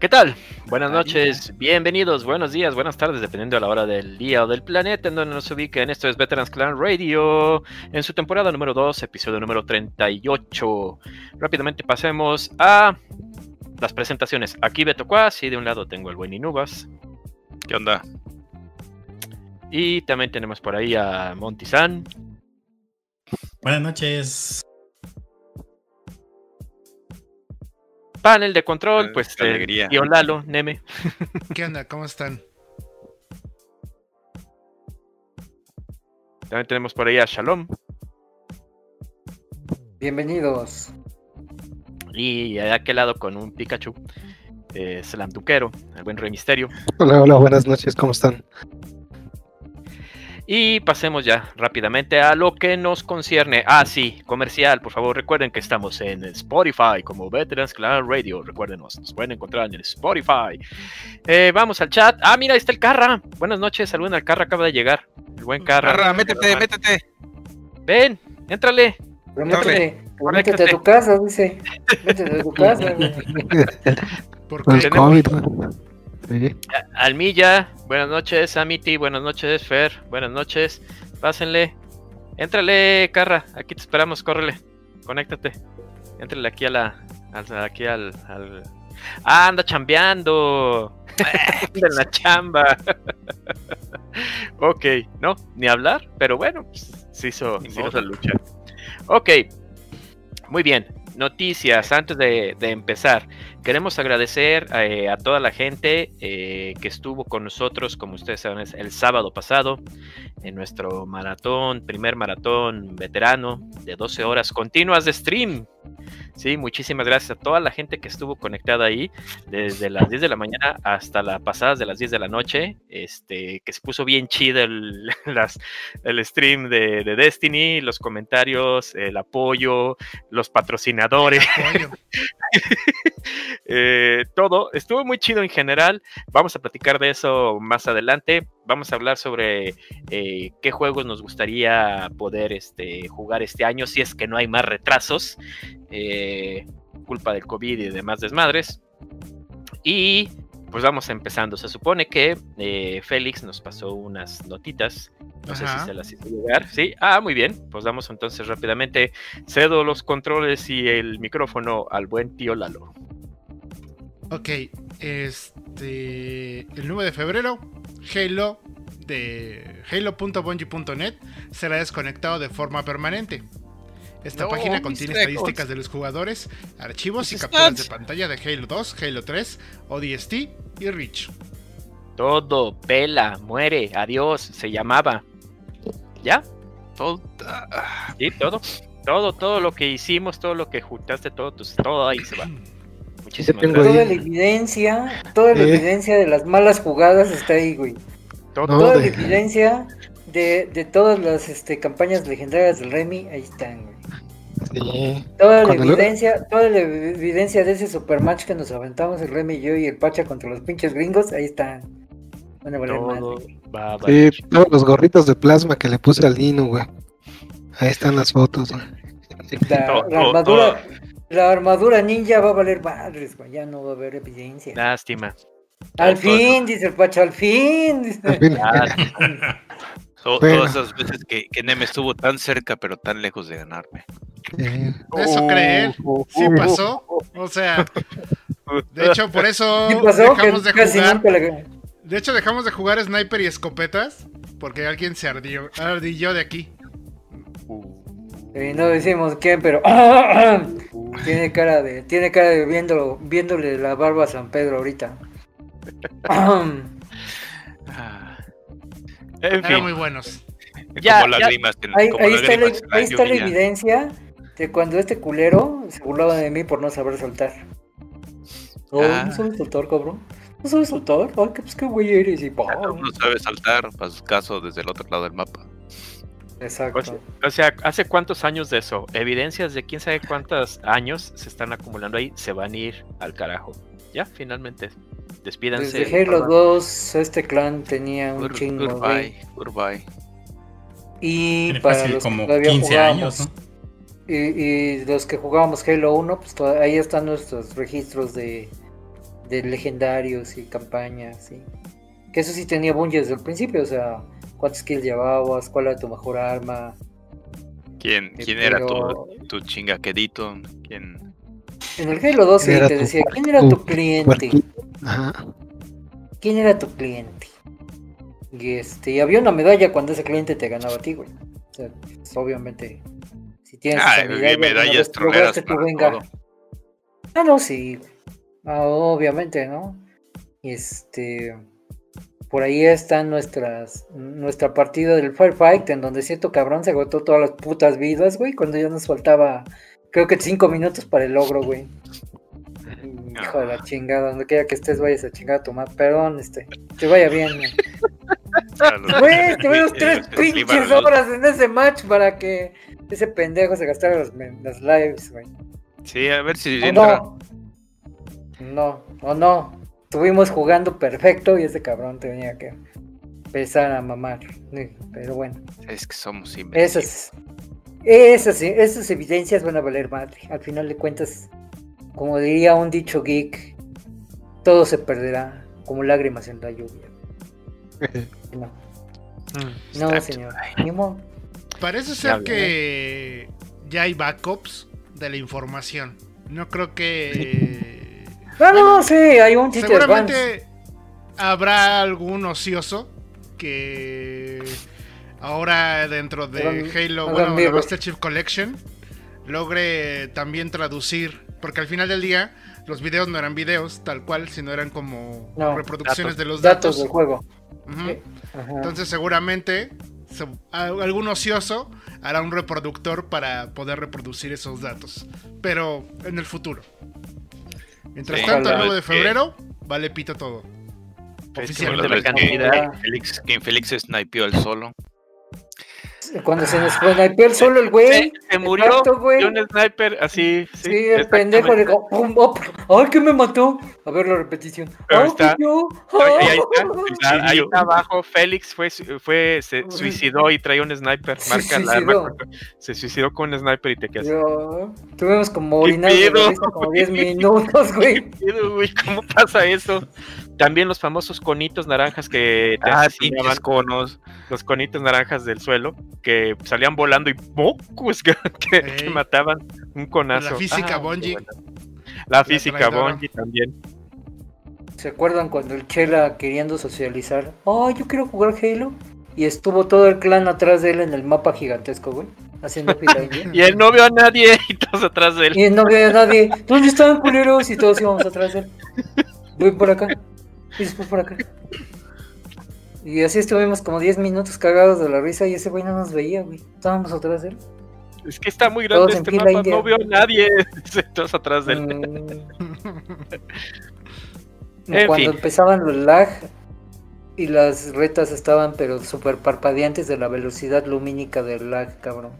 ¿Qué tal? Buenas noches, bienvenidos, buenos días, buenas tardes, dependiendo de la hora del día o del planeta en donde nos ubiquen. Esto es Veterans Clan Radio en su temporada número 2, episodio número 38. Rápidamente pasemos a las presentaciones. Aquí Beto Quas y de un lado tengo el buen Inubas. ¿Qué onda? Y también tenemos por ahí a Monty-san. Buenas noches. Panel de control, Eh, pues qué eh, alegría. guion Lalo, Neme. ¿Qué onda? ¿Cómo están? También tenemos por ahí a Shalom. Bienvenidos. Y de aquel lado con un Pikachu. Eh, Slamduquero, el buen Rey Misterio. Hola, hola, buenas noches, ¿cómo están? Y pasemos ya rápidamente a lo que nos concierne. Ah, sí, comercial, por favor, recuerden que estamos en Spotify como Veterans Clan Radio. Recuérdenos, nos pueden encontrar en Spotify. Eh, vamos al chat. Ah, mira, ahí está el Carra. Buenas noches, saluden al Carra, acaba de llegar. El buen Carra. Carra, métete, métete. Ven, éntrale. Pero métete, métete a tu casa, dice. Métete a tu casa. ¿Por el COVID. Sí. Almilla, buenas noches. Amity, buenas noches. Fer, buenas noches. Pásenle. Éntrale, Carra. Aquí te esperamos, córrele. Conéctate. Éntrale aquí a la. al- aquí al. al- Ah, anda chambeando. anda en la chamba. ok, no, ni hablar, pero bueno, pues, se hizo, se hizo la lucha. Ok, muy bien. Noticias antes de, empezar. Queremos agradecer eh, a toda la gente eh, que estuvo con nosotros, como ustedes saben, el sábado pasado, en nuestro maratón, primer maratón veterano de 12 horas continuas de stream. Sí, muchísimas gracias a toda la gente que estuvo conectada ahí, desde las 10 de la mañana hasta las pasadas de las 10 de la noche, este, que se puso bien chido el, las- el stream de, de Destiny, los comentarios, el apoyo, los patrocinadores. Eh, todo estuvo muy chido en general. Vamos a platicar de eso más adelante. Vamos a hablar sobre eh, qué juegos nos gustaría poder este, jugar este año, si es que no hay más retrasos, eh, culpa del COVID y demás desmadres. Y pues vamos empezando. Se supone que eh, Félix nos pasó unas notitas. No sé si se las hizo llegar. Sí, ah, muy bien. Pues vamos entonces rápidamente. Cedo los controles y el micrófono al buen tío Lalo. Ok, este. El 9 de febrero, Halo de Halo.bungie.net será desconectado de forma permanente. Esta No, página contiene estadísticas de los jugadores, archivos y Mis capturas de pantalla de Halo 2, Halo 3, ODST y Reach. Todo, pela, muere, adiós, se llamaba. ¿Ya? Todo- Sí, todo. Todo, todo lo que hicimos, todo lo que juntaste, todo, tus- todo ahí se va. Muchísimas tengo gracias. Toda la evidencia, toda la Eh. evidencia de las malas jugadas está ahí, güey. Todo, Toda la de- evidencia de, de todas las este, campañas legendarias del Remy, ahí están, güey. Sí. Toda la lo- evidencia, toda la ev- evidencia de ese supermatch que nos aventamos el Remy y yo y el Pacha contra los pinches gringos, ahí están. Van a valer todo va Sí, todos los gorritos de plasma que le puse al Dino, güey. Ahí están las fotos, güey. La armadura, la armadura ninja va a valer madres, güey. Ya no va a haber evidencia. Lástima. Al todo, fin, dice el Pacha, al fin. dice. Al fin. Lástima. to- Bueno. Todas esas veces que, que Neme estuvo tan cerca, pero tan lejos de ganarme. Sí. Eso cree él. Oh, Sí oh, pasó. O sea, de hecho, por eso dejamos de casi jugar. nunca le- De hecho, dejamos de jugar sniper y escopetas porque alguien se ardió, ardilló de aquí. Eh, no decimos quién, pero tiene cara de, tiene cara de viendo, viéndole la barba a San Pedro ahorita. Ah, En Eran fin, muy buenos. Ya, como ya. lágrimas en- ahí, como ahí está, la, ahí está evidencia de cuando este culero se burlaba de mí por no saber saltar. Oh, Ah. no sabes saltar, cabrón. No sabes saltar. Ay, que pues qué güey eres. Y, pa. No sabe saltar, para su caso, desde el otro lado del mapa. Exacto. o sea, ¿hace cuántos años de eso? Evidencias de quién sabe cuántos años se están acumulando ahí, se van a ir al carajo. Ya, finalmente. Despídanse. Desde Halo 2, este clan tenía un chingo de... Goodbye, goodbye. Y Tiene para fácil los que como todavía 15 jugábamos, años, ¿no? y, y los que jugábamos Halo 1, pues ahí están nuestros registros de, de legendarios y campañas, sí. Que eso sí tenía Bungie desde el principio, o sea, cuántos kills llevabas, cuál era tu mejor arma. ¿Quién, quién era tu, tu chingaquedito? ¿Quién? En el Halo 2 sí ¿Quién era te tu- decía, ¿quién era tu tu cliente? Ajá. ¿Quién era tu cliente? Y este, y había una medalla cuando ese cliente te ganaba a ti, güey. O sea, pues, obviamente, si tienes Ah, esa medalla, medallas probaste tu venga. todo. Ah, no, sí. güey. Ah, obviamente, ¿no? Este. Por ahí está nuestras, nuestra partida del Firefight, en donde cierto cabrón se agotó todas las putas vidas, güey, cuando ya nos faltaba, creo que cinco minutos para el logro, güey. Hijo de la chingada, donde quiera que estés, vayas a chingar a tu madre. Perdón, este, te vaya bien, güey. Güey, tuvimos tres pinches horas en ese match para que ese pendejo se gastara los, las lives, güey. Sí, a ver si ¿O entra. no? No, o no. Estuvimos jugando perfecto y ese cabrón tenía que empezar a mamar. Pero bueno, Es que somos imbéciles. esas, esas, esas evidencias van a valer madre. Al final de cuentas, como diría un dicho geek, todo se perderá como lágrimas en la lluvia. No, no, Exacto. señor. Ni modo. Parece ser que ya hay backups de la información. No creo que. No, no, Bueno, sí, hay un teacher. Seguramente habrá algún ocioso que ahora dentro de Halo, bueno, la. Master Chief Collection, logre también traducir, porque al final del día los videos no eran videos tal cual, sino eran como No, reproducciones datos. de los Datos datos. del juego. Entonces seguramente se- algún ocioso hará un reproductor para poder reproducir esos datos, pero en el futuro. Mientras Sí, tanto, el ojalá. 9 de febrero, vale pito todo. Oficialmente. la cantidad. que se snipeó el solo. Cuando se nos fue el solo el güey. Se, se murió Exacto, güey. un sniper así. Sí, Sí, el pendejo le dijo, pum, op, ¡ay, que me mató! A ver la repetición. Pero ¡Ay, está-! Ahí, ahí está, ¡Ah! ahí está abajo. Félix fue, fue, se suicidó y traía un sniper. Se Marca la arma. Se suicidó con un sniper y te quedas. Yo- Tuvimos como ¿Qué orinar de la pedo, risa como 10 güey? minutos, güey? ¿Cómo pasa eso? También los famosos conitos naranjas que te Ah, pinches conos. los conitos naranjas del suelo, que salían volando y ¡pocos! que, que, mataban un conazo. La física Ah, buena. La física. Bungie también. ¿Se acuerdan cuando el Chela queriendo socializar? ¡Oh, yo quiero jugar Halo! Y estuvo todo el clan atrás de él en el mapa gigantesco, güey. Haciendo fila. Y él no vio a nadie y todos atrás de él. Y no había nadie. ¿Dónde estaban culeros? Y todos íbamos atrás de él. Voy por acá. Y después por acá. Y así estuvimos como 10 minutos cagados de la risa y ese güey no nos veía, güey. Estábamos atrás de él. Es que está muy grande Todos este mapa, india. no vio a nadie. todos atrás de él. Mm. En Cuando fin. empezaban los lag y las retas estaban pero súper parpadeantes de la velocidad lumínica del lag, cabrón.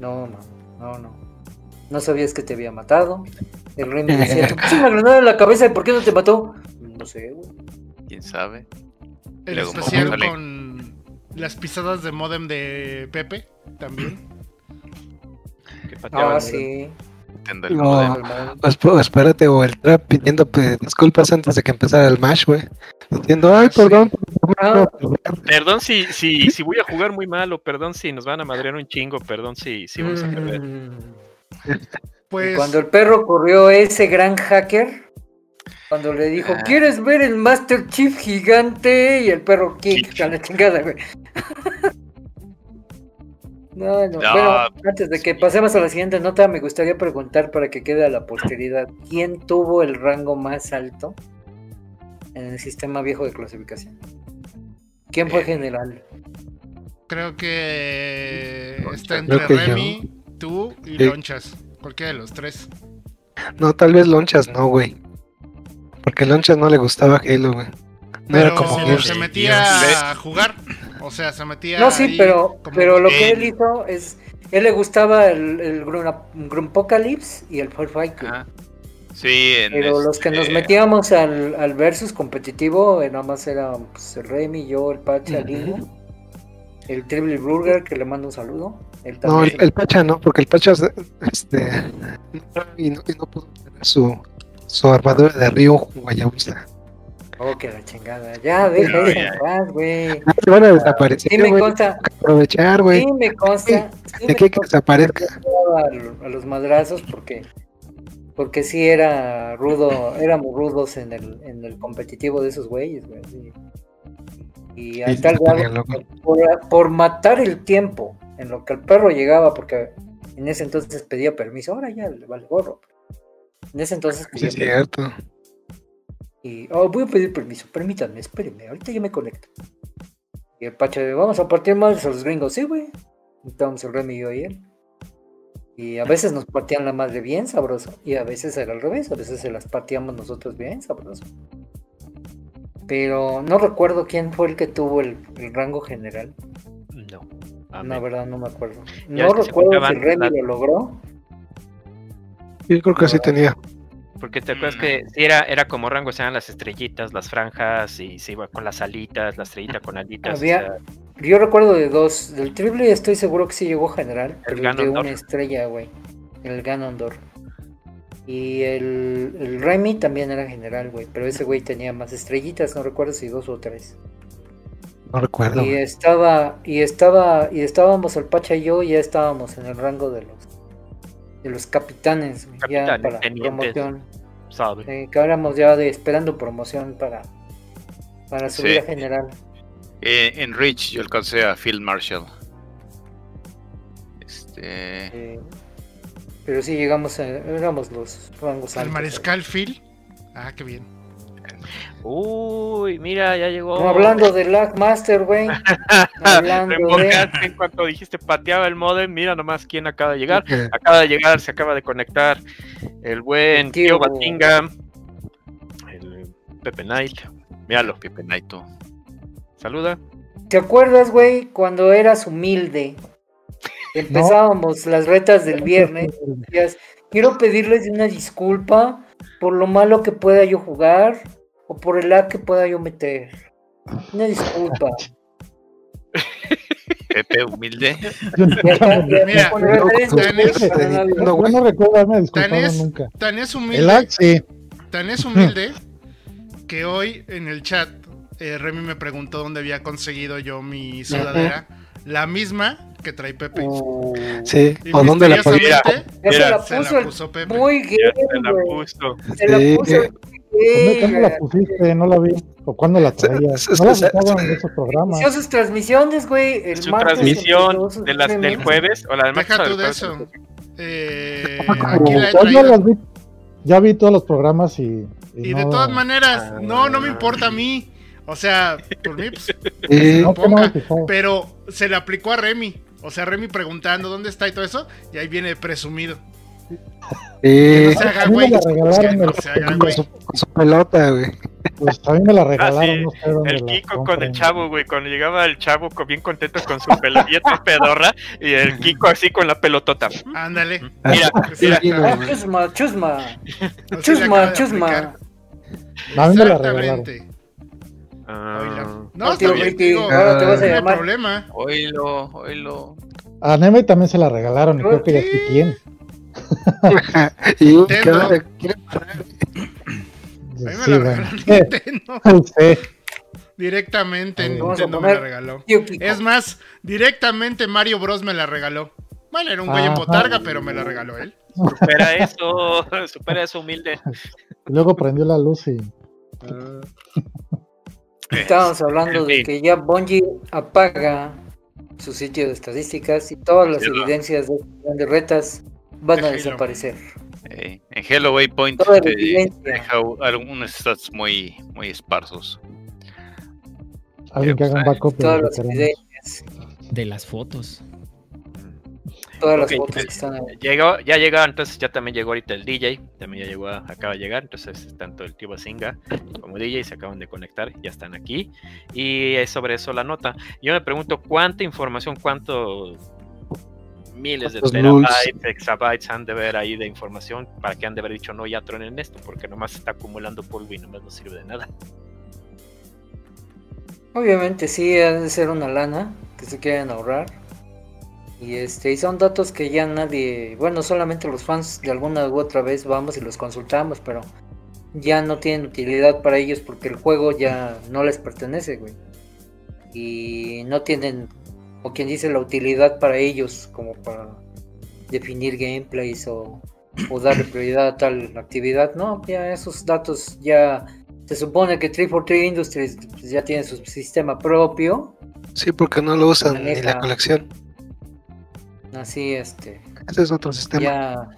No, no, no, no. No sabías que te había matado. El rey me decía, ¿te puse una granada en la cabeza y por qué no te mató? No sé, güey. ¿Quién sabe? El Luego, especial sale. con las pisadas de modem de Pepe también. Que. Ah, sí. El No. modem. Pues, pues, espérate, o el trap pidiendo pues, disculpas antes de que empezara el match, güey. Diciendo, ay, Sí. perdón. Ah. Perdón si, si, si voy a jugar muy mal, o perdón si nos van a madrear un chingo, perdón si, si vamos a perder. Mm. Pues Cuando el perro corrió ese gran hacker, cuando le dijo, Ah. ¿quieres ver el Master Chief gigante? Y el perro kick a la chingada, güey. No, no. No, Bueno, antes de que pasemos a la siguiente nota, me gustaría preguntar para que quede a la posteridad, ¿quién tuvo el rango más alto en el sistema viejo de clasificación? ¿Quién fue Eh, general? creo que está entre que yo. Remy, tú y Sí. Lonchas. Cualquiera de los tres. No, tal vez Lonchas no, güey. Porque Lonchas no le gustaba Halo, güey. No era Pero como sí, Gears. se metía Dios. a jugar. O sea, se metía. No, sí, ahí pero, como- pero lo que él. hizo es, él le gustaba el, el Grun- Grunpocalypse y el güey. Ah, Sí, en Pero los que nos este- metíamos al, al versus competitivo, eh, nada más era pues, el Remy, yo, el Pacha, el Ujú. Ingo, el Triple Burger, que le mando un saludo. Él No, el Pacha no, porque el Pacha este, y no, y no pudo tener su, su armadura de Ryu Guayabusa. Oh, que la chingada. Ya, deja No, eso paz, güey. No se van a desaparecer, Sí me consta, que aprovechar, güey. sí me consta. sí De aquí que desaparezca. a, a los madrazos porque porque sí era rudo, éramos rudos en el, en el competitivo de esos güeyes, güey. sí. Y a Sí, tal grado que por, por matar el tiempo en lo que el perro llegaba, porque en ese entonces pedía permiso, ahora ya le vale gorro. En ese entonces Sí, es cierto. Y, oh, voy a pedir permiso, permítanme, espérenme, ahorita yo me conecto. Y el pacho, vamos a partir más a los gringos, sí, güey. Y Estábamos el Remy y yo y él. Y a veces nos partían la madre bien sabroso. Y a veces era al revés, a veces se las partíamos nosotros bien sabroso. Pero no recuerdo quién fue el que tuvo el, el rango general. No. La amén. verdad no me acuerdo. Ya No recuerdo si Remy lo logró. Yo creo que sí tenía. Porque te acuerdas que sí era, era como rangos, eran las estrellitas, las franjas, y se iba con las alitas, la estrellita con alitas. o Había- sea, Yo recuerdo de dos. Del triple estoy seguro que sí llegó general. Pero el de Ganondorf. una estrella, güey. El Ganondorf. Y el, el Remy también era general, güey. Pero ese güey tenía más estrellitas, no recuerdo si dos o tres. No recuerdo. Y estaba, y estaba, y estábamos el Pacha y yo, y ya estábamos en el rango de los de los capitanes, ya para promoción. sabe. Eh, que éramos ya de esperando promoción para, para subir Sí. a general. Eh, en Rich yo alcancé a Field Marshall. Este. Eh, pero sí llegamos a, éramos los rangos Al Mariscal Phil. Ah, qué bien. Uy, mira, ya llegó. No, hablando de Lag Master, güey. hablando de. En cuanto dijiste pateaba el modem. Mira nomás quién acaba de llegar. Acaba de llegar, se acaba de conectar el buen Tío. tío Batinga, el Pepe Knight. Míralo, Pepe Naito. saluda. ¿Te acuerdas, güey, cuando eras humilde? Empezábamos las retas del viernes. decías, quiero pedirles una disculpa por lo malo que pueda yo jugar o por el lag que pueda yo meter. Una disculpa. Pepe humilde. Mira, con referencia, tan es- para nadie. No, yo güey. no recuerdo haberme disculpado Tan es- nunca. Tan es El humilde, lag, sí. tan es humilde que hoy en el chat eh, Remy me preguntó dónde había conseguido yo mi sudadera. La misma que trae Pepe. Uh, Sí, o dónde la se Mira, la se puso la el puso Pepe. muy gay, se la puso. Se la puso ¿Cuándo, la pusiste? No la vi. ¿O cuándo la Se- traía? se- No la en esos programas. Sus transmisiones, güey. El Su martes transmisión de las, del jueves o la del Deja tú del de jueves. eso. Eh, Como- aquí la he yo ya vi. Ya vi todos los programas y. Y de no- todas maneras, Ah. no, no me importa a mí. O sea, por mí, pues, no fijó. pero se le aplicó a Remy. O sea, Remy preguntando dónde está y todo eso, y ahí viene presumido. Sí, no se haga A mí me la regalaron no el- se haga con, su, con su pelota, güey. Pues a mí me la regalaron. Ah, sí, no sé dónde El la Kiko con el chavo, güey. Cuando llegaba el chavo bien contento con su pelota pedorra y el Kiko así con la pelotota. Ándale. Mira, Sí, mira. Sí, Ah, chusma, chusma. Le Chusma, chusma. A mí me la regalaron. Ah. No, No, tío bien, Ricky, digo, ahora te vas a no hay llamar. problema. Oílo, oílo. A Neme también se la regalaron y creo que ya quién. Y Nintendo. mí me la regaló Nintendo. Directamente Nintendo me la regaló. Es más, directamente Mario Bros me la regaló. Bueno, era un güey en botarga, pero me la regaló él. supera eso, supera eso humilde. Luego prendió la luz y. Estábamos hablando de que ya Bungie apaga su sitio de estadísticas y todas las evidencias de, de retas van a Déjalo. desaparecer. Eh, en Hello Waypoint deja algunos stats muy, muy esparsos. Alguien que haga un backup de las De las fotos. todas las Ok, fotos que están ahí. Llegó, ya llegó, entonces ya también llegó ahorita el DJ, también ya llegó, a- acaba de llegar, entonces tanto el tío Basinga como DJ se acaban de conectar, ya están aquí, y es sobre eso la nota. Yo me pregunto cuánta información, cuántos miles de ¿Cuántos terabytes, exabytes han de ver ahí de información para que han de haber dicho no, ya tronen esto, porque nomás se está acumulando polvo y nomás no sirve de nada. Obviamente sí, ha de ser una lana que se quieren ahorrar. Y este, y son datos que ya nadie, bueno, solamente los fans de alguna u otra vez vamos y los consultamos, pero ya no tienen utilidad para ellos porque el juego ya no les pertenece, güey. Y no tienen, o quien dice, la utilidad para ellos como para definir gameplays o, o darle prioridad a tal actividad. No, ya esos datos ya se supone que 343 Industries pues, ya tiene su sistema propio. Sí, porque no lo usan ni Maneja. la colección. Así, este, Ese es otro sistema. ya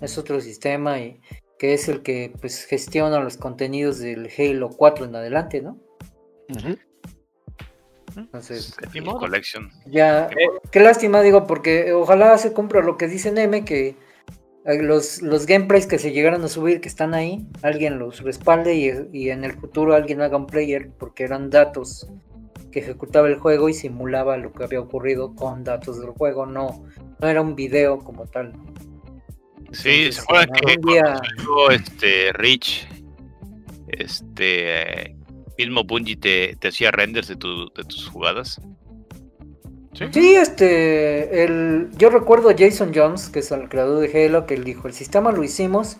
es otro sistema y que es el que pues gestiona los contenidos del Halo 4 en adelante, ¿no? Ujú. Entonces. Collection. ya, qué lástima digo, porque ojalá se cumpla lo que dice Neme, que eh, los, los gameplays que se llegaron a subir, que están ahí, alguien los respalde y, y en el futuro alguien haga un player, porque eran datos que ejecutaba el juego y simulaba lo que había ocurrido con datos del juego, no, no era un video como tal. Sí, Entonces, ¿se acuerdan que día- este Rich, este eh, mismo Bungie te, te hacía renders de, tu, de tus jugadas? Sí, este, el, yo recuerdo a Jason Jones, que es el creador de Halo, que él dijo, el sistema lo hicimos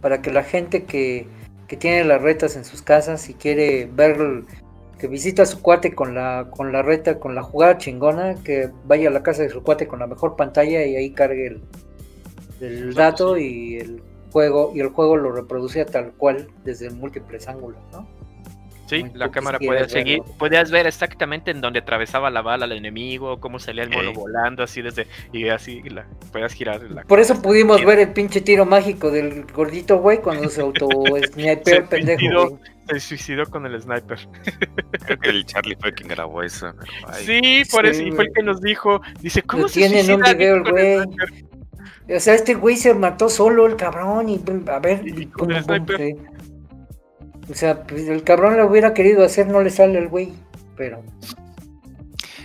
para que la gente que, que tiene las retas en sus casas y quiere ver, que visita a su cuate con la, con la reta, con la jugada chingona, que vaya a la casa de su cuate con la mejor pantalla y ahí cargue el, el dato y el juego, y el juego lo reproducía tal cual desde múltiples ángulos, ¿no? Sí, Muy la cámara puede seguir, verlo. podías ver exactamente en donde atravesaba la bala al enemigo, cómo salía el mono Ey. volando así desde y así la podías girar la Por eso pudimos ver el pinche tiro mágico del gordito, güey, cuando se auto snipeó el pendejo, suicidó. se suicidó con el sniper. Creo que el Charlie fue quien grabó eso. Sí, por Sí, eso y fue el que nos dijo, dice, ¿cómo Lo se tiene en un video güey. sniper? O sea, este güey se mató solo el cabrón y a ver, Y pum, con el pum, sniper. sí. O sea, pues el cabrón lo hubiera querido hacer, no le sale el güey, pero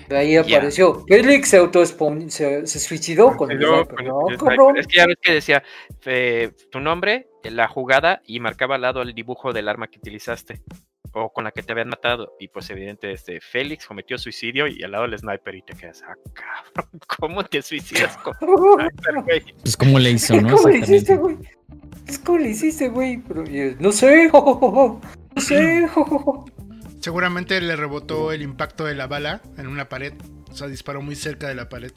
de ahí apareció. Félix se auto se, se suicidó con el sniper. con No, cabrón. Es que ya ves que decía eh, tu nombre, la jugada y marcaba al lado el dibujo del arma que utilizaste o con la que te habían matado. Y pues evidente este Félix cometió suicidio y al lado el sniper y te quedas, ah, cabrón, ¿cómo te suicidas con sniper, güey? Pues cómo le hizo, ¿no? ¿Cómo le hiciste, güey? ¿Cómo le hiciste, güey? No sé, jo, jo, jo, jo. no sé. jo, jo, jo. Seguramente le rebotó el impacto de la bala en una pared. O sea, disparó muy cerca de la pared.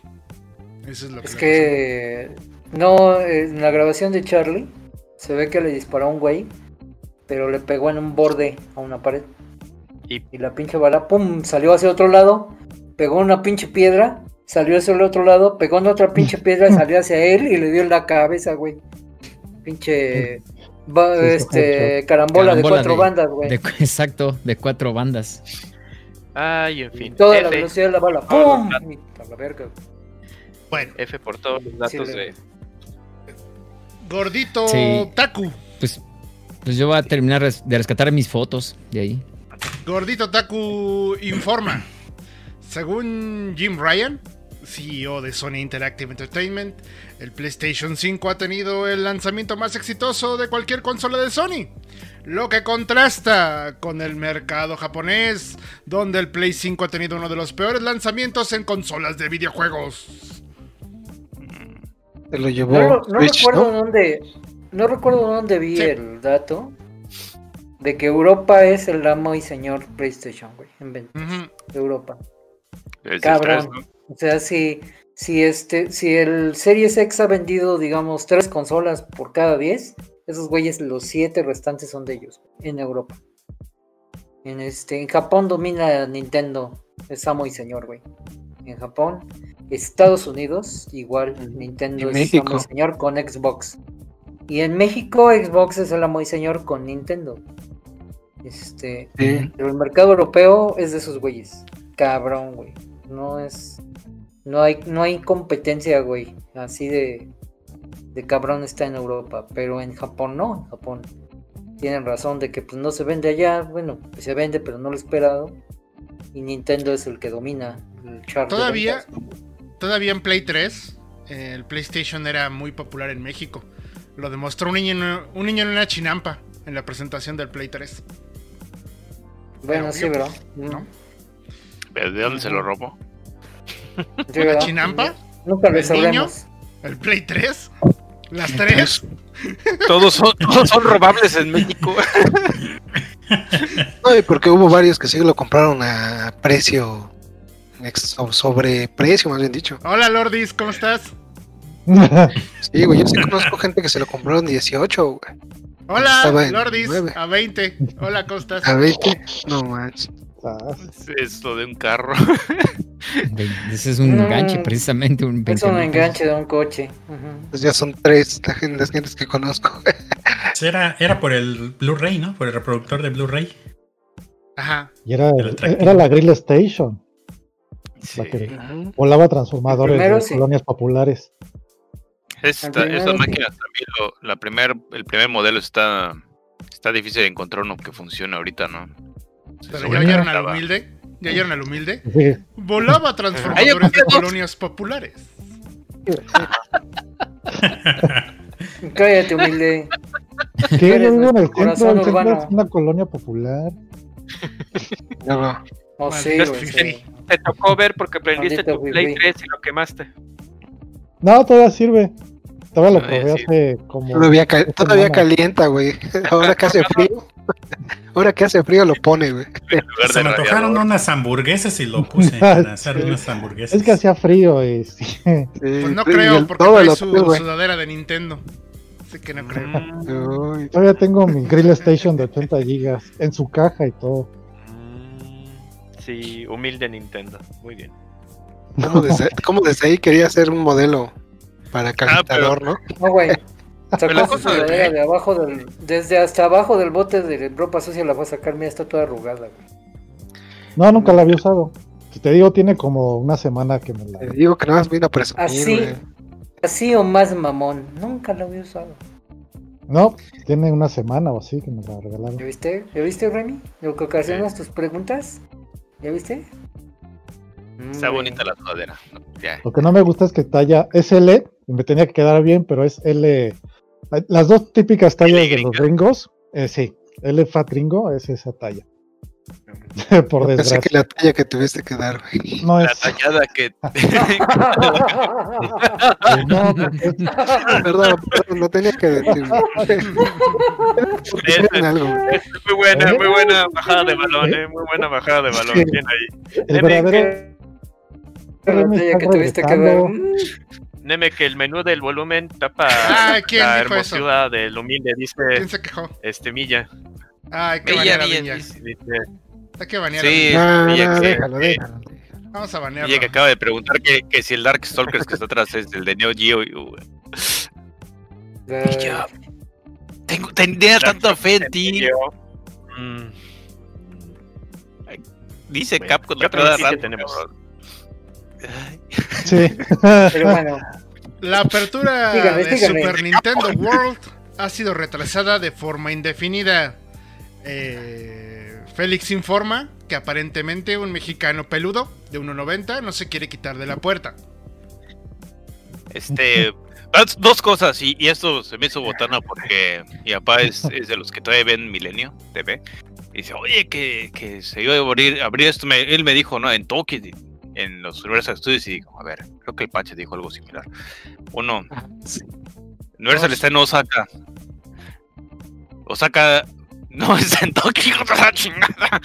Eso es lo que Es que no, en la grabación de Charlie se ve que le disparó a un güey, pero le pegó en un borde a una pared. Y- Y la pinche bala, pum, salió hacia otro lado, pegó una pinche piedra, salió hacia el otro lado, pegó en otra pinche piedra, salió hacia él y le dio en la cabeza, güey. Pinche va- Sí, este carambola, de cuatro de- bandas, güey. De- exacto, de cuatro bandas. Ay, en fin. Toda la velocidad de la bala, ¡pum! la verga. Bueno, F por todos los datos Sí, de... gordito Sí. Taku. Pues, pues yo voy a terminar res- de rescatar mis fotos de ahí. Gordito Taku informa. Según Jim Ryan, CEO de Sony Interactive Entertainment, el PlayStation 5 ha tenido el lanzamiento más exitoso de cualquier consola de Sony. Lo que contrasta con el mercado japonés, donde el Play 5 ha tenido uno de los peores lanzamientos en consolas de videojuegos. Se lo llevó No, no recuerdo ¿no? dónde. No recuerdo dónde vi Sí. el dato de que Europa es el amo y señor PlayStation, güey. En ventas Ujú. de Europa. desde Cabrón. O sea, si, si este, si el Series X ha vendido, digamos, tres consolas por cada 10, esos güeyes, los siete restantes son de ellos, en Europa. En este, en Japón domina Nintendo, es amo y señor, güey. En Japón, Estados Unidos, igual, Nintendo es amo y señor con Xbox. Y en México, Xbox es el amo y señor con Nintendo. Este, Sí. pero el mercado europeo es de esos güeyes. Cabrón, güey. No es. No hay, no hay competencia, güey. Así de. De cabrón está en Europa. Pero en Japón no. En Japón tienen razón de que pues no se vende allá. Bueno, pues, se vende, pero no lo esperado. Y Nintendo es el que domina el chart. Todavía, todavía en Play 3, eh, el PlayStation era muy popular en México. Lo demostró un niño, en- un niño en una chinampa en la presentación del Play 3. Bueno, pero sí, bro. ¿no? ¿De de dónde se lo robó? Sí, ¿Una ¿verdad? chinampa? Nunca lo ¿El niño? ¿El Play 3? Las tres. Todos son, todos son robables en México. No, y porque hubo varios que sí lo compraron a precio, sobre precio, más bien dicho. Hola Lordis, ¿cómo estás? Sí, güey, yo sí conozco gente que se lo compraron 18, güey. Hola Lordis, a 20. Hola, ¿cómo estás? A 20, no manches. Ah, Esto de un carro. Ese es un Mm. enganche, precisamente. Un Es 20 un enganche de un coche. Pues ya son tres la gente- las gentes que conozco. Era, era por el Blu-ray, ¿no? Por el reproductor de Blu-ray. Ajá. y era, El atractivo. era la Grill Station, Sí. la que volaba transformadores primero, de sí. colonias populares. Esta, estas sí. máquinas también, lo- la primer, el primer modelo está, está difícil de encontrar uno que funcione ahorita, ¿no? Pero ya oyeron al humilde. ¿Ya oyeron al humilde? Sí, Volaba transformadores de colonias populares. Cállate, humilde. ¿Qué? Yo vivo en el centro, el centro es una colonia popular. No, no. Oh, sí, güey. sí. Te tocó ver porque prendiste Maldito tu Play Wii. 3 y lo quemaste. No, todavía sirve. Todavía lo Todavía probé hace como. Todavía, todavía calienta, güey. Ahora que hace frío. Ahora que hace frío lo pone, güey. Se me antojaron unas hamburguesas y lo puse para hacer unas hamburguesas. Es que hacía frío y sí. Pues no creo, porque trae su sudadera de Nintendo. Así que no creo. Uy, Todavía tengo mi Grill Station de 80 gigas en su caja y todo. mm, Sí, humilde Nintendo. Muy bien. ¿Cómo desde, cómo desde ahí quería hacer un modelo para calentador, ¿no? No, güey. Sacó su cosa de- sudadera de abajo del. Desde hasta abajo del bote de ropa sucia la va a sacar. Mira, está toda arrugada, güey. No, nunca la había usado. Si te digo, tiene como una semana que me la. Te digo que nada más vino a presumir, Así. güey. Así o más mamón. Nunca la había usado. No, tiene una semana o así que me la regalaron. ¿Ya viste? ¿Ya viste, Remy? Lo que ocasionas tus preguntas. ¿Ya viste? Está Hombre. bonita la sudadera. ¿no? Ya. Lo que no me gusta es que talla es L y me tenía que quedar bien, pero es L. Las dos típicas tallas L de los gringos, eh, sí, L fat gringo es esa talla. Por Pensé desgracia. que la talla que tuviste que dar, güey. No La es. tallada que. no, porque- Perdón, perdón, no tenía que. Porque tienen algo. Es muy buena, ¿Eh? muy buena bajada de balón, eh. Muy buena bajada de balón. Sí. Bien ahí. el verdadero. La talla que tuviste que ver. Neme que el menú del volumen tapa Ay, ¿quién la dijo eso? hermosura del humilde, dice ¿Quién se quejó? este Milla. Ay, qué a bien, Viña. dice. Hay que banear a Sí. No, Ella no, que- déjalo, que- déjalo. Vamos a banearlo. Oye, que acaba de preguntar que, que si el Darkstalkers que está atrás es el de Neo Geo. y, uh, ya. Tengo, tenía tanta fe en ti. Mm, Dice Bueno, Capcom ¿qué a rato, tenemos? Sí. Pero bueno, La apertura Dígame, de dígame. Super Nintendo World ha sido retrasada de forma indefinida. Eh, Félix informa que aparentemente un mexicano peludo de 1.90 no se quiere quitar de la puerta. Este. dos- Dos cosas, y, y esto se me hizo botana porque mi papá es, es de los que todavía ven Milenio TV. Y dice, oye, que, que se iba a abrir, abrir esto. me- él me dijo, ¿no? En Tokio, en los Universal Studios. Y digo, a ver, creo que el Pache dijo algo similar. Uno, Universal Dos. está en Osaka. Osaka no está en Tokio, la chingada.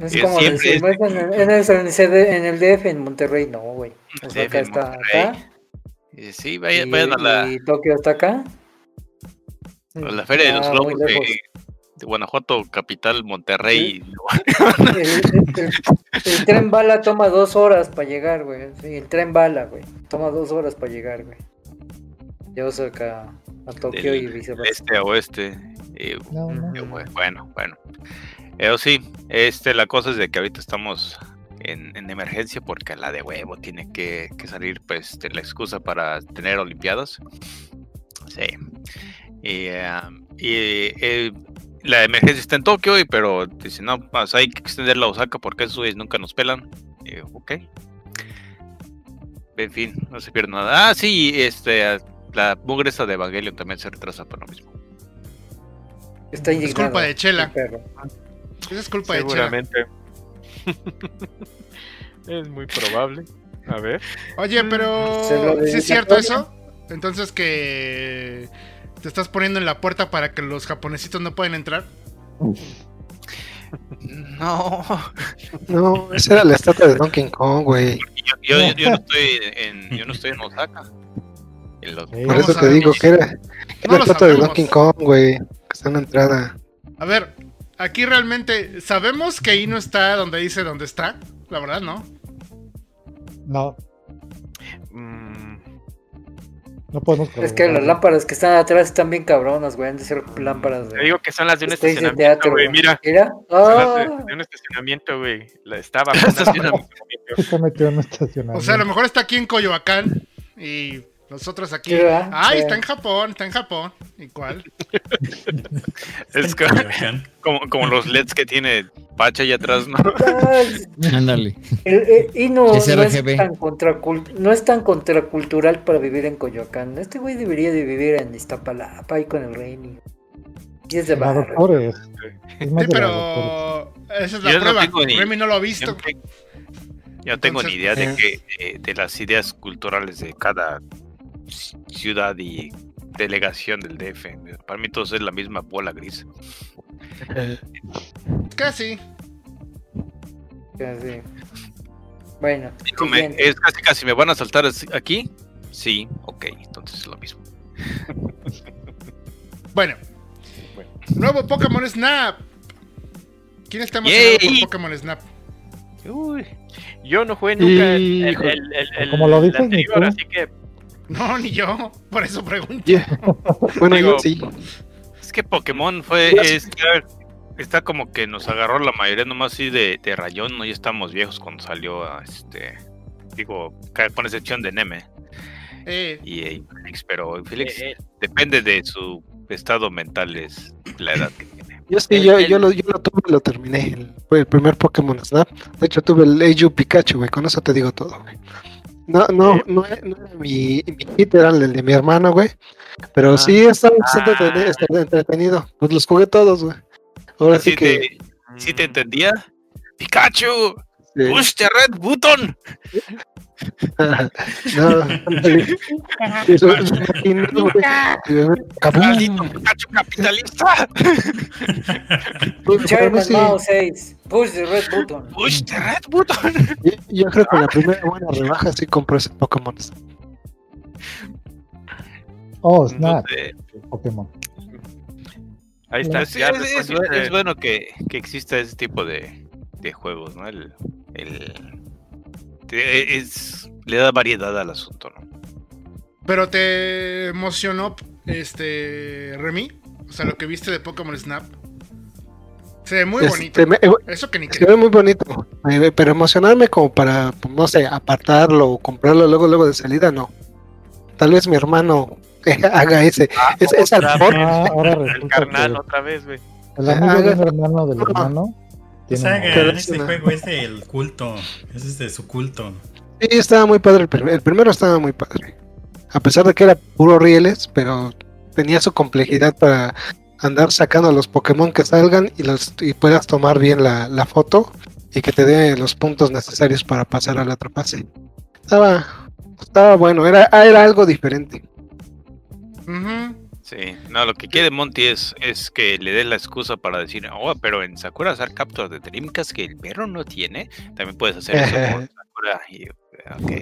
es como decir, es- "Vas en el, en, el, DF en Monterrey, no, güey. O sea, DF acá en está acá. Sí, vayan, y, vayan a la, y Tokio está acá. a la Feria de los Ah, Globos de, de Guanajuato, capital, Monterrey. El, el- el- el tren bala toma dos horas para llegar, güey. Sí, el tren bala, güey. Toma dos horas para llegar, güey. Yo soy acá a Tokio y viceversa. este a oeste. y, No, no. y bu- bueno, bueno. Pero sí, este, la cosa es de que ahorita estamos en, en emergencia porque la de huevo tiene que, que salir, pues, de la excusa para tener Olimpiadas. Sí. Y, ah, y, eh, la emergencia está en Tokio, y, pero dice, no, pues hay que extender la Osaka porque esos güeyes nunca nos pelan. Y yo, ok. En fin, no se pierde nada. Ah, sí, este, la mugre esa de Evangelion también se retrasa por lo mismo. Está Es culpa de Chela. Esa es culpa de Chela. seguramente. es muy probable. A ver. Oye, pero ¿sí es cierto eso? Entonces que te estás poniendo en la puerta para que los japonesitos no pueden entrar. No, No, esa era la estatua de Donkey Kong, güey. yo, yo- yo no estoy en, yo no estoy en Osaka. En los- Sí. Por eso te digo que era, que No la estatua de. Donkey Kong, güey. Que está en la entrada. A ver, aquí realmente sabemos que ahí no está donde dice dónde está. La verdad, ¿no? No, no podemos Es que las lámparas que están atrás están bien cabronas, güey. Han de ser lámparas te de, digo que son las de un de estacionamiento, teatro, güey. Mira, Mira. son las de, Ah, de un estacionamiento, güey. Un estacionamiento. Se metió en un estacionamiento. O sea, a lo mejor está aquí en Coyoacán y nosotros aquí. Ay, Sí. está en Japón, está en Japón. ¿Y cuál? Es co- como, como los LEDs que tiene Pacha allá atrás, ¿no? Ándale. el- y no, no es, tan no es tan contracultural para vivir en Coyoacán. Este güey debería de vivir en Iztapalapa y con el Reini. Y es de. Es más Sí, pero esa es la Yo no prueba. tengo ni- Remy no lo ha Yo visto. no tengo- yo no tengo ni idea de eh. que de, de las ideas culturales de cada ciudad y delegación del DF. Para mí todo es la misma bola gris. Casi. Así. Bueno, Dígame, es casi casi me van a saltar aquí. Sí, ok, entonces es lo mismo. Bueno. Nuevo Pokémon Snap. ¿Quién está emocionado Yay. por Pokémon Snap? Uy, Yo no jugué nunca el, el, Hijo. el, el- el- Como lo el dices, anterior, así que No, ni yo. Por eso pregunto. Yeah. Bueno, Digo, yo sí. es que Pokémon fue. Es está como que nos agarró la mayoría nomás así de, de rayón, ¿no? Ya estamos viejos cuando salió a este. Digo, con excepción de Neme Eh, y, y Felix, pero Felix eh, eh, depende de su estado mental, es la edad que tiene. Yo sí, El- yo, el- yo, lo, yo lo tuve y lo terminé. El, fue el primer Pokémon Snap. De hecho, tuve el Eiju Pikachu, güey. Con eso te digo todo, güey. No, no, no, era- no era mi, mi hit, era el de mi hermano, güey. Pero Ah. sí estaba bastante entretenido, estaba entretenido. Pues los jugué todos, güey. Ahora sí que. te, sí te entendía. ¡Pikachu! sí. ¡Push the red button! no. Eso es un máquina, güey. ¡Kabum! ¡Maldito Pikachu capitalista! Pues, Chairman sí, Mao 6. Push the red button. ¡Push the red button! yo, yo creo que la primera buena rebaja sí compré ese Pokémon. Oh, No Snap. Pokémon. ahí está. Pues sí, ya es, es- es bueno que, que exista ese tipo de, de juegos, ¿no? El, el- es, le da variedad al asunto, ¿no? pero te emocionó este Remy, o sea, lo que viste de Pokémon Snap. Se ve muy Este, bonito. me- Eso que ni Se creo. ve muy bonito, eh, pero emocionarme como para, no sé, apartarlo o comprarlo luego, luego de salida, no. Tal vez mi hermano eh, haga ese, ese otra albor. Ah, ahora el carnal que otra vez, güey. el amigo un hermano del hermano O sea, que Pero este juego es del culto. Ese es de su culto. Sí, estaba muy padre el, primer- el primero estaba muy padre. A pesar de que era puro rieles, pero tenía su complejidad para andar sacando los Pokémon que salgan y los y puedas tomar bien la, la foto y que te dé los puntos necesarios para pasar a la otra fase. Estaba, estaba bueno, era, era algo diferente. Ujú. Sí, no, lo que quiere Monty es, es que le dé la excusa para decir, oh, pero en Sakura hacer capturas de Dreamcast que el perro no tiene, también puedes hacer eso con Sakura. Y, ok.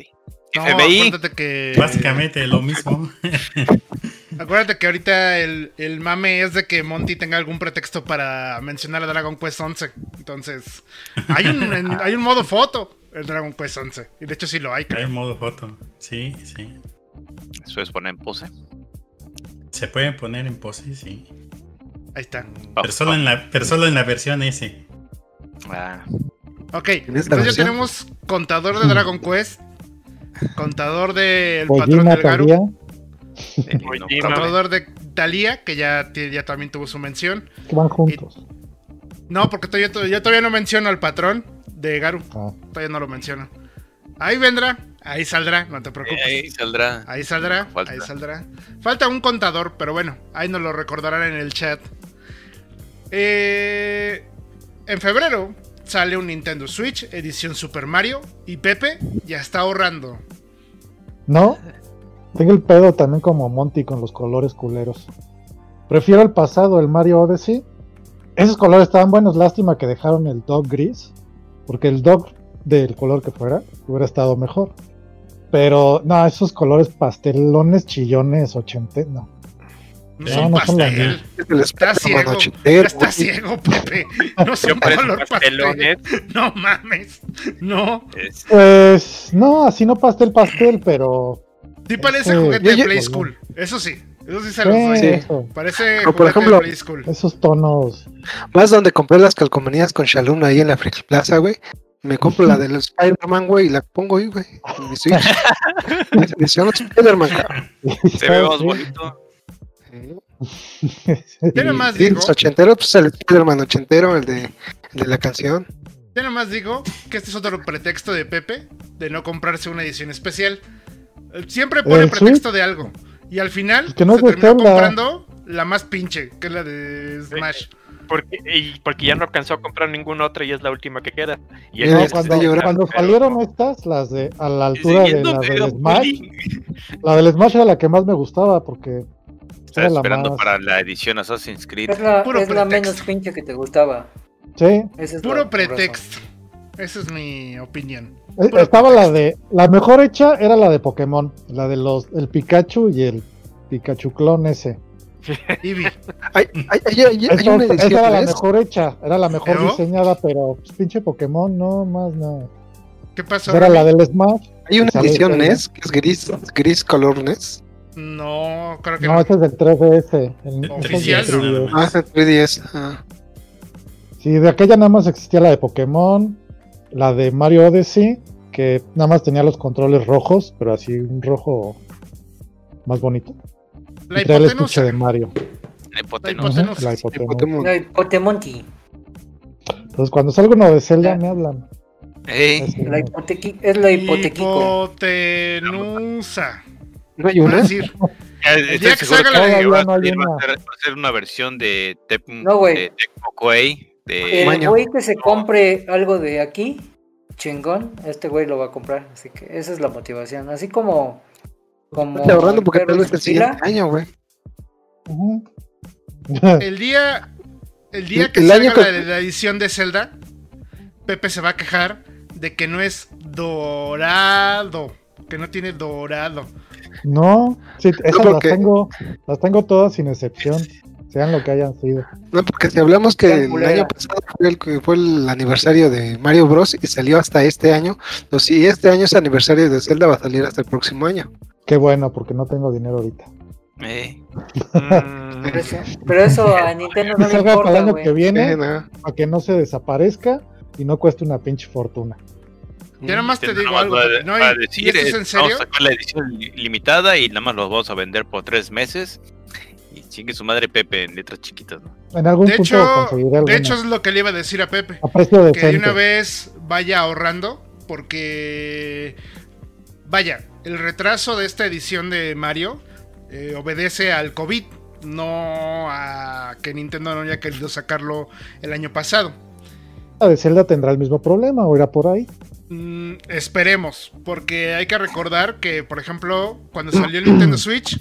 No, FBI, acuérdate que. Básicamente lo mismo. Acuérdate que ahorita el, el mame es de que Monty tenga algún pretexto para mencionar a Dragon Quest 11. Entonces, hay un, en- hay un modo foto en Dragon Quest 11. Y de hecho sí lo hay, Hay creo. modo foto. Sí, sí. eso es poner en pose. Se pueden poner en pose, sí. Ahí está. Pero solo en la, pero solo en la versión S. Ah, Ok, entonces ya tenemos contador de Dragon Quest, contador del patrón Kojima del Garu, eh, no, contador de Talía, que ya, ya también tuvo su mención. que van juntos. No, porque todavía, yo todavía no menciono al patrón de Garu, Ah, todavía no lo menciono. Ahí vendrá, ahí saldrá, no te preocupes. ahí saldrá. Ahí saldrá, Falta. ahí saldrá. Falta un contador, pero bueno, ahí nos lo recordarán en el chat. Eh, en febrero sale un Nintendo Switch, edición Super Mario, y Pepe ya está ahorrando. ¿No? Tengo el pedo también como Monty con los colores culeros. Prefiero el pasado, el Mario Odyssey. Esos colores estaban buenos, lástima que dejaron el dog gris. Porque el dog del color que fuera hubiera estado mejor. Pero no, esos colores pastelones, chillones, ochente, no. No No, son no son la pastel. Es el Está ciego. Está güey. ciego, Pepe. No son color pastel. pastelones. No mames. No. Es- Pues no, así no pastel, pastel, pero. Sí parece Sí. juguete de Play School. Eso sí. Eso sí se los Sí, doy. Sí. Parece Pero, por juguete ejemplo- de Play School. esos tonos. Vas donde compré las calcomanías con Shalom ahí en la Friki Plaza, güey. Me compro la del Spider-Man, güey, y la pongo ahí, güey. en mi Switch. Me Spider-Man, cabrón. se ve más Sí. bonito. Yo nomás Sí, digo, es ochentero, pues el Spider-Man ochentero, el de, el de la canción. yo nomás digo que este es otro pretexto de Pepe de no comprarse una edición especial. Siempre pone ¿El pretexto de algo. Y al final Que no se Zelda. comprando la más pinche, que es la de Smash. Porque, y porque ya no alcanzó a comprar ninguna otra y es la última que queda. Y Mira, cuando, llorando, cuando pero- salieron estas, las de a la altura de la del Smash, la del Smash era la que más me gustaba porque Estaba era la esperando más. para la edición Assassin's Creed. Es la, Puro es la menos pinche que te gustaba. Sí, es Puro pretexto. Esa es mi opinión. eh, Puro estaba la de la mejor hecha era la de Pokémon, la de los el Pikachu y el Pikachu clon ese. Eevee. Hay, hay, hay, hay- Esa, una esa edición, era la mejor hecha, era la mejor ¿Pero? diseñada, pero pues, pinche Pokémon no más no. ¿Qué pasó? Era la del Smash. Hay una edición. NES que es gris, gris color NES. No, creo que No, no. este es del 3DS. el- El ese es del 3DS, 3DS. Ah, es en 3DS. Ah. Sí, de aquella nada más existía la de Pokémon, la de Mario Odyssey, que nada más tenía los controles rojos, pero así un rojo más bonito. La hipotenusa. de Mario. La hipotenusa. la hipotenusa. Potemonti. Entonces cuando salga uno de Zelda me hablan. Ey, La hipotequi- es la hipotequico. Hipotenusa. ¿No hay una? decir, ya El día que salga la de- va a ser- una versión de Tep- No, güey. de El güey que se compre algo de aquí, chingón, este güey lo va a comprar. Así que esa es la motivación. Así como. Como Estoy ahorrando porque tal vez el siguiente año, güey. El día. El día El- que el salga año que- la, la edición de Zelda, Pepe se va a quejar de que no es dorado. Que no tiene dorado. no, sí, esas porque- las tengo, las tengo todas sin excepción, sean lo que hayan sido. No, porque si hablamos que el culera. año pasado fue el, que fue el aniversario de Mario Bros. y salió hasta este año, pues si este año es aniversario de Zelda, va a salir hasta el próximo año. Qué bueno, porque no tengo dinero ahorita. Ey, Mm, Pero eso, pero eso a Nintendo no le salga para el importa, año que viene, Eh, no. para que no se desaparezca y no cueste una pinche fortuna. Yo nomás te nada digo más algo. va a- Pepe, ¿no? va a ¿Y- ¿Y decir, esto es eh, Vamos a sacar la edición li- limitada y nada más los vamos a vender por tres meses. Y chingue su madre Pepe en letras chiquitas, ¿no? En algún De punto hecho, de hecho es lo que le iba a decir a Pepe. a precio Que de una vez vaya ahorrando. Porque. Vaya, el retraso de esta edición de Mario eh, obedece al COVID. No a que Nintendo no haya querido sacarlo el año pasado. La de Zelda tendrá el mismo problema o irá por ahí. Mm, esperemos, porque hay que recordar que, por ejemplo, cuando salió el Nintendo Switch,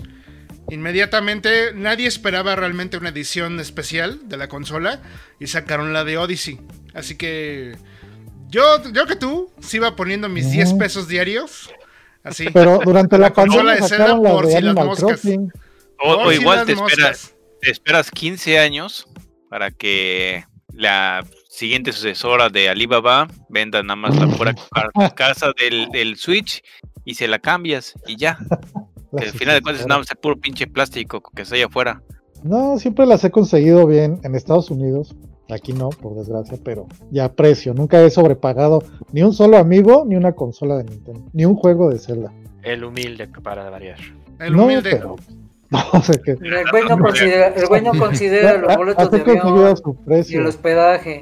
inmediatamente nadie esperaba realmente una edición especial de la consola y sacaron la de Odyssey. Así que yo, yo que tú, sí iba poniendo mis Ujú. 10 pesos diarios. Así. Pero durante La la, consola pandemia sacaron la por de si Animal. Crossing. O, igual te esperas, te esperas 15 años para que la siguiente sucesora de Alibaba venda nada más la pura casa del, del Switch y se la cambias y ya. Al final de cuentas nada más es puro pinche plástico que está allá afuera. No, siempre las he conseguido bien en Estados Unidos. Aquí no, por desgracia, pero ya a precio. Nunca he sobrepagado ni un solo amigo ni una consola de Nintendo, ni un juego de Zelda. el humilde para variar. El no, humilde. pero. No, o sea que. El güey no considera, el güey no considera los boletos de avión su y el hospedaje.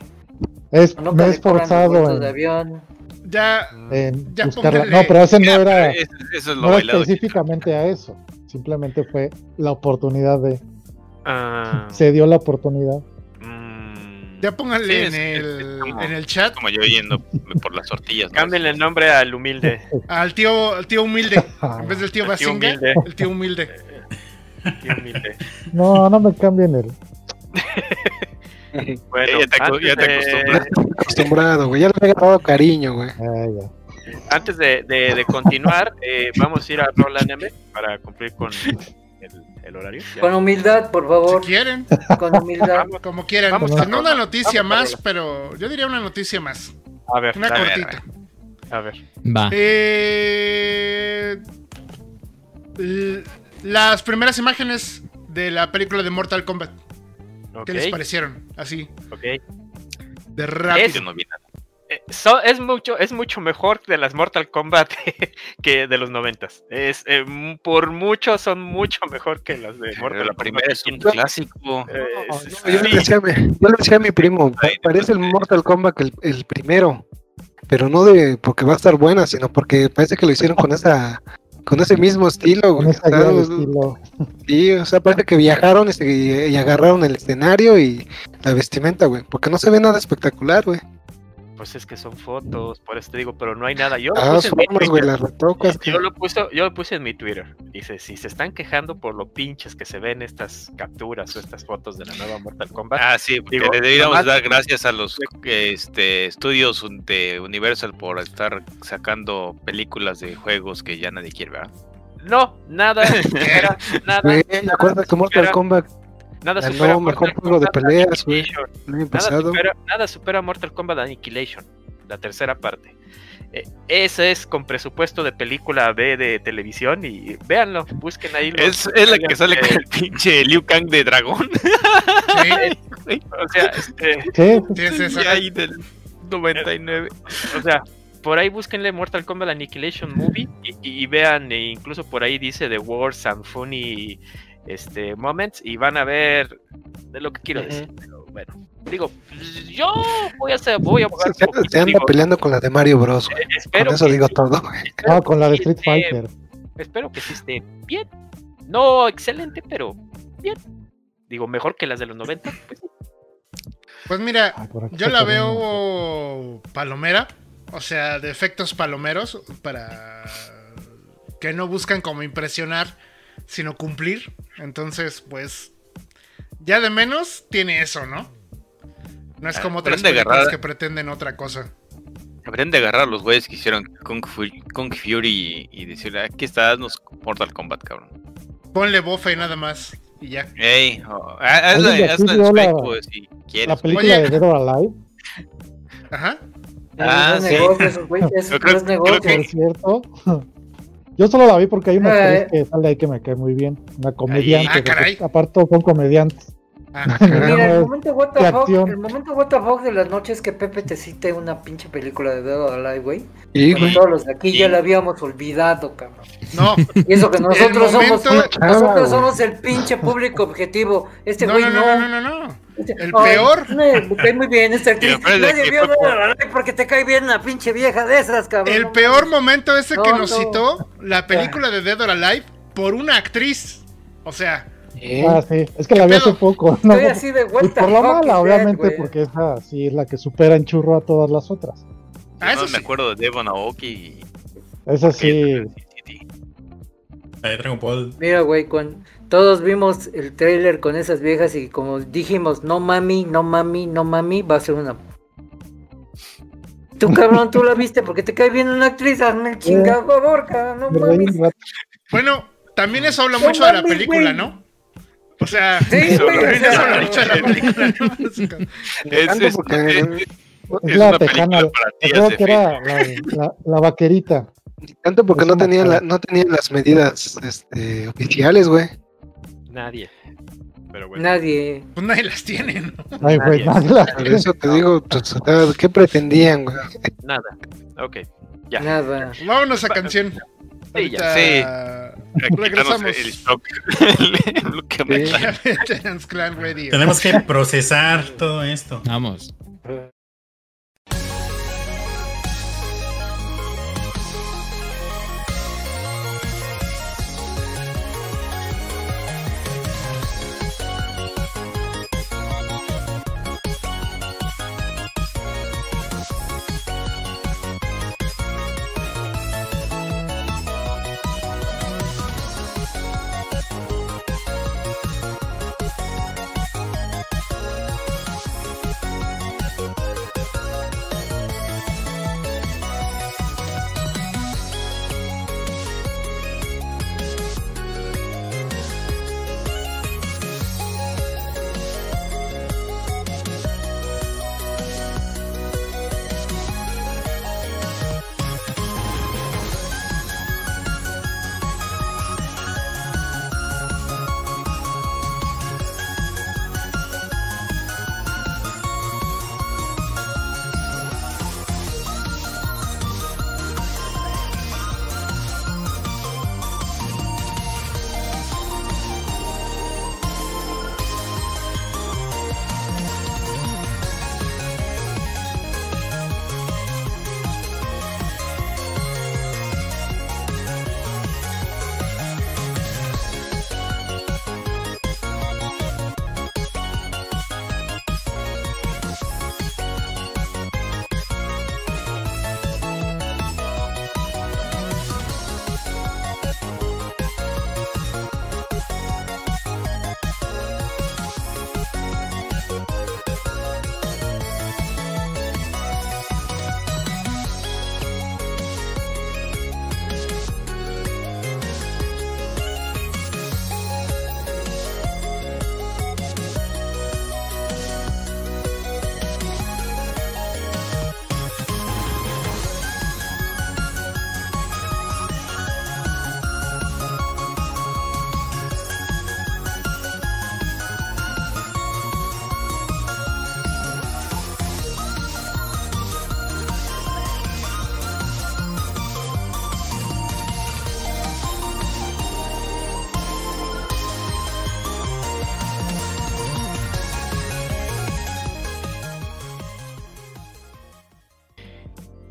Es, me he esforzado de en, avión. Ya, en Ya buscarla. póngale. No, pero ese no era, eso, eso es lo no era específicamente a eso. Simplemente fue la oportunidad de. Ah, Se dio la oportunidad. Ya pónganle Sí, en, es- es el, como- en el chat Como yo yendo por las tortillas. ¿no? Cámbienle el nombre al humilde. al tío, al tío humilde. En vez del tío El tío Basinga, humilde. el tío humilde. Tío humilde. No, no me cambien el. Bueno, ya te, acu- ya te antes de-. Acostumbrado, güey. Ya le he agarrado cariño, güey. Ya. Antes de, de- de continuar, eh, vamos a ir a Roland M para cumplir con el, el horario. Ya. Con humildad, por Si favor. quieren, Con humildad. como quieran. Vamos no una noticia vamos más, pero yo diría una noticia más. A ver, Una dale, cortita. a ver. Va. Eh, las primeras imágenes de la película de Mortal Kombat. ¿Qué les parecieron? Así, ok. de rápido. Es- Yo no vi nada. So- es mucho, es mucho mejor de las Mortal Kombat que de los noventas. Es eh, por mucho son mucho mejor que las de Pero Mortal la Kombat. primera es un original. clásico. Eh, No, es- no, yo, le sí, decía, a mi- yo le decía a mi primo, parece el Mortal Kombat el, el primero, pero no de porque va a estar buena, sino porque parece que lo hicieron con esa con ese mismo estilo, Con güey. estilo. sí, o sea, parece que viajaron y, se- y agarraron el escenario y la vestimenta, güey, porque no se ve nada espectacular, güey. Pues es que son fotos, por eso te digo, pero no hay nada. Yo lo Ah, puse en mi formas, güey, Twitter. las retocas. Yo lo, puse, yo lo puse en mi Twitter. Dice, si se están quejando por lo pinches que se ven estas capturas o estas fotos de la nueva Mortal Kombat, Ah, sí, porque Digo, le deberíamos nomás- dar gracias a los este, estudios de Universal por estar sacando películas de juegos que ya nadie quiere, ¿verdad? no, nada supera, nada, nada acuérdate que Mortal Kombat nada ganó supera mejor Mortal juego de Kombat peleas, güey. Annihilation. el año Nada pasado. supera, nada supera Mortal Kombat Annihilation, la tercera parte. Eh, ese es con presupuesto de película B de televisión y véanlo, busquen ahí. los- Es, es la que sale eh, con el pinche Liu Kang de dragón. Sí, O sea, este, sí, es ahí del 99. o sea, por ahí búsquenle Mortal Kombat Annihilation Movie y, y- y vean, e incluso por ahí dice The Worst and Funny este, Moments y van a ver de lo que quiero decir. Pero bueno, digo, yo voy a hacer, voy a abogar Se, poquito, anda digo, peleando con la de Mario Bros. eh, espero Con eso que digo sí, todo, no, con la de Street esté- Fighter. Espero que sí esté bien. No excelente, pero bien. Digo, mejor que las de los 90. Pues, Pues mira, Ah, yo la veo palomera, o sea, de efectos palomeros, para que no buscan como impresionar, sino cumplir. Entonces, pues, ya de menos tiene eso, ¿no? No es como otras películas agarrar- que pretenden otra cosa. Deberían de agarrar a los güeyes que hicieron Kung, Fu- Kung Fury y, y decirle, aquí está, haznos Mortal Kombat, cabrón. Ponle bofe y nada más, y ya. Ey, oh, haz- hazla ¿Alguien de aquí hazla en vio la- si quieres. película Oye. de Dead or Alive, Ajá. Ah, es sí. negocio, eso, güey, Yo creo- es creo que- por cierto. Yo solo la vi porque hay una Eh. actriz que sale ahí que me cae muy bien. Una comediante. Ah, caray. porque Aparte son comediantes. Ah, Mira, el momento acción. el momento what the fuck de la noche es que Pepe te cite una pinche película de Dead or Alive, güey. Y, Cuando güey, todos los de aquí ya Sí. la habíamos olvidado, cabrón. no, Y eso que nosotros somos, nosotros somos el pinche público objetivo. Este no, güey no, no. no, no, no, no. Este- El Ay, peor. no, me cae muy bien esta actriz. Y aparte de Nadie que vio fue Dead por- or Alive porque te cae bien una pinche vieja de esas, cabrón. El No peor momento ese que No, nos no. citó la película de Dead or Alive por una actriz. O sea, ¿eh? Ah, sí. Es que la vi ¿Qué hace poco. ¿no? Estoy así de Y what the por la mala, obviamente, güey? porque esa sí es la que supera en churro a todas las otras. ah, no eso me sí. acuerdo de Devon Aoki y... Esa sí. Sí. La de Dragon Ball. Mira, güey, con... todos vimos el trailer con esas viejas y como dijimos, no mami, no mami, no mami, va a ser una... Tú, cabrón, tú la viste porque te cae bien una actriz, hazme el chingado favor, cabrón, no mames. Bueno, también eso habla No mucho de la mames, película, güey. ¿no? O sea, Sí, eso, habla mucho de la película, ¿no? Es, Tanto es- porque- es- Es la una tejana. para Creo que era la, la, la vaquerita. Tanto porque no tenían, la, no tenían las medidas este, oficiales, güey. Nadie. Pero bueno. Nadie. Pues nadie las tiene, ¿no? Ay, güey, Nadie. nadie la- Por eso te digo, pues, ¿qué pretendían, güey? Nada. Ok. Ya. Nada. Vámonos a canción. Sí, ya. Ahorita Sí. Regresamos. el. Tenemos que procesar todo esto. Vamos.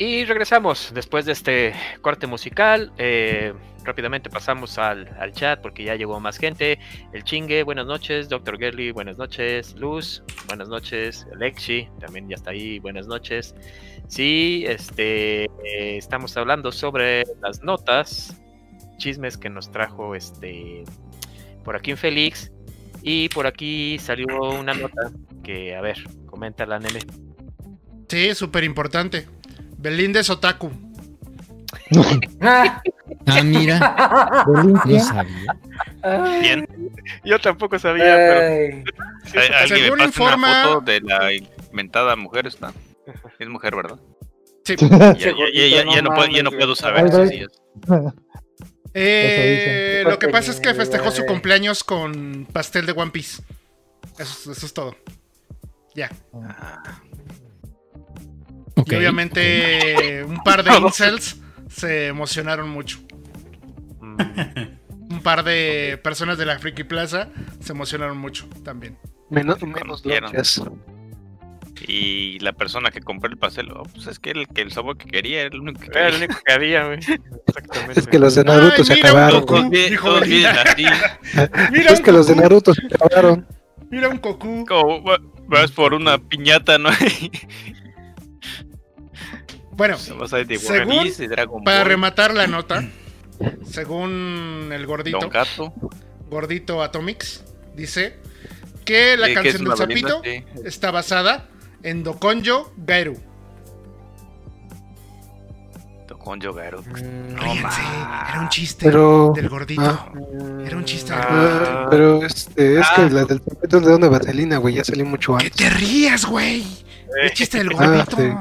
Y regresamos después de este corte musical. eh, rápidamente pasamos al, al chat porque ya llegó más gente. El Chingue, buenas noches. Doctor Gerly, buenas noches. Luz, buenas noches. Lexi, también ya está ahí, buenas noches. Sí, este, eh, estamos hablando sobre las notas, chismes que nos trajo este por aquí en Félix. Y por aquí salió una nota que, a ver, coméntala, nene. Sí, súper importante. Belinda es otaku. Ah, Ah, mira, no sabía. Bien. Yo tampoco sabía, pero ay. Al- está- Alguien me Según pasa informa- una foto de la inventada mujer está. Es mujer, ¿verdad? Sí. Ya, Che, ya, ya, ya, ya no, puedo, ya no mames, puedo güey. saber si es. Eh, lo que pasa es que festejó su cumpleaños con pastel de One Piece. Eso, eso es todo. Ya. Y obviamente un par de incels se emocionaron mucho. Mm, Un par de personas de la Friki Plaza se emocionaron mucho también. Menos, menos. Y la persona que compró el pastel, oh, pues es que el, que el sabor que quería era el único que Era el único que había, güey. Exactamente. Es que los de Naruto Ay, se mira, un acabaron. Goku. Vienen así. Mira Es un que los de Naruto se acabaron. Mira un Goku. Como vas por una piñata, ¿no? Bueno, Según- para rematar la nota, según el gordito, gordito Atomics, dice que la que canción del sapito sí. está basada en Dokonjo Gairu. Tokonjo Garu. Mm, No, era un chiste Pero. del gordito. Ah. Era un chiste del Ah. gordito. Ah, pero este, es Ah. que la del es de una vaselina, güey, ya salió mucho ¡Que antes. te rías, güey! El chiste del Ah, gordito. sí.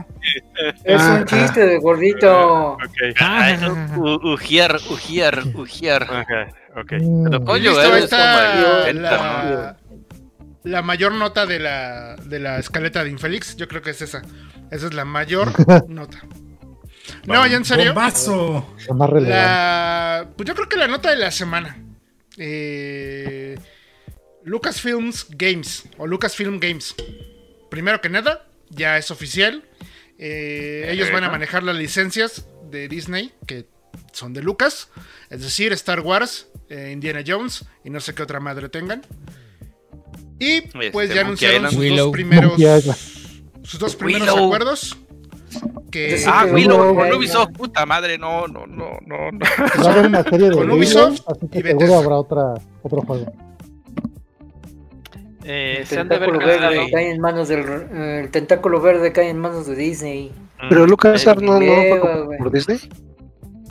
Es Ah, un chiste de gordito. Ok. Ay, u- Ujiar, ujiar, ujiar. Ajá, ok. Mm, Listo, es como está la, la mayor nota de la, de la escaleta de Infélix. Yo creo que es esa. Esa es la mayor nota. No, ya en serio. ¡Bombazo! La, pues yo creo que la nota de la semana. Eh, Lucasfilms Games o Lucasfilm Games. Primero que nada, ya es oficial. Eh, ellos van a manejar las licencias de Disney que son de Lucas. Es decir, Star Wars, eh, Indiana Jones y no sé qué otra madre tengan. Y pues Este, ya Monkey anunciaron sus Willow. dos primeros sus dos primeros Willow. acuerdos. Que Ah, que Willow, con Ubisoft, puta madre, no, no, no, no, no. Va a haber una serie de Con Willow, Ubisoft así que y seguro Bethesda. habrá otra, otro juego. Eh, El se han de haber tentáculo verde cae en manos del eh, el tentáculo verde cae en manos de Disney. Pero Lucas Eh, no, no fue güey. por Disney.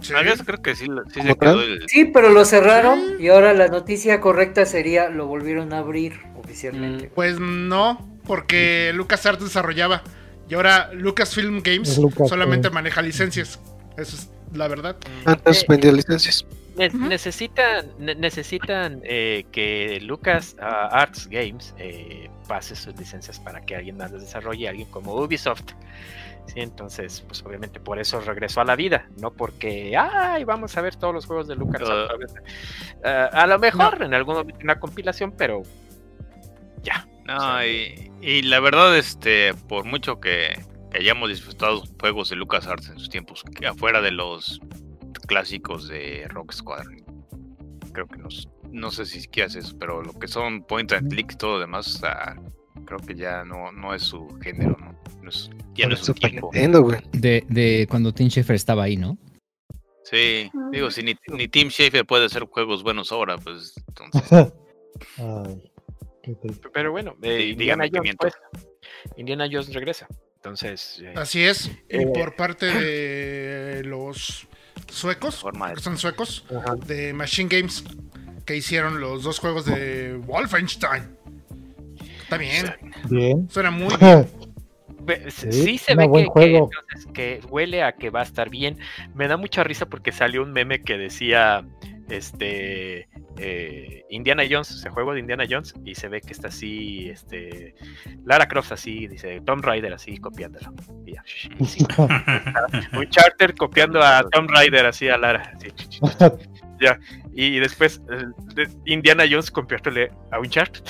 Sí. A veces creo que sí, sí se. Sí, pero lo cerraron y ahora la noticia correcta sería lo volvieron a abrir oficialmente. Pues no, porque LucasArts desarrollaba y ahora Lucasfilm Games Lucas, solamente sí. maneja licencias. Eso es la verdad. Antes Eh, vendía licencias. Ne- necesitan ne- necesitan eh, que Lucas ah, Arts Games eh, pase sus licencias para que alguien más las desarrolle, alguien como Ubisoft. Sí, entonces, pues obviamente por eso regresó a la vida, no porque, ay, vamos a ver todos los juegos de Lucas. Ah. Ah, a lo mejor en algún momento una compilación, pero ya. No, y, y la verdad, este, por mucho que, que hayamos disfrutado juegos de LucasArts en sus tiempos, que afuera de los clásicos de Rock Squadron, creo que nos, no sé si quieras eso, pero lo que son point and click y todo lo demás, ah, creo que ya no, no es su género, ¿no? No es- ya no es su Super tiempo. Nintendo, güey. De, de cuando Tim Schafer estaba ahí, ¿no? Sí, digo, si ni, ni Tim Schafer puede hacer juegos buenos ahora, pues entonces. Ay, qué. Pero bueno, eh, Sí, Indiana Jones, miento. pues, Indiana Jones regresa. Entonces, eh, Así es. Y Eh. por parte de los suecos, Forma de- que son suecos, de Machine Games, que hicieron los dos juegos de Wolfenstein. Está bien, Bien. suena muy bien. Sí, se ve que, que, entonces, que huele a que va a estar bien. Me da mucha risa porque salió un meme que decía este eh, Indiana Jones, ese juego de Indiana Jones, y se ve que está así, este Lara Croft así, dice Tom Raider así copiándolo. Y ya, sí. un charter copiando a Tom Raider así a Lara. así, ya. Y después eh, de- Indiana Jones copiándole a un charter.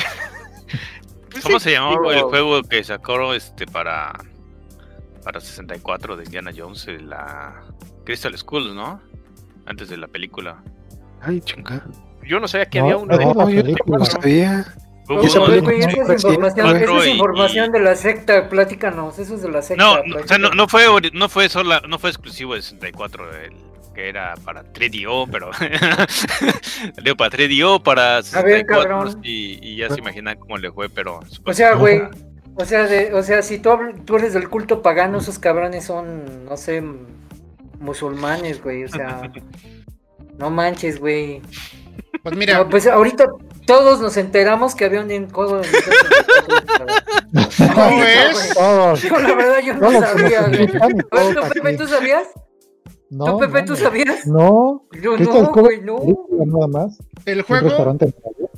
Pues ¿Cómo sí, se digo, el juego que sacó este para para 64 de Indiana Jones, la Crystal Skull, ¿no? Antes de la película. Ay, chinga. Yo no sabía que No, había uno no, de la No, no sabía. Oye, Esa güey, güey, esa es información, esa es y- información de la secta, platícanos, eso es de la secta. No, no, o sea, no, no fue no fue sola, no fue exclusivo de 64, el que era para 3DO, pero digo para 3DO, para 64 cabrón. y, y ya se imaginan cómo le fue, pero O sea, güey, o sea, de, o sea, si tú, tú eres del culto pagano, esos cabrones son, no sé, musulmanes, güey, o sea, no manches, güey. Pues mira, No, pues ahorita todos nos enteramos que había un juego de ¿cómo es? Todos. Yo la verdad yo no sabía, güey. ¿Tú, Pepe, tú sabías? No, ¿Tú, Pepe, tú sabías? No, Yo no, güey, no. nada más. el juego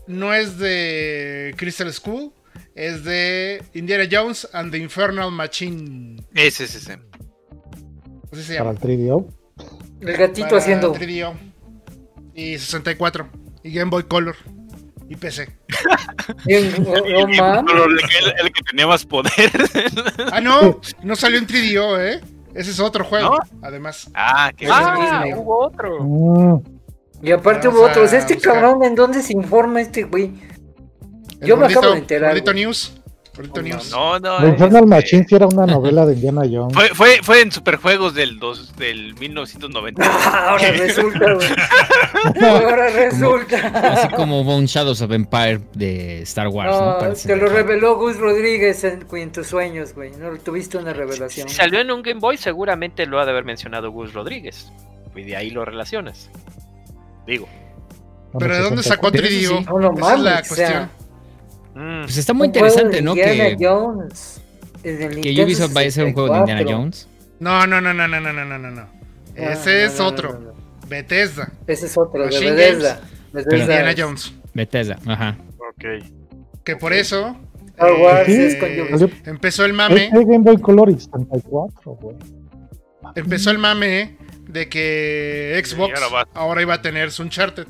no es de Crystal Skull, es de Indiana Jones and the Infernal Machine. ese es ese. Así se para el 3DO. El gatito Para haciendo. 3DO. Y 64. Y Game Boy Color. Y PC. No, no el, que- el que tenía más poder. Ah, no. No salió en 3DO, ¿eh? Ese es otro juego. ¿No? Además. ah, que Ah, Disney. hubo otro. Mm, Y aparte Vamos hubo otros. Este buscar. cabrón, ¿en dónde se informa este güey? Yo me gordito- acabo de enterar. News. No News. no, no. Infernal este, Machine sí era una novela de Indiana Jones. Fue, fue, fue en Superjuegos del, dos, del 1990. Ahora resulta, güey. Ahora resulta. Así como un Shadows of Empire de Star Wars, ¿no? Te lo 64. reveló Gus Rodríguez en, en tus sueños, güey. No tuviste una revelación. Si salió en un Game Boy, seguramente lo ha de haber mencionado Gus Rodríguez. Y de ahí lo relacionas. Digo. Pero ¿de dónde sacó 64. Pero eso 3DO? sí. No, no Esa es la sea, cuestión. Mm, Pues está muy un interesante, ¿no? Indiana Que, Jones. que Ubisoft vaya a hacer un juego de Indiana 64. Jones. No, no, no, no, no, no, no, no, no, Ese no, es otro. no, no. Bethesda. Ese es otro, de Bethesda. Bethesda Indiana es- Jones. Bethesda, ajá. ok. Que por eso. Star Wars eh, es con Ubisoft. empezó el mame. Este Game Boy Color y 64, güey. Empezó el mame de que Xbox ahora ahora iba a tener su Uncharted.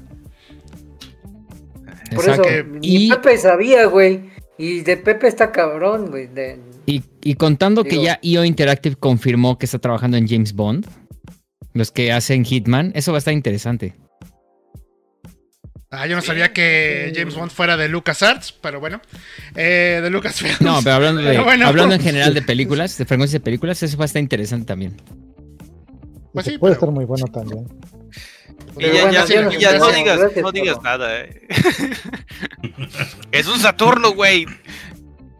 Por Exacto. eso, Y, Pepe sabía, güey. Y de Pepe está cabrón, güey. de- y, y contando que ya EO Interactive confirmó que está trabajando en James Bond, los que hacen Hitman, eso va a estar interesante. Ah, yo no sabía que James Bond fuera de LucasArts, pero bueno. Eh, de Lucasfilm. No, pero hablando, de, Pero bueno. hablando en general de películas, de frecuencias de películas, eso va a estar interesante también. Pues sí, puede pero- estar muy bueno también. Y ya, ya, ya ya, ya no digas, no digas nada, eh. es un Saturno, güey.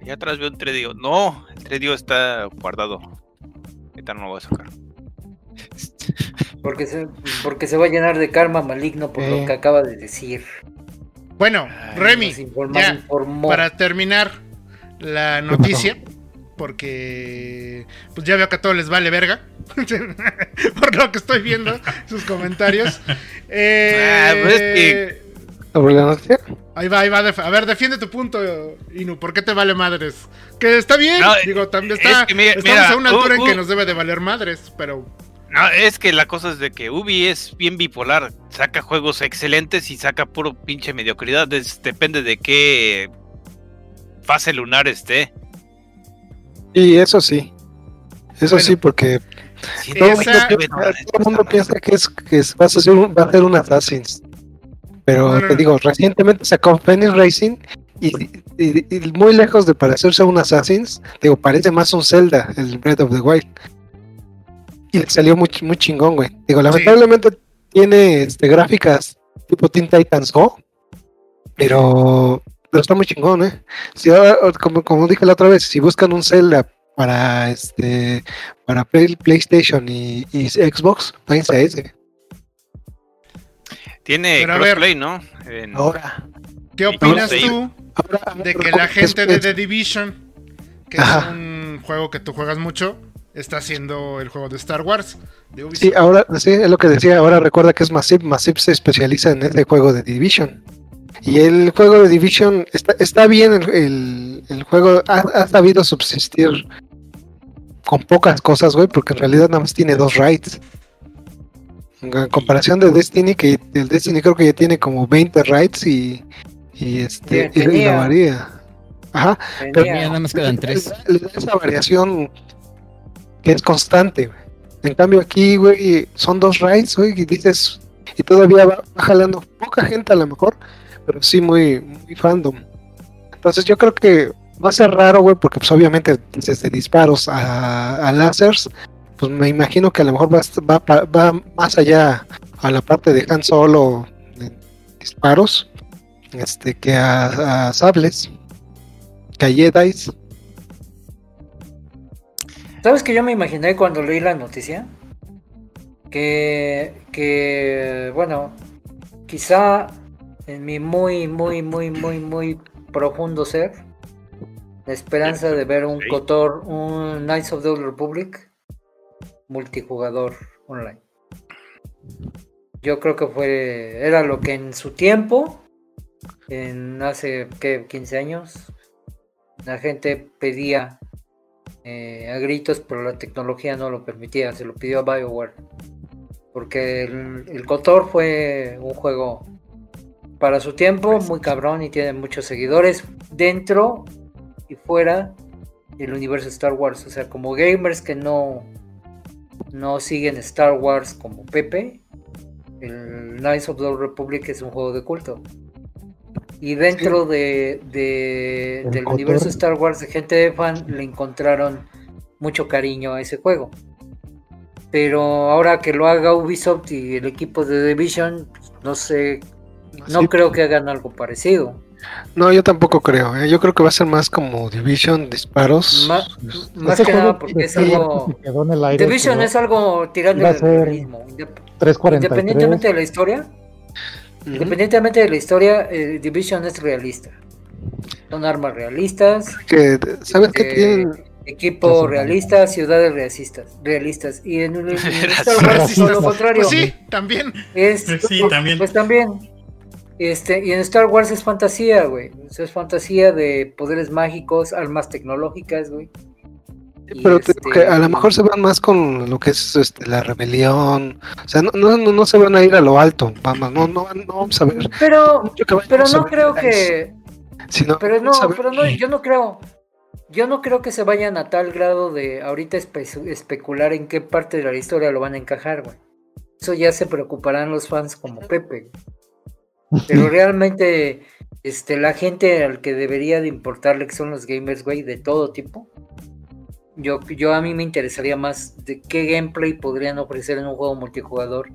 Y atrás veo un 3DO. No, el 3DO está guardado. Ahorita no lo voy a sacar. Porque se, porque se va a llenar de karma maligno por Eh. lo que acaba de decir. Bueno, Remy, ya, para terminar la noticia, porque pues ya veo que a todos les vale verga. por lo que estoy viendo sus comentarios. Eh, Ah, pues es que-. Ahí va, ahí va. A ver, defiende tu punto, Inu. ¿Por qué te vale madres? Que está bien. No, Digo, también es está. que mira- estamos mira, a una altura uh, en que nos debe de valer madres, pero. No, es que la cosa es de que Ubi es bien bipolar. Saca juegos excelentes y saca puro pinche mediocridad. Es- depende de qué fase lunar esté. Y eso sí. Eso Bueno. sí, porque Sí, todo, el mundo piensa- todo el mundo piensa que, es, que es- va, a ser un, va a ser un Assassin's. Pero No, no, te digo, recientemente sacó Phoenix Racing y, y- y muy lejos de parecerse a un Assassin's, digo, parece más un Zelda, el Breath of the Wild. Y le salió muy, muy chingón, güey. Digo, lamentablemente tiene este, gráficas tipo Teen Titans Go, pero, pero está muy chingón, ¿eh? Si ahora, como, como dije la otra vez, si buscan un Zelda para este para Play- PlayStation y, y Xbox, váyanse a ese. Tiene Pero ver. crossplay, ¿no? En- Ahora, ¿Qué opinas tú ahora de que la gente de The Division, que Ajá. es un juego que tú juegas mucho, está haciendo el juego de Star Wars? De Ubisoft? Sí, ahora sí, es lo que decía, ahora recuerda que es Massive, Massive se especializa en ese juego de Division. Y el juego de Division está, está bien, el, el- el juego ha, ha sabido subsistir con pocas cosas, güey, porque en realidad nada más tiene dos raids. En comparación de Destiny, que el Destiny creo que ya tiene como 20 raids y, y este y, y la varía. Ajá, Tenía- Ya nada más quedan tres. esa variación que es constante. güey. En cambio aquí, güey, son dos raids, güey, y dices, y todavía va, va jalando poca gente a lo mejor, pero sí muy, muy fandom. Entonces yo creo que va a ser raro, güey, porque pues obviamente desde disparos a, a lásers, pues me imagino que a lo mejor va, va, va más allá a la parte de Han Solo disparos, este, que a, sables, que a Jedi's. ¿Sabes que yo me imaginé cuando leí la noticia? Que, que, bueno, quizá en mi muy, muy, muy, muy, muy profundo ser, la esperanza de ver un. Cotor, un Knights of the Old Republic multijugador online. Yo creo que fue, era lo que en su tiempo, en hace, ¿qué? 15 años, la gente pedía eh, a gritos, pero la tecnología no lo permitía, se lo pidió a BioWare. Porque el, el Cotor fue un juego para su tiempo muy cabrón y tiene muchos seguidores dentro y fuera del universo Star Wars. O sea, como gamers que no, no siguen Star Wars como Pepe, el Knights of the Republic es un juego de culto. Y dentro de, de- El del Cotor. universo Star Wars de gente de fan le encontraron mucho cariño a ese juego. Pero ahora que lo haga Ubisoft y el equipo de Division, no sé, no Sí. creo que hagan algo parecido. No, yo tampoco creo. ¿eh? Yo creo que va a ser más como Division, disparos. Más Ese que juego nada porque es algo... que se quedó en el aire, Division quedó es algo tirando el 343. Independientemente de la historia, independientemente de la historia, eh, Division es realista. Son armas realistas, Que, ¿Sabes qué eh, tienen? equipo Entonces, realista, ciudades realistas, realistas. Y en, en- en Star Wars Racistas. todo lo contrario. Pues sí, también. Es, Sí, también. Pues también. Este, y en Star Wars es fantasía, güey. Es fantasía de poderes mágicos, armas tecnológicas, güey. Y Pero te- este, que a lo mejor se van más con lo que es este, la rebelión. O sea, no, no, no, se van a ir a lo alto. Vamos, no, no, no vamos a ver. Pero, pero no creo que. sino Pero no, pero no, yo no creo. Yo no creo que se vayan a tal grado de ahorita espe- especular en qué parte de la historia lo van a encajar, güey. Eso ya se preocuparán los fans como Pepe. Pero realmente, este, la gente al que debería de importarle que son los gamers, güey, de todo tipo. Yo, yo a mí me interesaría más de qué gameplay podrían ofrecer en un juego multijugador.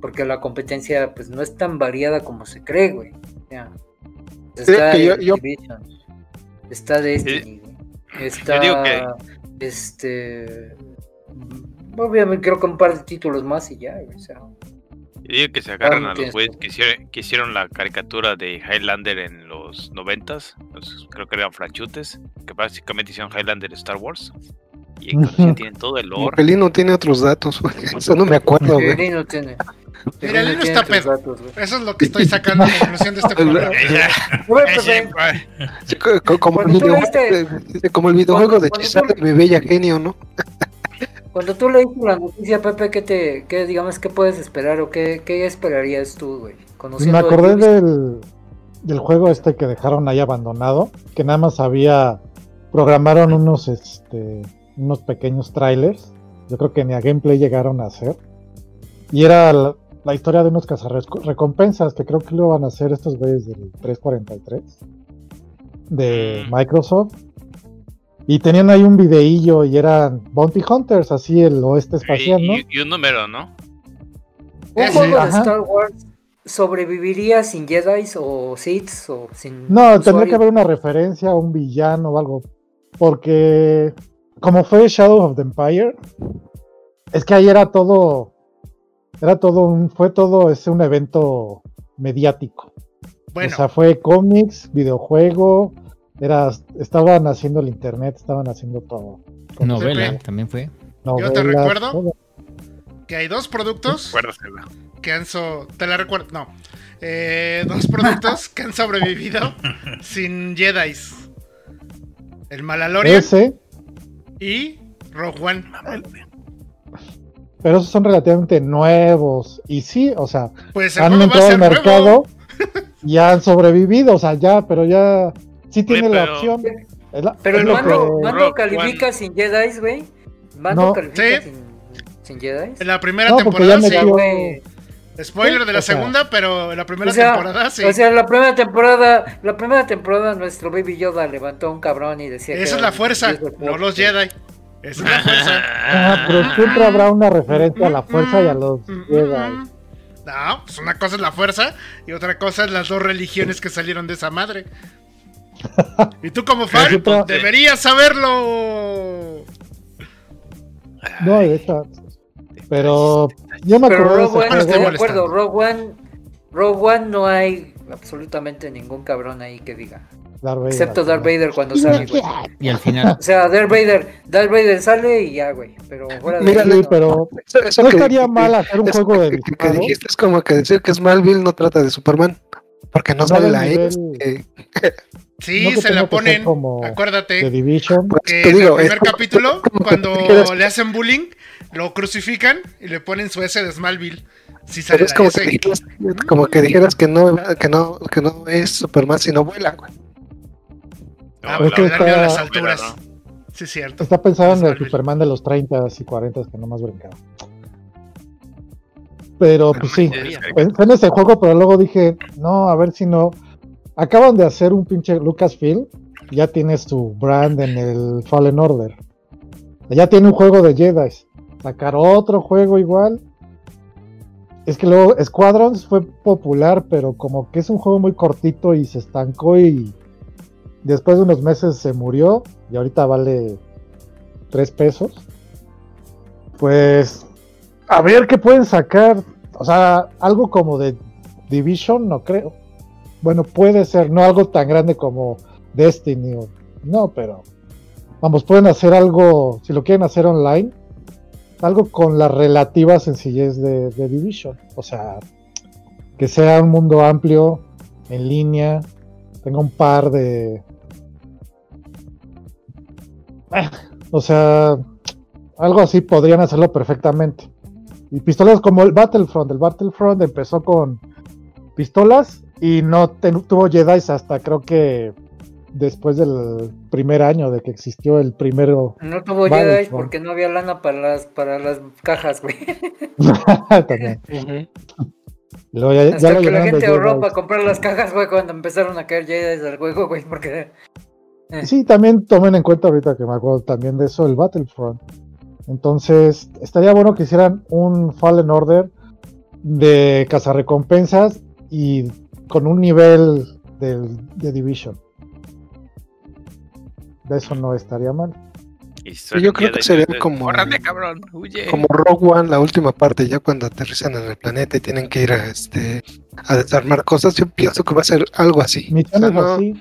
Porque la competencia, pues, no es tan variada como se cree, güey. O sea, está yo- yo- está Destiny, güey, está, digo que- este, obviamente creo que un par de títulos más y ya, güey, o sea, Yo digo que se agarran a los güeyes que hicieron, que hicieron la caricatura de Highlander en los noventas, los- creo que eran franchutes, que básicamente hicieron Highlander Star Wars. Y en que tienen todo el lore. Pelín no tiene otros datos, güey. Eso no me acuerdo, güey. Lino tiene. Mira, tiene está pedo. datos. Eso es lo que estoy sacando en conclusión de este programa. Eh, pues, pues, como, el videojuego, de- el mi bella genio, ¿no? Cuando tú leíste la noticia, Pepe, ¿qué te, qué, digamos, qué puedes esperar o qué, qué esperarías tú, güey? Pues Conociendo me acordé del, del juego este que dejaron ahí abandonado, que nada más había, programaron unos, este, unos pequeños trailers, yo creo que ni a gameplay llegaron a hacer, y era la, la historia de unos cazarrecompensas, que creo que lo van a hacer estos güeyes del 343, de. Microsoft, y tenían ahí un videillo y eran Bounty Hunters, así el oeste espacial, ¿no? y- y un número, ¿no? ¿Un juego de. Star Wars sobreviviría sin Jedi o Sith o sin. No, tendría que haber una referencia a un villano o algo. Porque como fue Shadow of the Empire, es que ahí era todo. Era todo un. Fue todo ese un evento mediático. Bueno, O sea, fue cómics, videojuego. Era, estaban haciendo el internet, estaban haciendo todo. Novela también fue. Novelas, te recuerdo. todo. que hay dos productos Acuérdasela. que han so te la recuerdo, no, Eh, dos productos que han sobrevivido sin Jedi's. El Malalorian Ese, y Rogue One. pero esos son relativamente nuevos. Y sí, o sea, Pues el han entrado al mercado nuevo. y han sobrevivido, o sea, ya, pero ya sí tiene la pero- opción. Es la- Pero es el mando, que- mando califica One. sin Jedi, güey. ¿Mando No. califica Sí. sin, sin Jedi? En la primera No, temporada sí. metió- Spoiler de la O sea- segunda, pero en la primera O sea, temporada sí. O sea, la primera temporada, la primera temporada nuestro Baby Yoda levantó a un cabrón y decía que Esa es era la fuerza, no los. Jedi. Esa es la fuerza. Ah, pero siempre habrá una referencia a la fuerza y a los Jedi. No, pues una cosa es la fuerza y otra cosa es las dos religiones que salieron de esa madre. Y tú como fan, siempre- deberías saberlo. No, de hecho. Pero yo me Pero acuerdo de Rogue One, de acuerdo, Rogue One, Rogue One no hay absolutamente ningún cabrón ahí que diga. Darth Vader, Excepto Darth. Vader cuando sale, güey. Y al final, O sea, Darth Vader, Darth Vader sale y ya, güey. Pero fuera de Mira, no. pero Eso, eso no que- estaría que- mal hacer un eso juego de que, que- dijiste es como que decir que Smallville no trata de Superman. Porque no No sale la nivel X. Sí, No se la ponen. como The Acuérdate Division. pues, que te en el primer capítulo, cuando le hacen bullying, lo crucifican y le ponen su S de Smallville. Sí pero sale es como que, dijeras, como que dijeras que no, que no, que no es Superman sino vuela, güey. Ah, Pero es porque que le dan miedo a las está- alturas. Sí, es cierto. Está pensado en el. Superman de los 30 y 40 que nomás brincaba. Pero pues sí, pensé en ese juego, pero luego dije, no, a ver si no. Acaban de hacer un pinche Lucasfilm, ya tiene su brand en el Fallen Order. Ya tiene un juego de Jedi. Sacar otro juego igual. Es que luego Squadrons fue popular, pero como que es un juego muy cortito y se estancó y después de unos meses se murió y ahorita vale 3 pesos. Pues a ver qué pueden sacar. O sea, algo como de Division, no creo. Bueno, puede ser, no algo tan grande como Destiny. o- no, pero vamos, pueden hacer algo, si lo quieren hacer online, algo con la relativa sencillez de, Division. O sea, que sea un mundo amplio, en línea, tenga un par de... O sea, algo así podrían hacerlo perfectamente. Y pistolas como el Battlefront. El Battlefront empezó con pistolas y no te- tuvo Jedi hasta creo que después del primer año de que existió el primero. No tuvo Jedi porque no había lana para las, para las cajas, güey. También. Ya, ya Hasta lo que la gente ahorró para comprar las cajas, güey, cuando empezaron a caer Jedi del juego, güey, porque... eh, Sí, también tomen en cuenta ahorita que me acuerdo también de eso, el Battlefront. Entonces, estaría bueno que hicieran un Fallen Order de cazarrecompensas y con un nivel del, de Division. De eso no estaría mal. Yo creo que sería como- ¡Córrate, cabrón! ¡Huye! Como Rogue One, la última parte, ya cuando aterrizan en el planeta y tienen que ir a, este, a desarmar cosas, yo pienso que va a ser algo así. O sea, no, así,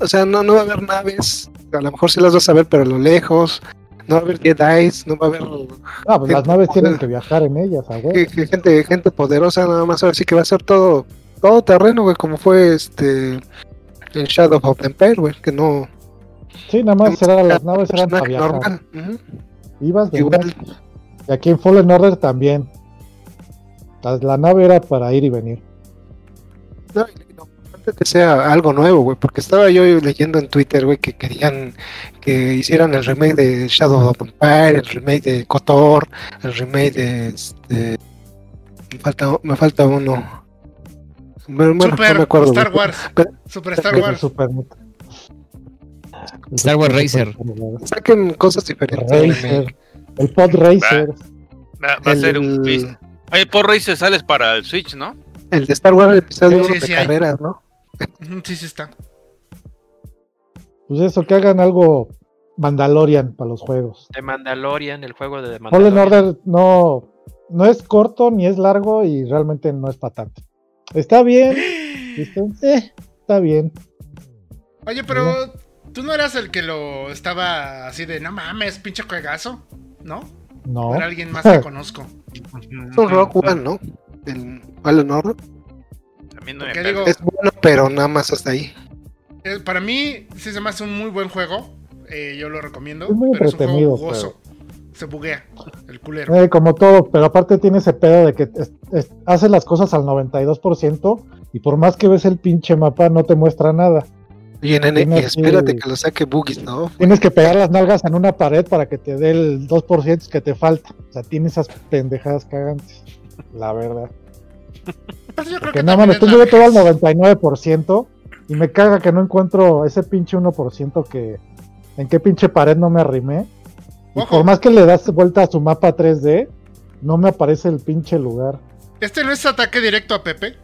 o sea, no, no va a haber naves, a lo mejor sí las vas a ver, pero a lo lejos, no va a haber Jedi, no va a haber ah, pues las naves tienen que viajar en ellas, a que gente, gente poderosa, nada más ahora sí que va a ser todo, todo terreno, güey, como fue este en Shadow of the Empire, güey, que no Sí, nada más eran, las naves eran para viajar. normal. Ibas, venías. Igual, Y aquí en Fallen Order también. La, la nave era para ir y venir. No, y lo importante es que sea algo nuevo, güey, porque estaba yo leyendo en Twitter, güey, que querían que hicieran el remake de Shadow of the Empire, el remake de KOTOR, el remake de este me falta me falta uno. Bueno, Super no me acuerdo. Star. Wars. Pero- Super Star Wars. Super- Star Wars Racer. Saquen cosas diferentes. Racer. El Pod Racer. Va, va a El, ser un twist. Oye, por Racer sales para el Switch, ¿no? el de Star Wars, el episodio Sí, de sí hay. carreras, ¿no? Sí, sí está. Pues eso, que hagan algo Mandalorian para los juegos. De Mandalorian, el juego de Fallen Mandalorian. Order no, no es corto ni es largo y realmente no es para tanto. Está bien. Eh, está bien. Oye, pero tú no eras el que lo estaba así de, no mames, pinche juegazo, ¿no? No. Era alguien más que conozco. Es un Rock One, ¿no? El Fallen Order. A mí no me digo, Es bueno, pero nada más hasta ahí. eh, para mí sí se me hace un muy buen juego. eh, yo lo recomiendo. Es muy pero es un juego jugoso. Se buguea el culero. Eh, como todo, pero aparte tiene ese pedo de que es- hace las cosas al 92% y por más que ves el pinche mapa no te muestra nada. Y en N- Tienes espérate que- que lo saque Boogies, ¿no? Tienes que pegar las nalgas en una pared para que te dé el 2% que te falta. O sea, tiene esas pendejadas cagantes. La verdad. Yo creo que la tengo yo todo al vejez. 99% y me caga que no encuentro ese pinche 1% que. ¿En qué pinche pared no me arrimé? Y Ojo. por más que le das vuelta a su mapa 3D, no me aparece el pinche lugar. Este no es ataque directo a Pepe.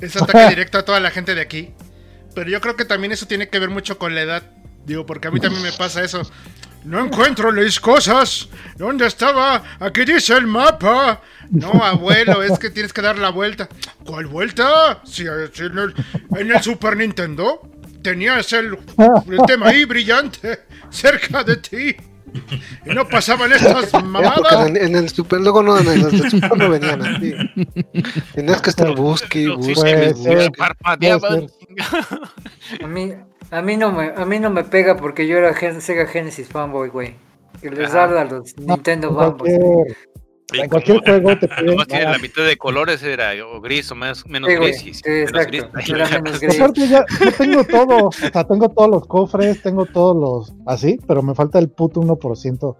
Es ataque directo a toda la gente de aquí. Pero yo creo que también eso tiene que ver mucho con la edad. Digo, porque a mí también me pasa eso. No encuentro las cosas. ¿Dónde estaba? Aquí dice el mapa. No, abuelo, es que tienes que dar la vuelta. ¿Cuál vuelta? Si, si en, el, en el Super Nintendo tenías el, el tema ahí brillante cerca de ti. Y no pasaban estas mamadas. en, en el Super, luego no, en el, Super no venían así. Tenías que estar busque, busque, ser. parpadeaban. A mí, a mí no me, a mí no me pega porque yo era Gen- Sega Genesis fanboy, güey. Que les da a los Nintendo En fanboys. En cualquier como- juego te piden. Nomás tiene la mitad de colores era o gris o más, menos Sí, gris. menos exacto. gris. Era menos gris. Aparte ya, yo tengo todo, o sea, tengo todos los cofres, tengo todos los así, pero me falta el puto 1%.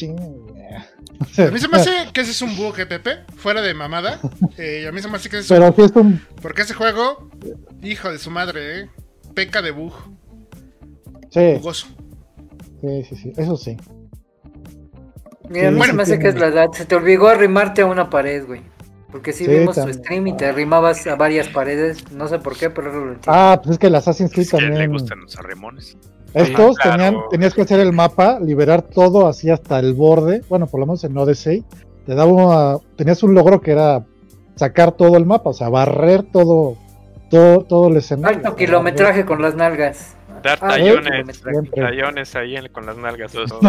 Eh. A mí se me hace que ese es un bug, Pepe, fuera de mamada. Eh, a mí se me hace que ese es un Pero es un. Porque ese juego, hijo de su madre, ¿eh? Peca de bug, Sí, bugoso. sí, sí, sí, eso sí. Mira, Sí, se me hace que es la edad. Se te olvidó arrimarte a una pared, güey. Porque sí, Sí, vimos tu también. stream y te arrimabas a varias paredes. No sé por qué, pero lo entiendo. Ah, pues es que el Assassin's Creed Es que le también. gustan los arremones. Estos Ah, claro. tenían, tenías que hacer el mapa, liberar todo así hasta el borde. Bueno, por lo menos en Odyssey. Te daba una- tenías un logro que era sacar todo el mapa, o sea, barrer todo, todo, todo el escenario. Alto kilometraje con las nalgas. Dar Ah, tallones, tallones ahí en- con las nalgas. Todos los te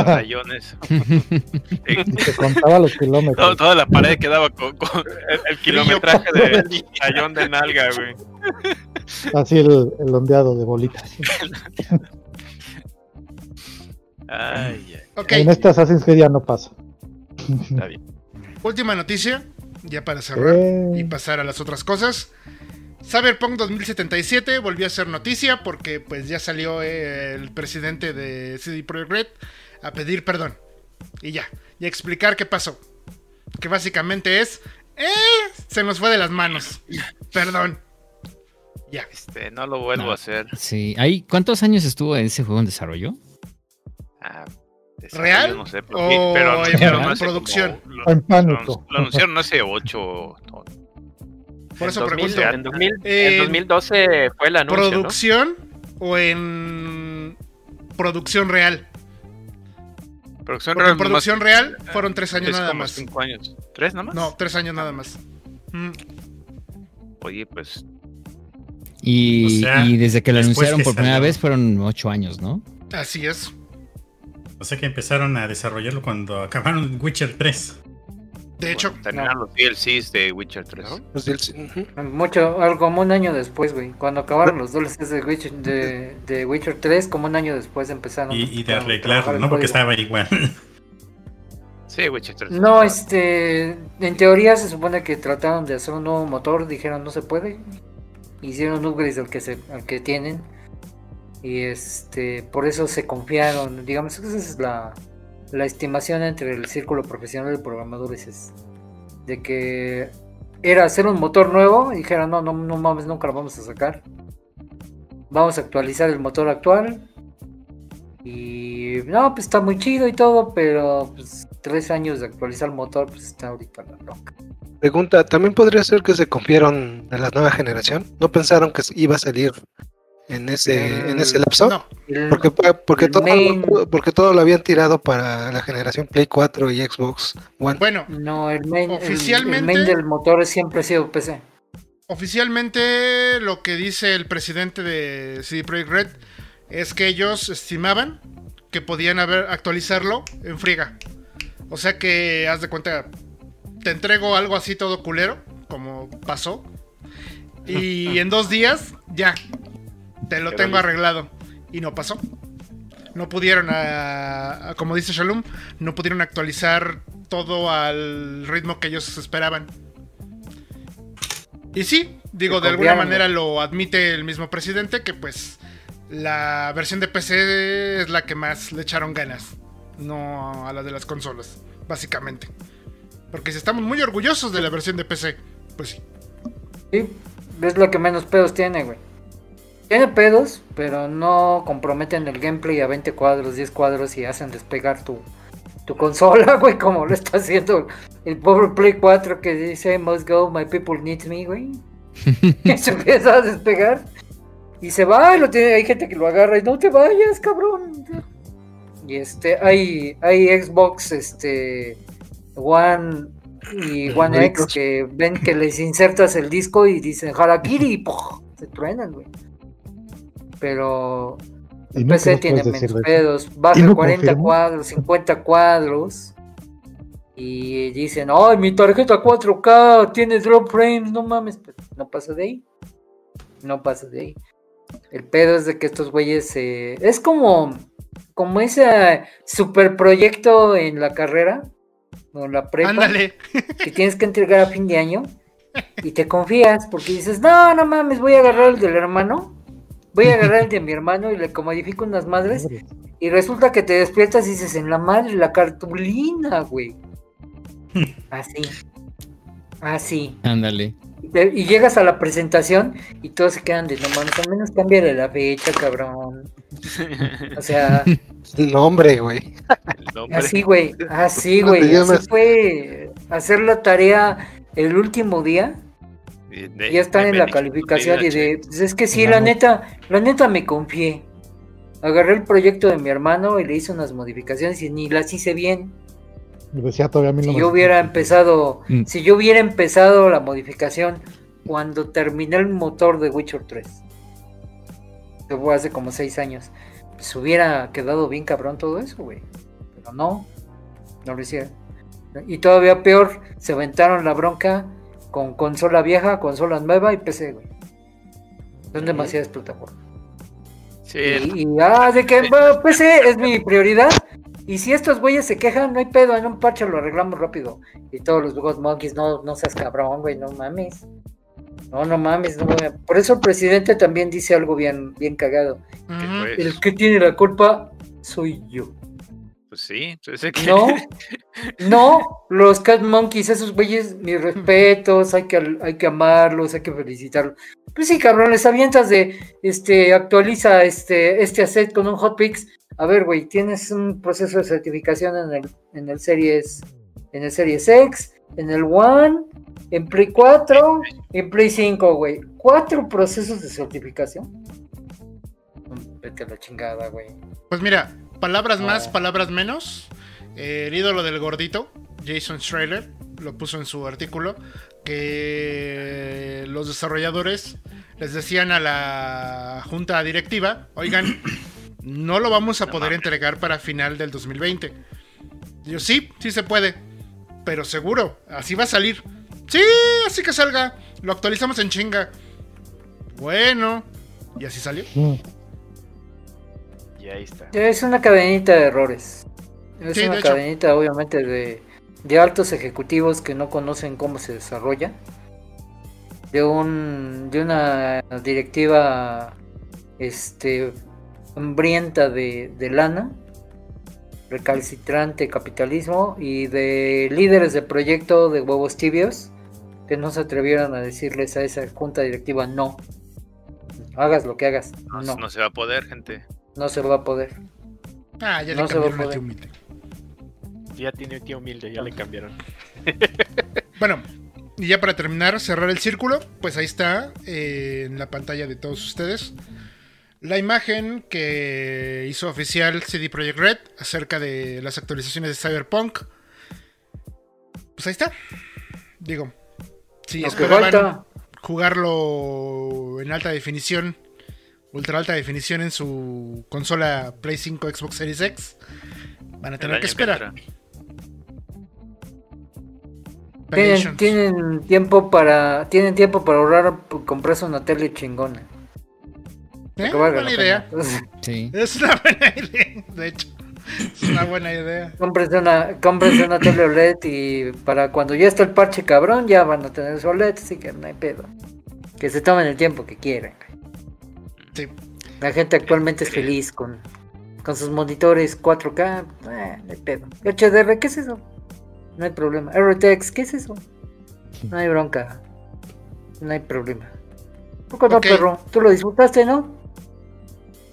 contaba los Todo- kilómetros. toda la pared quedaba con, con- El, el kilometraje de tallón de nalga, güey. Así el, el ondeado de bolitas. Ay, ay. Ok, En este Assassin's Creed ya no pasa. Está bien. última noticia, ya para cerrar Eh, y pasar a las otras cosas. Cyberpunk 2077 volvió a ser noticia porque pues ya salió eh, el presidente de CD Projekt Red a pedir perdón. Y ya, y a explicar qué pasó. Que básicamente es, eh, se nos fue de las manos. Perdón. Ya. Este, no lo vuelvo No. a hacer. Sí, ¿Ahí, ¿cuántos años estuvo ese juego en desarrollo? Ah, ¿Real? No sé, pero, ¿O pero en anunciaron hace producción? como- En lo, pánico. lo anunciaron hace ocho. Por eso en 2000, pregunto, en, 2000 Eh, en 2012 fue el anuncio, ¿no? ¿producción o en producción real? Producción Porque real. en producción real fueron tres años nada más. cinco años. ¿Tres nada más? No, tres años nada más. Mm, Oye, pues. Y, O sea, y desde que lo anunciaron que por primera vez fueron ocho años, ¿no? así es. O sea que empezaron a desarrollarlo cuando acabaron Witcher 3. De hecho, Terminaron los DLCs de Witcher 3. Los DLC, ujú. Mucho, algo como un año después, güey. Cuando acabaron los DLCs de Witcher, de, de Witcher 3, como un año después empezaron. Y, y de arreglarlo, ¿no? Porque estaba igual. Sí, Witcher 3. No, este. En teoría se supone que trataron de hacer un nuevo motor, dijeron no se puede. Hicieron upgrades al que, se, al que tienen. Y este. Por eso se confiaron. Digamos que esa es la, la estimación entre el círculo profesional de programadores. Es de que era hacer un motor nuevo. Y dijeron no, no, no mames, nunca lo vamos a sacar. Vamos a actualizar el motor actual. Y no, pues está muy chido y todo, pero pues tres años de actualizar el motor, pues está ahorita la loca. Pregunta, ¿también podría ser que se confiaron de la nueva generación? ¿No pensaron que iba a salir en ese, en ese lapso? no. El- Porque, porque, todo, main- porque todo lo habían tirado para la generación Play 4 y Xbox One. Bueno, no, el main, Oficialmente- el main del motor siempre ha sido PC. oficialmente lo que dice el presidente de CD Projekt Red es que ellos estimaban que podían haber actualizarlo en friega. O sea que, haz de cuenta, te entrego algo así todo culero, como pasó. Y en dos días, ya, te lo tengo listo. arreglado. Y no pasó. No pudieron, a- a- como dice Shalom, no pudieron actualizar todo al ritmo que ellos esperaban. Y sí, Digo, de alguna manera lo admite el mismo presidente que pues la versión de PC es la que más le echaron ganas, no a la de las consolas, básicamente. Porque si estamos muy orgullosos de la versión de PC, pues sí. Sí, es lo que menos pedos tiene, güey. Tiene pedos, pero no comprometen el gameplay a 20 cuadros, 10 cuadros y hacen despegar tu, tu consola, güey, como lo está haciendo el pobre Play 4 que dice must go, my people need me, güey. y se empieza a despegar y se va, y lo tiene, hay gente que lo agarra y no te vayas, cabrón. Y este, hay, hay Xbox, este, One y One X que ven que les insertas el disco y dicen Harakiri y ¡puf! se truenan, güey. Pero Y nunca PC tiene menos pedos, baja ¿Y no 40 confirmó? cuadros, 50 cuadros. Y dicen, ay, mi tarjeta 4K tiene drop frames, no mames, pero no pasa de ahí. No pasa de ahí. El pedo es de que estos güeyes eh, es como, como ese super proyecto en la carrera, o en la prepa, Ándale. que tienes que entregar a fin de año y te confías porque dices, no, no mames, voy a agarrar el del hermano, voy a agarrar el de mi hermano y le comodifico unas madres Madre. y resulta que te despiertas y dices, en la madre, la cartulina, güey. Así. Así. Ándale. Y llegas a la presentación y todos se quedan de, no mames, al menos cámbiale la fecha, cabrón. O sea, El nombre, güey. Así, güey, así, ¿Cómo te güey. Así fue hacer la tarea el último día de- ya están en la calificación y de, pues es que sí, La neta, la neta me confié. Agarré el proyecto de mi hermano y le hice unas modificaciones y ni las hice bien. Decía todavía Si 1900. yo hubiera empezado, Mm. si yo hubiera empezado la modificación cuando terminé el motor de Witcher 3, que fue hace como seis años, pues hubiera quedado bien cabrón todo eso, güey. Pero no, no lo hicieron. Y todavía peor, se aventaron la bronca con consola vieja, consola nueva y PC, güey. Son demasiadas plataformas. Sí, Y, y, ah, de que bueno, PC es mi prioridad. Y si estos güeyes se quejan, no hay pedo, en un parche lo arreglamos rápido. Y todos los God Monkeys, no, no seas cabrón, güey, no mames. No, no mames, no mames. Por eso el presidente también dice algo bien, bien cagado. fue- El que tiene la culpa soy yo. Pues sí, pues es que- No, no, los Cat Monkeys, esos güeyes, mis respetos, hay que, hay que amarlos, hay que felicitarlos. Pues sí, cabrón, les avientas de, este, actualiza este, este asset con un hotfix. A ver, güey, tienes un proceso de certificación en el, en el Series, en el Series X, en el One, en Play 4, en Play 5, güey. Cuatro procesos de certificación. Vete a la chingada, güey. Pues mira, palabras más, No. palabras menos. Eh, el ídolo del gordito, Jason Schreier, lo puso en su artículo, que los desarrolladores les decían a la junta directiva, oigan, no lo vamos a No poder mames. entregar para final del 2020. Y yo, sí, sí se puede, pero seguro, así va a salir. Sí, así que salga, lo actualizamos en chinga. Bueno, y así salió. Mm. Y ahí está. Es una cadenita de errores. Es Sí, de una hecho. cadenita, obviamente, de, de altos ejecutivos que no conocen cómo se desarrolla. De un de una directiva este hambrienta de, de lana, recalcitrante capitalismo y de líderes de proyecto de huevos tibios que no se atrevieron a decirles a esa junta directiva no. Hagas lo que hagas, no, no, no se va a poder, gente. No se va a poder. Ah, ya No le se va a cambiaron el poder. tío humilde. Ya tiene un tío humilde, ya le cambiaron. Bueno, y ya para terminar, cerrar el círculo, pues ahí está eh, en la pantalla de todos ustedes la imagen que hizo oficial CD Projekt Red acerca de las actualizaciones de Cyberpunk. Pues ahí está. Digo, si que esperaban falta. jugarlo en alta definición, ultra alta definición en su consola Play 5 Xbox Series X, van a tener que esperar. Tienen, tiempo para tienen tiempo para ahorrar comprarse una tele chingona. ¿Eh? Buena idea. Sí. Es una buena idea, de hecho. Es una buena idea. Cómprense una, cómprense una tele OLED y para cuando ya esté el parche cabrón ya van a tener su OLED, así que no hay pedo. Que se tomen el tiempo que quieran. Sí. La gente actualmente es feliz con, con sus monitores 4K. Eh, no hay pedo. HDR, ¿qué es eso? No hay problema. RTX, ¿qué es eso? No hay bronca. No hay problema. ¿Poco no, Ok. perro? ¿Tú lo disfrutaste, no?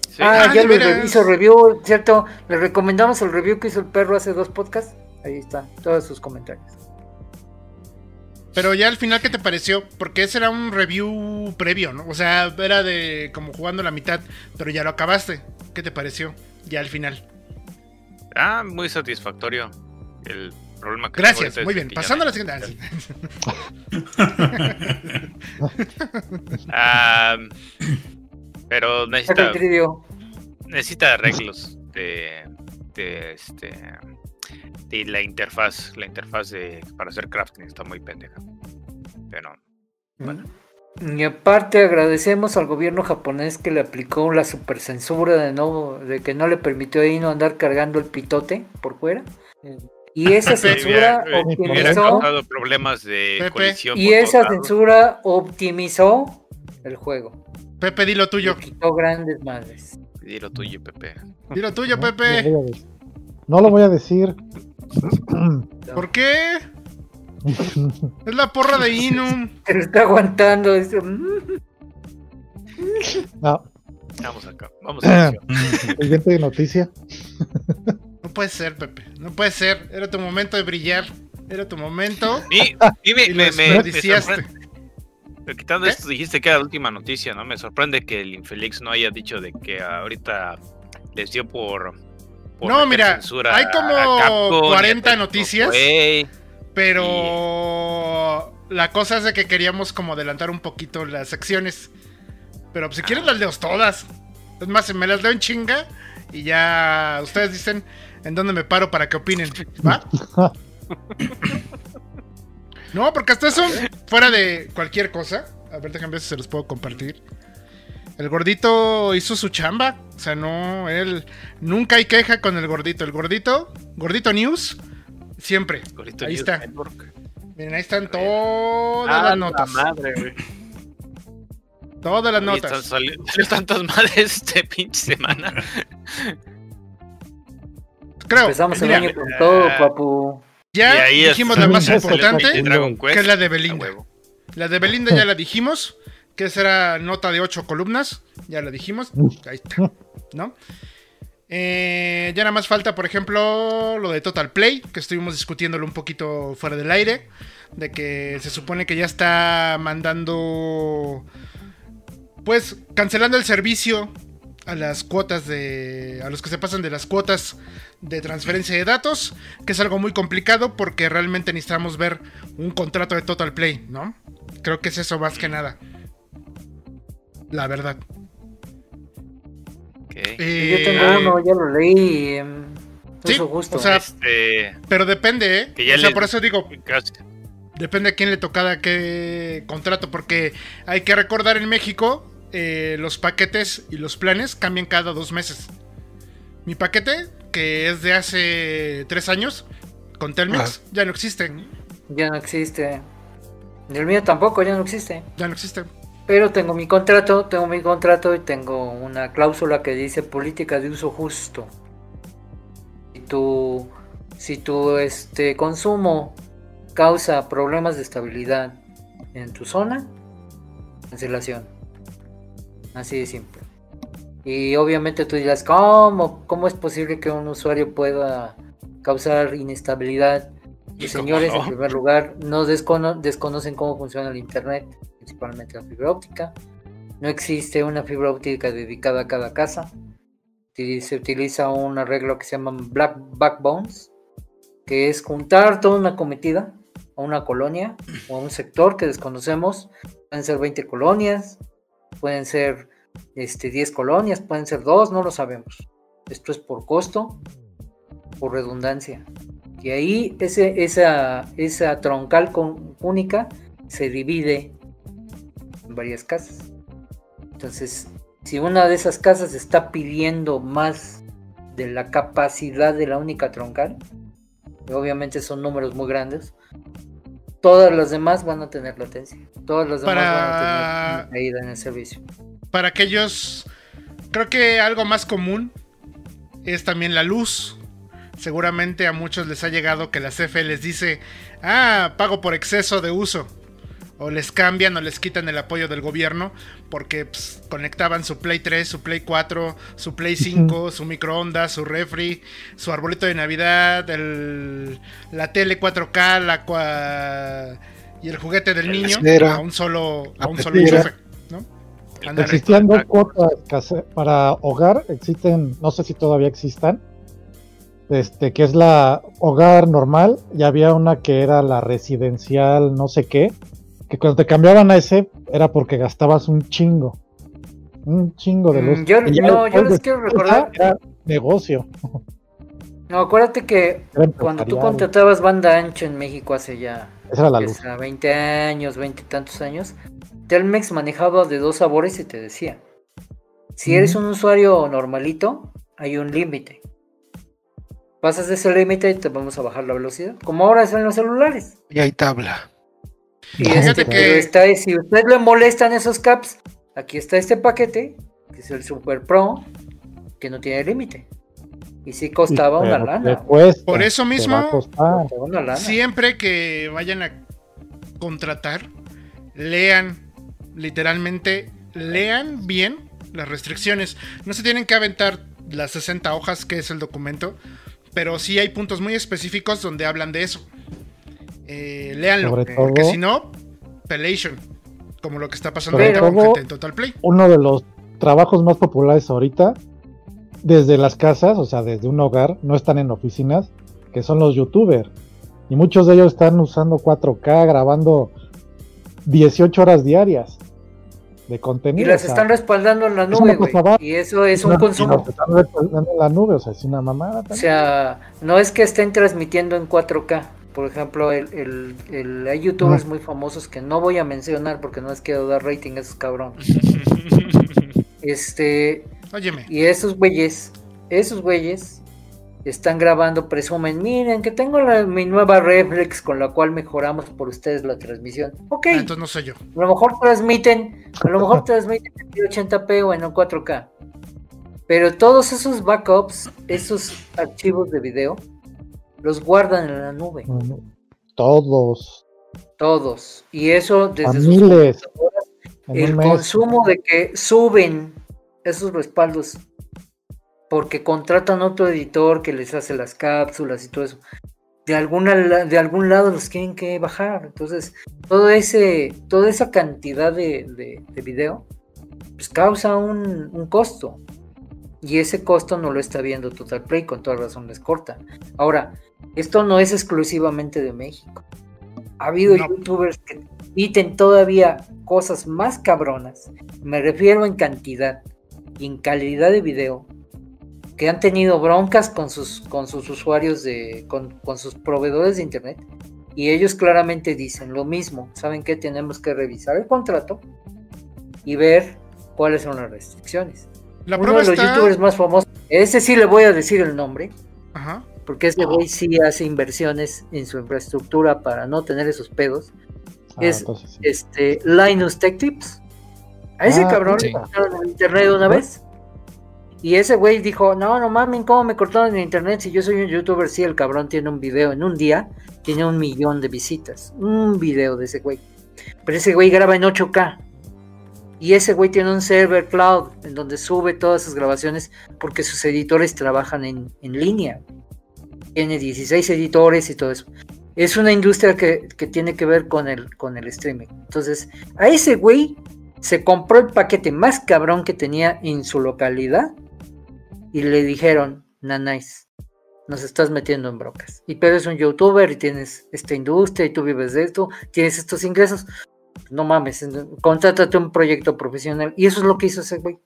Sí. Ah, Ah, ya lo hizo review, ¿cierto? Le recomendamos el review que hizo el perro hace dos podcasts. Ahí está, todos sus comentarios. Pero ya al final, ¿qué te pareció? Porque ese era un review previo, ¿no? O sea, era de como jugando la mitad, pero ya lo acabaste. ¿Qué te pareció? Ya al final. Ah, muy satisfactorio. El problema que Gracias, muy bien. Pasando a la siguiente. Ah, pero necesita, necesita arreglos de, de este de la interfaz. La interfaz de, para hacer crafting está muy pendeja. Pero Bueno. Y aparte agradecemos al gobierno japonés que le aplicó la supercensura de no, de que no le permitió ahí no andar cargando el pitote por fuera. Y esa censura hubiera optimizó problemas de colisión. y esa censura optimizó el juego. Pepe, di lo tuyo. Le quitó grandes madres. Di lo tuyo, Pepe. Di lo tuyo, No, Pepe. No, lo voy a decir. No. ¿Por qué? Es la porra de Inum. Se lo está aguantando. dice, "Mm". No, Vamos acá. Vamos a la siguiente noticia. No puede ser, Pepe. No puede ser. Era tu momento de brillar. Era tu momento. Y, y me, Y me, me- me. Pero Quitando ¿Qué? esto, dijiste que era la última noticia, ¿no? Me sorprende que el Infelix no haya dicho de que ahorita les dio por. No, mira, hay como Capcom y a 40 Tecmo noticias. Pero la cosa es de que queríamos como adelantar un poquito las secciones. Pero pues, si quieres las leo todas. Es más, me las leo en chinga y ya ustedes dicen en dónde me paro para que opinen. ¿Va? No, porque hasta eso, fuera de cualquier cosa. A ver, déjenme ver si se los puedo compartir. El gordito hizo su chamba. O sea, no, él. Nunca hay queja con el gordito. El gordito, gordito news, siempre. Gordito Ahí News está. Network. Miren, ahí están todas Ah, las la notas. madre, güey. Todas las Oye, notas. salió, tantas madres este pinche semana. Creo. Empezamos el año con todo, ah, papu. ya dijimos la más importante, que es la de Belinda. La de Belinda ya la dijimos, que esa era nota de ocho columnas, ya la dijimos. Ahí está, ¿no? Eh, ya nada más falta, por ejemplo, lo de Total Play, que estuvimos discutiéndolo un poquito fuera del aire, de que se supone que ya está mandando, pues, cancelando el servicio a las cuotas de, a los que se pasan de las cuotas de transferencia de datos, que es algo muy complicado porque realmente necesitamos ver un contrato de Total Play, ¿no? Creo que es eso más que nada. La verdad. Ok. Eh, Yo tengo uno, ya lo leí. em, Sí, eso justo. o sea, Este, Pero depende, ¿eh? Que ya o sea, le- por eso digo, depende a quién le tocaba qué contrato, porque hay que recordar en México eh, los paquetes y los planes cambian cada dos meses. Mi paquete, que es de hace tres años, con Telmex, ya no existe. Ya no existe. El mío tampoco, ya no existe. Ya no existe. Pero tengo mi contrato, tengo mi contrato y tengo una cláusula que dice política de uso justo. Si tu, si tu este, consumo causa problemas de estabilidad en tu zona, cancelación. Así de simple. Y obviamente tú dirás, ¿cómo, cómo es posible que un usuario pueda causar inestabilidad? Y ¿Y cómo señores, no? en primer lugar, no descono- desconocen cómo funciona el Internet, principalmente la fibra óptica. No existe una fibra óptica dedicada a cada casa. Se utiliza un arreglo que se llama Black Backbones, que es juntar toda una cometida a una colonia o a un sector que desconocemos. Pueden ser 20 colonias, pueden ser este, 10 colonias, pueden ser 2, no lo sabemos. Esto es por costo, por redundancia. Y ahí ese, esa, esa troncal con- única se divide varias casas. Entonces, si una de esas casas está pidiendo más de la capacidad de la única troncal, y obviamente son números muy grandes, todas las demás van a tener latencia. Todas las demás Para- van a tener caída en el servicio. Para aquellos, creo que algo más común es también la luz. Seguramente a muchos les ha llegado que la CFE les dice, ah, pago por exceso de uso. O les cambian o les quitan el apoyo del gobierno porque pues, conectaban su Play 3, su Play 4, su Play 5, su microondas, su refri, su arbolito de Navidad, el- la tele 4K, la cua- y el juguete del La niño a un solo, a un solo enchufe, ¿no? Ándale. Existían dos Tacos. cuotas case- para hogar, existen, no sé si todavía existan, este, que es la hogar normal, y había una que era la residencial, no sé qué, que cuando te cambiaban a ese era porque gastabas un chingo. Un chingo de luz. Mm, yo- Y ya no, yo les de quiero recordar- Era negocio. No, acuérdate que cuando tú contratabas banda ancha en México hace ya Esa era la luz. será 20 años, 20 y tantos años, Telmex manejaba de dos sabores y te decía, si eres un usuario normalito, hay un límite. Pasas de ese límite y te vamos a bajar la velocidad, como ahora es en los celulares. Y hay tabla. Y Fíjate este, que- está, si usted le molestan esos caps, aquí está este paquete, que es el Super Pro, que no tiene límite. Y sí costaba Y una lana. cuesta, Por eso mismo- lana. Siempre que vayan a contratar, lean, literalmente, lean bien las restricciones. No se tienen que aventar las 60 hojas que es el documento, pero sí hay puntos muy específicos donde hablan de eso. Eh, léanlo, Sobre porque todo- si no, pelation, como lo que está pasando ahorita con todo- gente en Total Play. uno de los trabajos más populares ahorita, desde las casas, o sea, desde un hogar, no están en oficinas, que son los youtubers. Y muchos de ellos están usando 4K, grabando 18 horas diarias de Y contenido. las o sea, están respaldando en la es nube, güey. Y eso es un una- consumo. y los están respaldando en la nube, o sea, es una mamada O también. sea, no es que estén transmitiendo en 4K. Por ejemplo, el, el- el- hay youtubers muy famosos que no voy a mencionar porque no les quiero dar rating a esos cabrones. Este, Óyeme, y esos güeyes, esos güeyes están grabando, presumen, miren que tengo la- mi nueva reflex con la cual mejoramos por ustedes la transmisión. Ok, ah, entonces no soy yo. a lo mejor transmiten, a lo mejor transmiten en 1080p o en un 4K. Pero todos esos backups, esos archivos de video, los guardan en la nube. Todos, Todos. Y eso desde sus miles. el consumo de que suben esos respaldos porque contratan otro editor que les hace las cápsulas y todo eso. De, alguna, de algún lado los tienen que bajar. Entonces, todo ese, toda esa cantidad de, de- de video pues causa un, un costo. Y ese costo no lo está viendo Total Play, con toda razón les corta. Ahora, esto no es exclusivamente de México. Ha habido No. youtubers que emiten todavía cosas más cabronas. Me refiero en cantidad y en calidad de video. Que han tenido broncas con sus, con sus usuarios de. Con, con sus proveedores de internet. Y ellos claramente dicen lo mismo. ¿Saben qué? Tenemos que revisar el contrato y ver cuáles son las restricciones. La Uno de los está... youtubers más famosos. Ese sí le voy a decir el nombre. Ajá. Porque ese güey sí hace inversiones en su infraestructura para no tener esos pedos. Ah, es- entonces sí. Este, Linus Tech Tips. A ese Ah, cabrón sí. le cortaron el internet una vez. Y ese güey dijo, no, no mames, ¿cómo me cortaron el internet? Si yo soy un youtuber, sí, el cabrón tiene un video en un día, tiene un millón de visitas. Un video de ese güey. Pero ese güey graba en 8K. Y ese güey tiene un server cloud en donde sube todas sus grabaciones porque sus editores trabajan en, en línea. Tiene 16 editores y todo eso. Es una industria que, que tiene que ver con el, con el streaming. Entonces, a ese güey se compró el paquete más cabrón que tenía en su localidad y le dijeron, nanais, nos estás metiendo en brocas. Y pero es un youtuber y tienes esta industria y tú vives de esto, tienes estos ingresos. No mames, contrátate un proyecto profesional. Y eso es lo que hizo ese güey.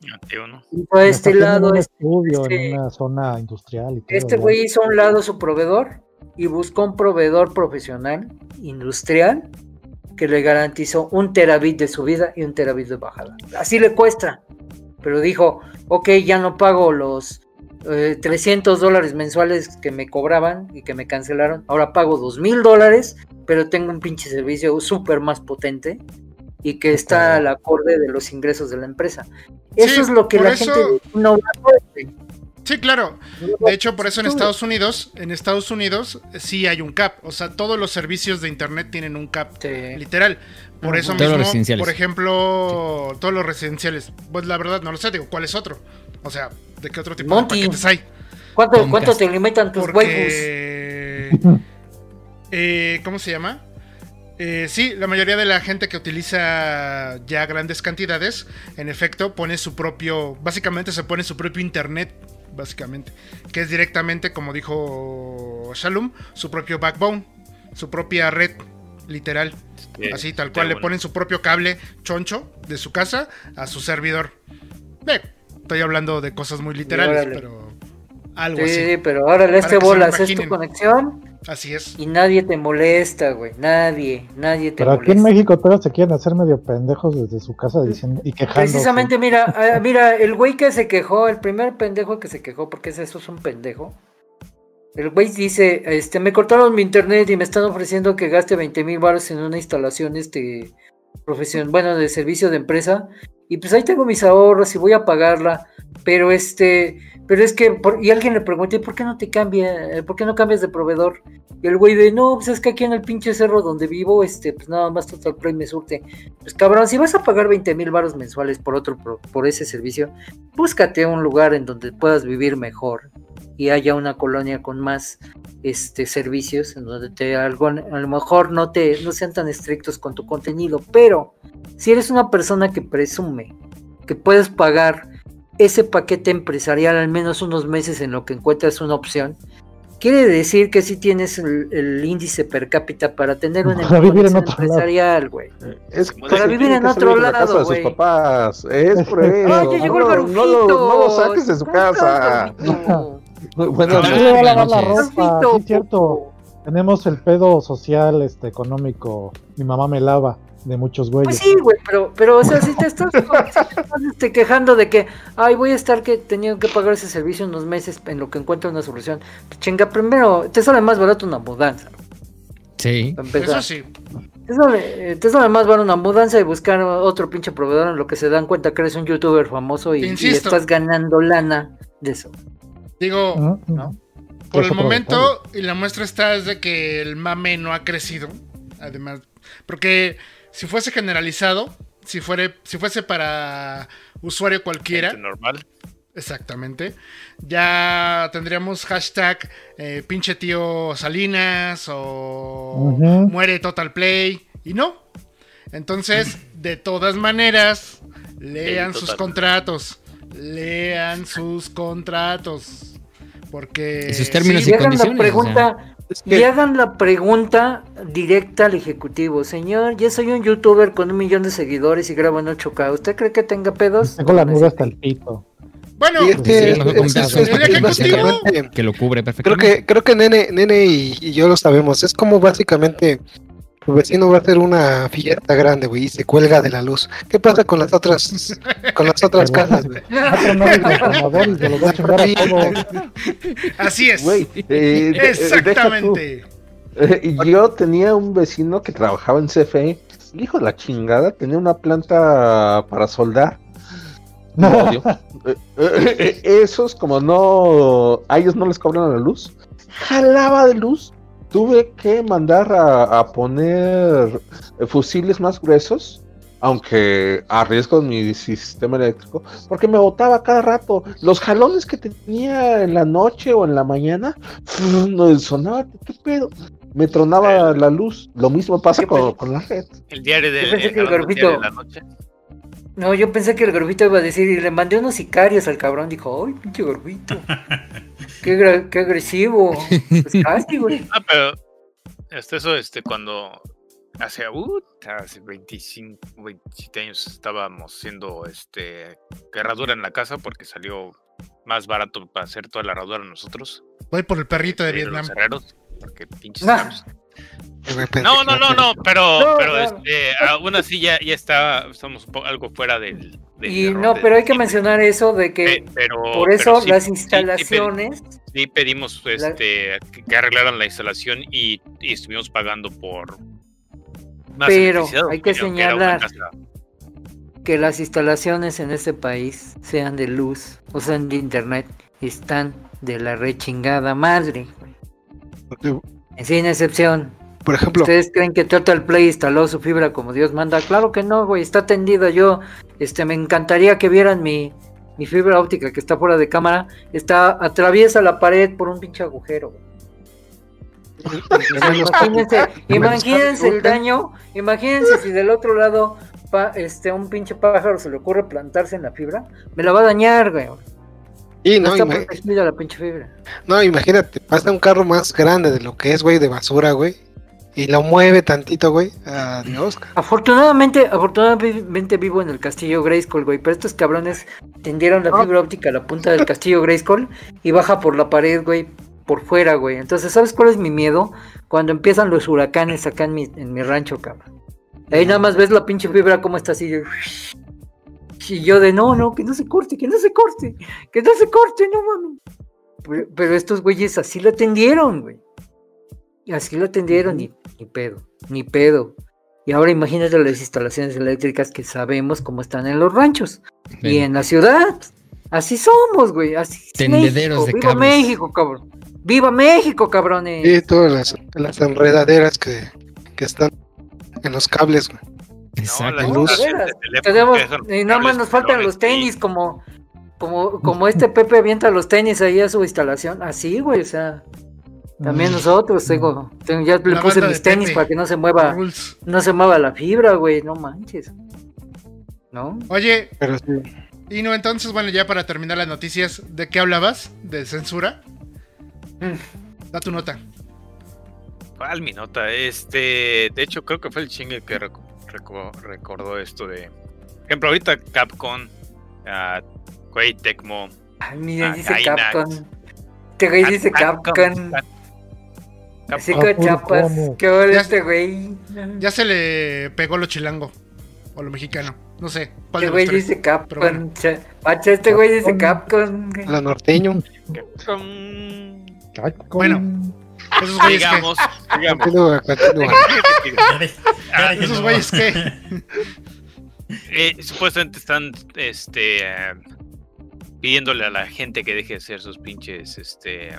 ¿no? Y fue a Está este lado, un este- estudio este- en una zona industrial y todo. este güey hizo a un lado su proveedor y buscó un proveedor profesional, industrial, que le garantizó un terabit de subida y un terabit de bajada. Así le cuesta. Pero dijo, ok, ya no pago los eh, 300 dólares mensuales que me cobraban y que me cancelaron. Ahora pago 2000 dólares, pero tengo un pinche servicio súper más potente y que está al acorde de los ingresos de la empresa. Eso Sí, es lo que la eso- gente no. Sí, claro. De hecho, por eso en Estados Unidos, en Estados Unidos sí hay un cap. O sea, todos los servicios de internet tienen un cap. Sí. Literal. Por eso Todos los mismo, residenciales. por ejemplo, todos los residenciales. Pues la verdad no lo sé, digo, ¿cuál es otro? O sea, ¿de qué otro tipo Monty. de paquetes hay? ¿Cuánto, te limitan tus waifus? Porque... eh, ¿Cómo se llama? Eh, sí, la mayoría de la gente que utiliza ya grandes cantidades, en efecto, pone su propio, básicamente se pone su propio internet, básicamente, que es directamente, como dijo Shalom, su propio backbone, su propia red, literal, así tal cual, le ponen su propio cable choncho de su casa a su servidor. Ve, estoy hablando de cosas muy literales, órale. pero algo Sí, así. sí, pero ahora le Para este bolas, es tu conexión Así es. y nadie te molesta, güey. Nadie, nadie te Pero aquí molesta. en México todos se quieren hacer medio pendejos desde su casa diciendo y quejándose. Precisamente, mira, ah, mira, el güey que se quejó, el primer pendejo que se quejó, porque ese eso es un pendejo. El güey dice, este, me cortaron mi internet y me están ofreciendo que gaste 20 mil baros en una instalación, este, profesión, bueno, de servicio de empresa. Y pues ahí tengo mis ahorros y voy a pagarla. Pero este, pero es que, por- y alguien le pregunté, ¿por qué no te cambia, eh, por qué no cambias de proveedor? Y el güey de, no, pues es que aquí en el pinche cerro donde vivo, este, pues nada más Total Play me surte. Pues cabrón, si vas a pagar 20 mil baros mensuales por otro, por, por ese servicio, búscate un lugar en donde puedas vivir mejor y haya una colonia con más este servicios en donde te algo, a lo mejor no te no sean tan estrictos con tu contenido, pero si eres una persona que presume que puedes pagar ese paquete empresarial al menos unos meses en lo que encuentras una opción, quiere decir que sí tienes el, el índice per cápita para tener una Para vivir en otro lado. empresarial, güey. Es Para vivir en otro la lado, casa de sus güey. papás. Es por eso. ¡Ay, ya llegó el no, lo- no, lo, no lo saques de su casa. Bueno, ¿Por qué le va a lavar la noches. ropa? Sí, es cierto. Tenemos el pedo social, este, económico. Mi mamá me lava de muchos Pues güeyes. sí, güey, pero, pero, o sea, si te estás, si te estás, este, quejando de que, ay, voy a estar que teniendo que pagar ese servicio unos meses en lo que encuentro una solución, pues chinga, primero, te sale más barato una mudanza, Sí. Eso sí. Te sale, te sale más barato una mudanza y buscar otro pinche proveedor en lo que se dan cuenta que eres un youtuber famoso y, estás ganando lana de eso. Digo, Ujú, ¿no? por Es el momento, y la muestra está es de que el mame no ha crecido. Además, porque si fuese generalizado, si, fuere, si fuese para usuario cualquiera, Gente normal. exactamente, ya tendríamos hashtag eh, pinche tío Salinas o muere Total Play, y no. Entonces, de todas maneras, lean sus contratos. Lean sus contratos. Porque. Y sus términos Y y hagan la condiciones, pregunta, Es que- y hagan la pregunta directa al ejecutivo. Señor, yo soy un youtuber con un millón de seguidores y grabo en 8K. ¿Usted cree que tenga pedos? Tengo la nube hasta el pito. Bueno, es que Sí, es- mejor es- comentar es- eso. es- El ejecutivo. básicamente- Que lo cubre Creo perfectamente. que, creo que Nene, Nene y, y yo lo sabemos. Es como básicamente tu vecino va a hacer una fiesta grande, güey, y se cuelga de la luz. ¿Qué pasa con las otras, con las otras casas, güey? Así es. Eh, deja tú. Exactamente. Eh, yo tenía un vecino que trabajaba en CFE. Hijo de la chingada, tenía una planta para soldar. Eh, eh, eh, esos, como no. A ellos no les cobran la luz. Jalaba de luz. Tuve que mandar a, a poner eh, fusibles más gruesos. Aunque a riesgo de mi sistema eléctrico. Porque me botaba cada rato. Los jalones que tenía en la noche o en la mañana. No sonaba. ¿Qué pedo? Me tronaba la luz. Lo mismo pasa ¿Qué con, con la red. El diario el el del diario de la noche. No, yo pensé que el garbito iba a decir, y le mandé unos sicarios al cabrón. Dijo, ¡ay, pinche garbito! ¡Qué, agresivo! Pues casi, güey. Ah, pero este, eso, este, cuando hace, uh, hace 25, 27 años estábamos haciendo este herradura en la casa porque salió más barato para hacer toda la herradura nosotros. Voy por el perrito de que Vietnam. Los herreros, porque pinches. No, no, no, no, pero, No, pero no. este, aún así ya, ya está, estamos algo fuera del. del Y no, pero hay que mencionar eso de que Pe- pero, por eso pero sí- las sí- sí instalaciones, pedi- Sí, pedimos este, que- que arreglaran la instalación y, y estuvimos pagando por. más Pero electricidad, hay que señalar que las instalaciones en este país, sean de luz o sean de internet, están de la rechingada madre. güey. Sin excepción. Por ejemplo, ¿Ustedes creen que Total Play instaló su fibra como Dios manda? Claro que no, güey, está tendida. Yo, este, me encantaría que vieran mi, mi fibra óptica que está fuera de cámara. Está, atraviesa la pared por un pinche agujero. güey. Imagínense, imagínense el daño, imagínense si del otro lado pa- este, un pinche pájaro se le ocurre plantarse en la fibra, me la va a dañar, güey. y No no, está ima- protegida la pinche fibra. no, imagínate, pasa un carro más grande de lo que es, güey, de basura, güey, y lo mueve tantito, güey. Adiós. Afortunadamente, afortunadamente vivo en el castillo Grayskull, güey, pero estos cabrones tendieron la fibra óptica a la punta del castillo Grayskull y baja por la pared, güey, por fuera, güey. Entonces, ¿sabes cuál es mi miedo? Cuando empiezan los huracanes acá en mi, en mi rancho, cabrón. Ahí nada más ves la pinche fibra como está así. de- Y yo de, no, no, que no se corte, que no se corte, que no se corte, no mames. Pero, pero estos güeyes así la tendieron, güey. Y así la atendieron, ni, ni pedo, ni pedo. Y ahora imagínate las instalaciones eléctricas que sabemos cómo están en los ranchos. Y en la ciudad. Así somos, güey. Así es Tendederos México. de ¡Viva cables. México, cabrón! ¡Viva México, cabrones! Y todas las, las enredaderas que, que están en los cables, güey. Exacto. No, luz. de Tenemos, y nada más nos faltan los tenis, como, como, como este Pepe avienta los tenis ahí a su instalación. Así, güey, o sea. También Mm. nosotros, tengo, tengo- ya le La puse mis tenis Pepe. para que no se mueva, Rules. no se mueva la fibra, güey, no manches. ¿No? Oye, Pero sí. y no, entonces, bueno, ya para terminar las noticias, ¿de qué hablabas? ¿De censura? Mm. Da tu nota. ¿Cuál mi nota? Este, de hecho, creo que fue el chingue que reco- reco- recordó esto de. Por ejemplo, ahorita Capcom, uh, Koei Tecmo. Ay, mira, Ah, dice Gainax. Capcom. Este güey dice Capcom, Capcom. Así con chapas. como. Qué bueno este güey. Ya se le pegó lo chilango. O lo mexicano. No sé. ¿Cuál Este los güey dice Capcom. Bueno. cha- Pacha, este güey dice Capcom. La norteño. Capcom. Capcom. Bueno. Esos güeyes que. Digamos. Continúa, continúa. Esos güeyes que. Eh, supuestamente están este eh, pidiéndole a la gente que deje de hacer sus pinches este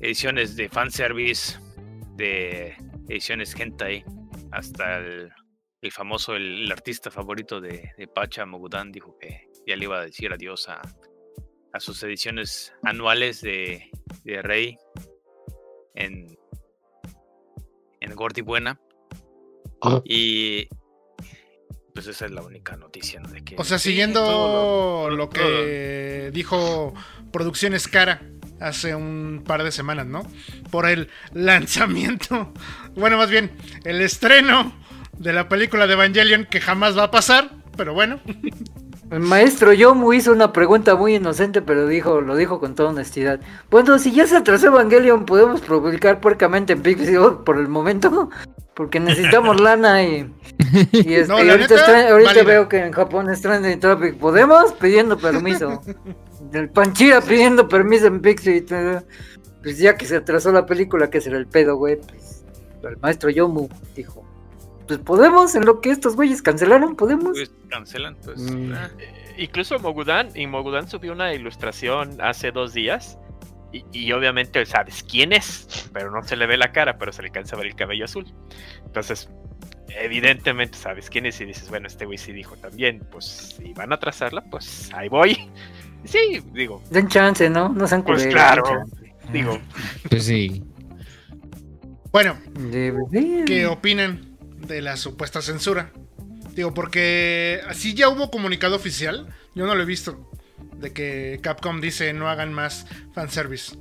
ediciones de fanservice de ediciones hentai hasta el, el famoso el, el artista favorito de, de Pacha Mogudan dijo que ya le iba a decir adiós a, a sus ediciones anuales de, de Rey en en Gordi Buena y pues esa es la única noticia, ¿no? De que O sea, siguiendo lo, que dijo Producciones Cara hace un par de semanas, ¿no? Por el lanzamiento, bueno, más bien, el estreno de la película de Evangelion que jamás va a pasar, pero bueno. El maestro Yomu hizo una pregunta muy inocente, pero dijo, lo dijo con toda honestidad. Bueno, si ya se atrasó Evangelion, podemos publicar puercamente en Pixel por el momento, porque necesitamos lana y, y, este, No, y ahorita, neta, veo que en Japón es trending topic. ¿Podemos? Pidiendo permiso. El Panchira pidiendo permiso en todo. Pues ya que se atrasó la película, que será el pedo, güey. Pues el maestro Yomu dijo, pues podemos, en lo que estos güeyes cancelaron, podemos. pues, cancelan, pues. Mm. ah, Incluso Mogudan, y Mogudan subió una ilustración hace dos días. Y, y obviamente sabes quién es, pero no se le ve la cara, pero se le alcanza a ver el cabello azul. Entonces, evidentemente sabes quién es y dices, bueno, este güey sí dijo también, pues si van a atrasarla, pues ahí voy. Sí, digo, Den chance, ¿no? No sean pues culeros, claro, digo, Pues sí. Bueno. ¿qué opinan de la supuesta censura? Digo, porque así ya hubo comunicado oficial, yo no lo he visto, de que Capcom dice no hagan más fanservice.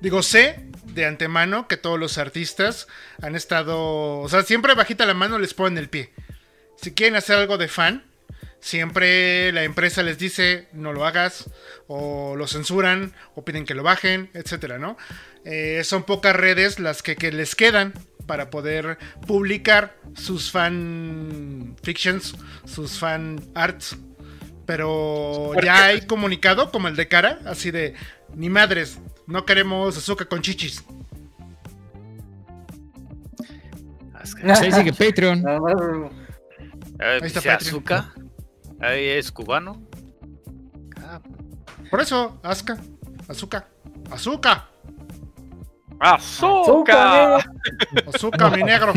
Digo, sé de antemano que todos los artistas han estado, o sea, siempre bajita la mano les ponen el pie. Si quieren hacer algo de fan, siempre la empresa les dice no lo hagas, o lo censuran, o piden que lo bajen, etcétera, ¿no? Eh, son pocas redes las que, que les quedan para poder publicar sus fan fictions, sus fan arts. Pero ya hay comunicado como el de cara, así de ni madres, no queremos azúcar con chichis. Pues ahí sigue Patreon. Eh, Ahí está dice Patreon. Ahí es cubano. Ah, Por eso, Azca, azúcar, azúcar, ¡Azúcar! azúcar, mi negro.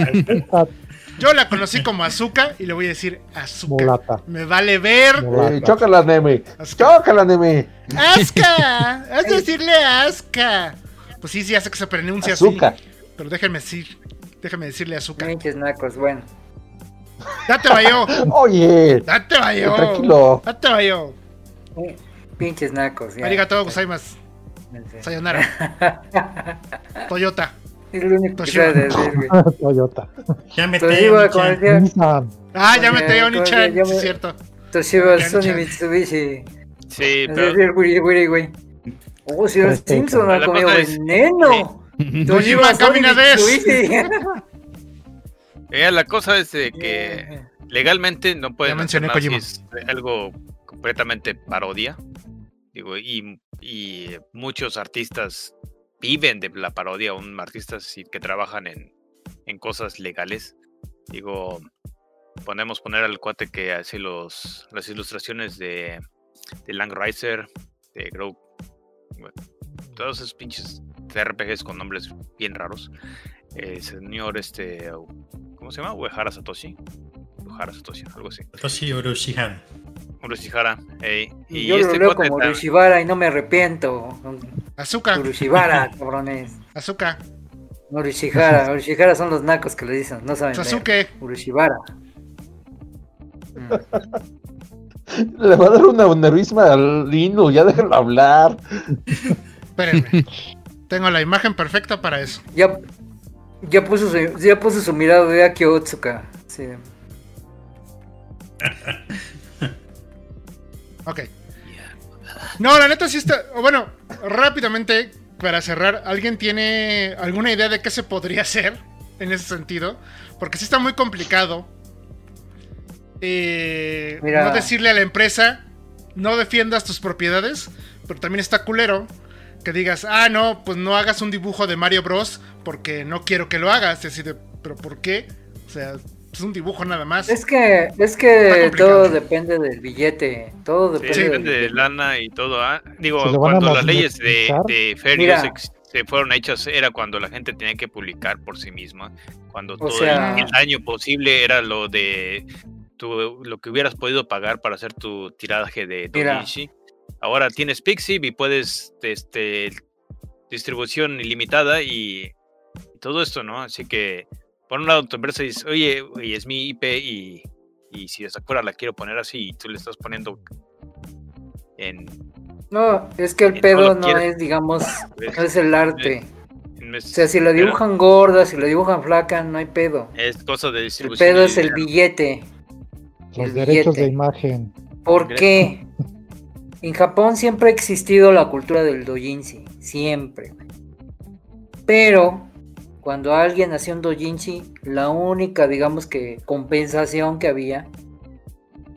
Yo la conocí como azúcar y le voy a decir azúcar. mulata. Me vale ver. Eh, chócala, Neme. Azúcar. Chócala, Neme. ¡Azca! De decirle Azca. Pues sí, sí, hace que se pronuncia así. Azúcar. Pero déjenme decir, déjenme decirle azúcar. pinches nacos, bueno. Date bayo, Oye, date bayo. tranquilo. Date bayo. Eh, Pinches nacos, ya. Arigato gozaimasu. Sayonara. Toyota. Es lo único que Toshiba. sabe decir, güey. Toyota. Ya me decía, Nissan. Ah, ya me te sí me- es cierto. Toshiba, Sony. Mitsubishi. Sí, Es pero decir, Wiri Wiri, güey. Oh, si eres Respeto. Simpson, ha comido es- veneno. Toshiba, camina de eso. eh, la cosa es de que legalmente no pueden hacer mencioné nada si Kojima. es algo completamente parodia. Digo, y, y muchos artistas viven de la parodia, un artistas que trabajan en, en cosas legales. Digo, podemos poner al cuate que hace los, las ilustraciones de, de Langriser, de Grow, bueno, todos esos pinches RPGs con nombres bien raros. El señor este, ¿cómo se llama? Uehara Satoshi. Uehara Satoshi, algo así. Toshi Urushihara. Urushihara. ey, Y Yo lo este leo como Urushibara y no me arrepiento. Azúcar, Urushibara, cabrones. azúcar, Urushihara. Urushihara son los nacos que le dicen, no saben. Sasuke. Urushibara. Mm. Le va a dar una neurisma al Inu, ya déjenlo hablar. Espérenme. Tengo la imagen perfecta para eso. Ya, ya puso su, ya puso su mirada de Aki Otsuka. Sí. Ok. No, la neta sí está. Bueno, rápidamente, para cerrar, ¿alguien tiene alguna idea de qué se podría hacer en ese sentido? Porque sí está muy complicado. Eh, Mira. No decirle a la empresa, no defiendas tus propiedades, pero también está culero que digas, ah, no, pues no hagas un dibujo de Mario Bros. Porque no quiero que lo hagas. Es decir, ¿pero por qué? O sea, es un dibujo nada más. Es que, es que todo depende del billete. Todo Sí, depende del depende de lana y todo. ah. Digo, cuando las leyes de, de ex- se fueron hechas, era cuando la gente tenía que publicar por sí misma. Cuando todo sea- el, daño posible era lo de tu- lo que hubieras podido pagar para hacer tu tiraje de doujinshi. Ahora tienes Pixib y puedes este, distribución ilimitada y todo esto, ¿no? Así que por un lado tu empresa dice, oye, oye, es mi IP y, y si de Sakura la quiero poner así y tú le estás poniendo en, No, es que el pedo lo no quieres. es, digamos, no es el arte. O sea, si la pero dibujan gorda, si la dibujan flaca, no hay pedo. es cosa de El distribución. pedo y es el billete. Los El derechos billete. de imagen. ¿Por qué? En Japón siempre ha existido la cultura del doujinshi, siempre. Pero cuando alguien hacía un doujinshi, la única, digamos que compensación que había,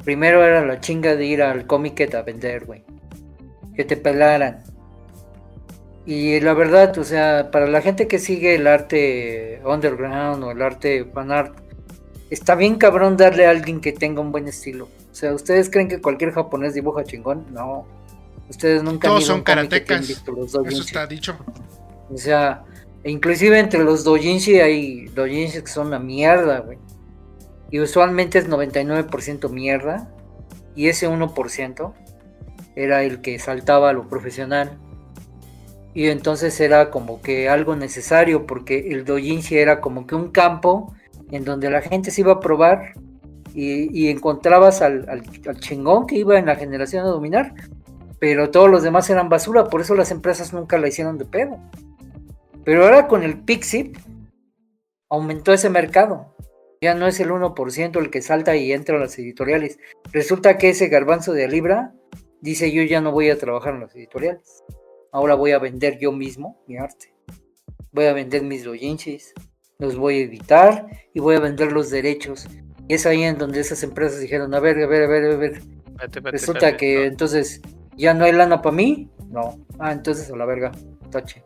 primero era la chinga de ir al Comiket a vender, güey. Que te pelaran. Y la verdad, o sea, para la gente que sigue el arte underground o el arte fan art, está bien cabrón darle a alguien que tenga un buen estilo. O sea, ¿ustedes creen que cualquier japonés dibuja chingón? No. Ustedes nunca han Todos a son karatecas. Eso está dicho. O sea, inclusive entre los doujinshi hay doujinshi que son una mierda, güey. Y usualmente es 99% mierda. Y ese 1% era el que saltaba a lo profesional. Y entonces era como que algo necesario porque el doujinshi era como que un campo en donde la gente se iba a probar y, encontrabas al, al- al chingón que iba en la generación a dominar. Pero todos los demás eran basura, por eso las empresas nunca la hicieron de pedo. Pero ahora con el Pixip aumentó ese mercado. Ya no es el 1% el que salta y entra a las editoriales. Resulta que ese garbanzo de Libra dice yo ya no voy a trabajar en las editoriales. Ahora voy a vender yo mismo mi arte. Voy a vender mis doujinshis. los voy a editar y voy a vender los derechos. Y es ahí en donde esas empresas dijeron, a ver, a ver, a ver, a ver. Resulta que no. entonces ya no hay lana para mí. No. Ah, entonces a la verga. Tache.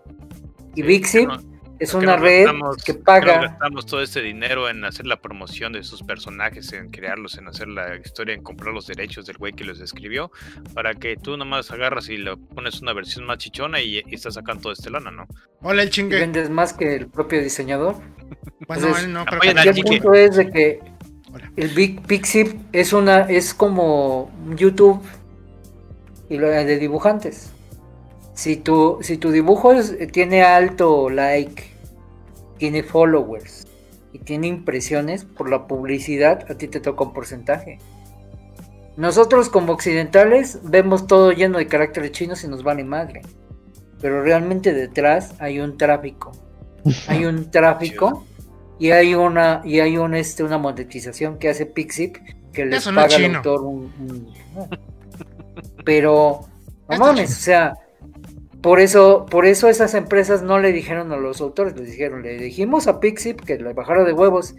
Y no, es ¿por qué una no red gastamos- que qué no paga. gastamos todo este dinero en hacer la promoción de sus personajes, en crearlos, en hacer la historia, en comprar los derechos del güey que los escribió, para que tú nomás agarras y le pones una versión más chichona y, y estás sacando todo este lana, ¿no? Hola el chingue. vendes más que el propio diseñador. Bueno, Entonces, él no, creo que el punto es de que Hola. el Big Pixip es una es como YouTube y lo de dibujantes. Si tu si tu dibujo es- tiene alto like, tiene followers y tiene impresiones por la publicidad, a ti te toca un porcentaje. Nosotros como occidentales vemos todo lleno de caracteres chinos y nos vale madre. Pero realmente detrás hay un tráfico. Hay un tráfico y hay una y hay un este una monetización que hace Pixip que les Eso no paga al autor un, un- pero no mames, o sea, por eso por eso esas empresas no le dijeron a los autores, les dijeron, le dijimos a Pixip que le bajara de huevos.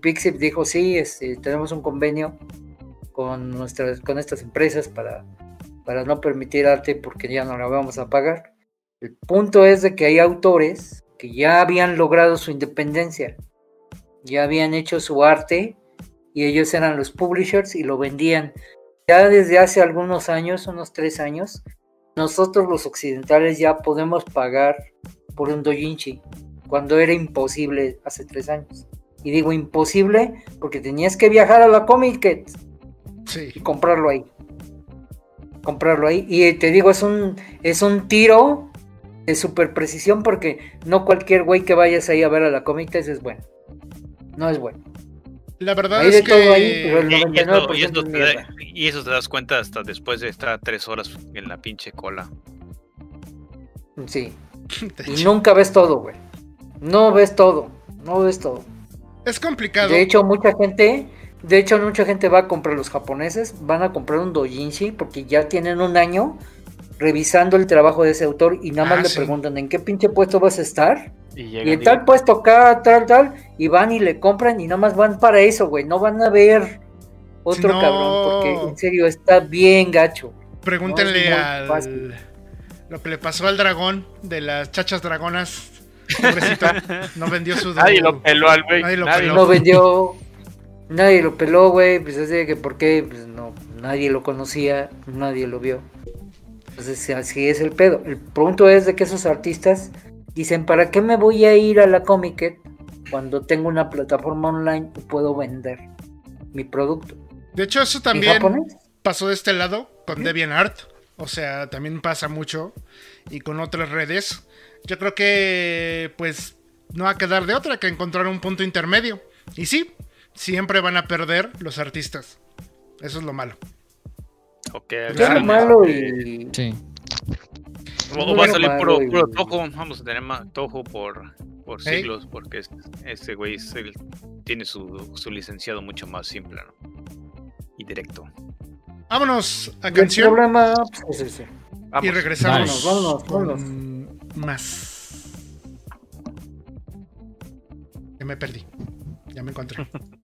Pixip dijo, "Sí, este, tenemos un convenio con nuestras con estas empresas para para no permitir arte porque ya no la vamos a pagar." El punto es de que hay autores que ya habían logrado su independencia, ya habían hecho su arte y ellos eran los publishers y lo vendían. Ya desde hace algunos años, unos tres años, nosotros los occidentales ya podemos pagar por un doujinshi, cuando era imposible hace tres años. Y digo imposible porque tenías que viajar a la Comic Sí. y comprarlo ahí. Comprarlo ahí. Y eh, te digo, es un, es un tiro de super precisión porque no cualquier güey que vayas ahí a ver a la Comic es bueno. No es bueno. La verdad Hay es ahí, que pero el Y, y eso, 99% y eso es te mierda. da- y eso te das cuenta hasta después de estar tres horas en la pinche cola. Sí. Y nunca ves todo, güey. No ves todo. No ves todo. es complicado. De hecho, mucha gente, de hecho, mucha gente va a comprar los japoneses, van a comprar un doujinshi porque ya tienen un año revisando el trabajo de ese autor y nada más Ah, le sí. preguntan en qué pinche puesto vas a estar Y, en tal puesto acá, tal, tal, y van y le compran y nada más van para eso, güey, no van a ver otro No. cabrón porque en serio está bien gacho. Pregúntenle No, al. fácil. Lo que le pasó al dragón de las chachas dragonas. Pobrecito. No vendió su. Nadie lo peló al güey. Nadie lo nadie peló. No vendió, nadie lo peló, güey, pues así de que por qué, pues no, nadie lo conocía, nadie lo vio. Entonces así es el pedo. El punto es de que esos artistas dicen, ¿para qué me voy a ir a la Comic cuando tengo una plataforma online y puedo vender mi producto? De hecho, eso ¿Y también pasó de este lado con DeviantArt. O sea, también pasa mucho. Y con otras redes. Yo creo que, pues, no va a quedar de otra que encontrar un punto intermedio. Y sí, siempre van a perder los artistas. Eso es lo malo. Ok, Es lo malo y... Sí. O, o va a salir puro, puro Toho. Vamos a tener más Toho por, por siglos, porque es- este güey es el- tiene su, su licenciado mucho más simple ¿no? y directo. Vámonos a El canción. problema pues. Y regresamos. Vámonos, vámonos, vámonos. más. Ya me perdí. Ya me encontré.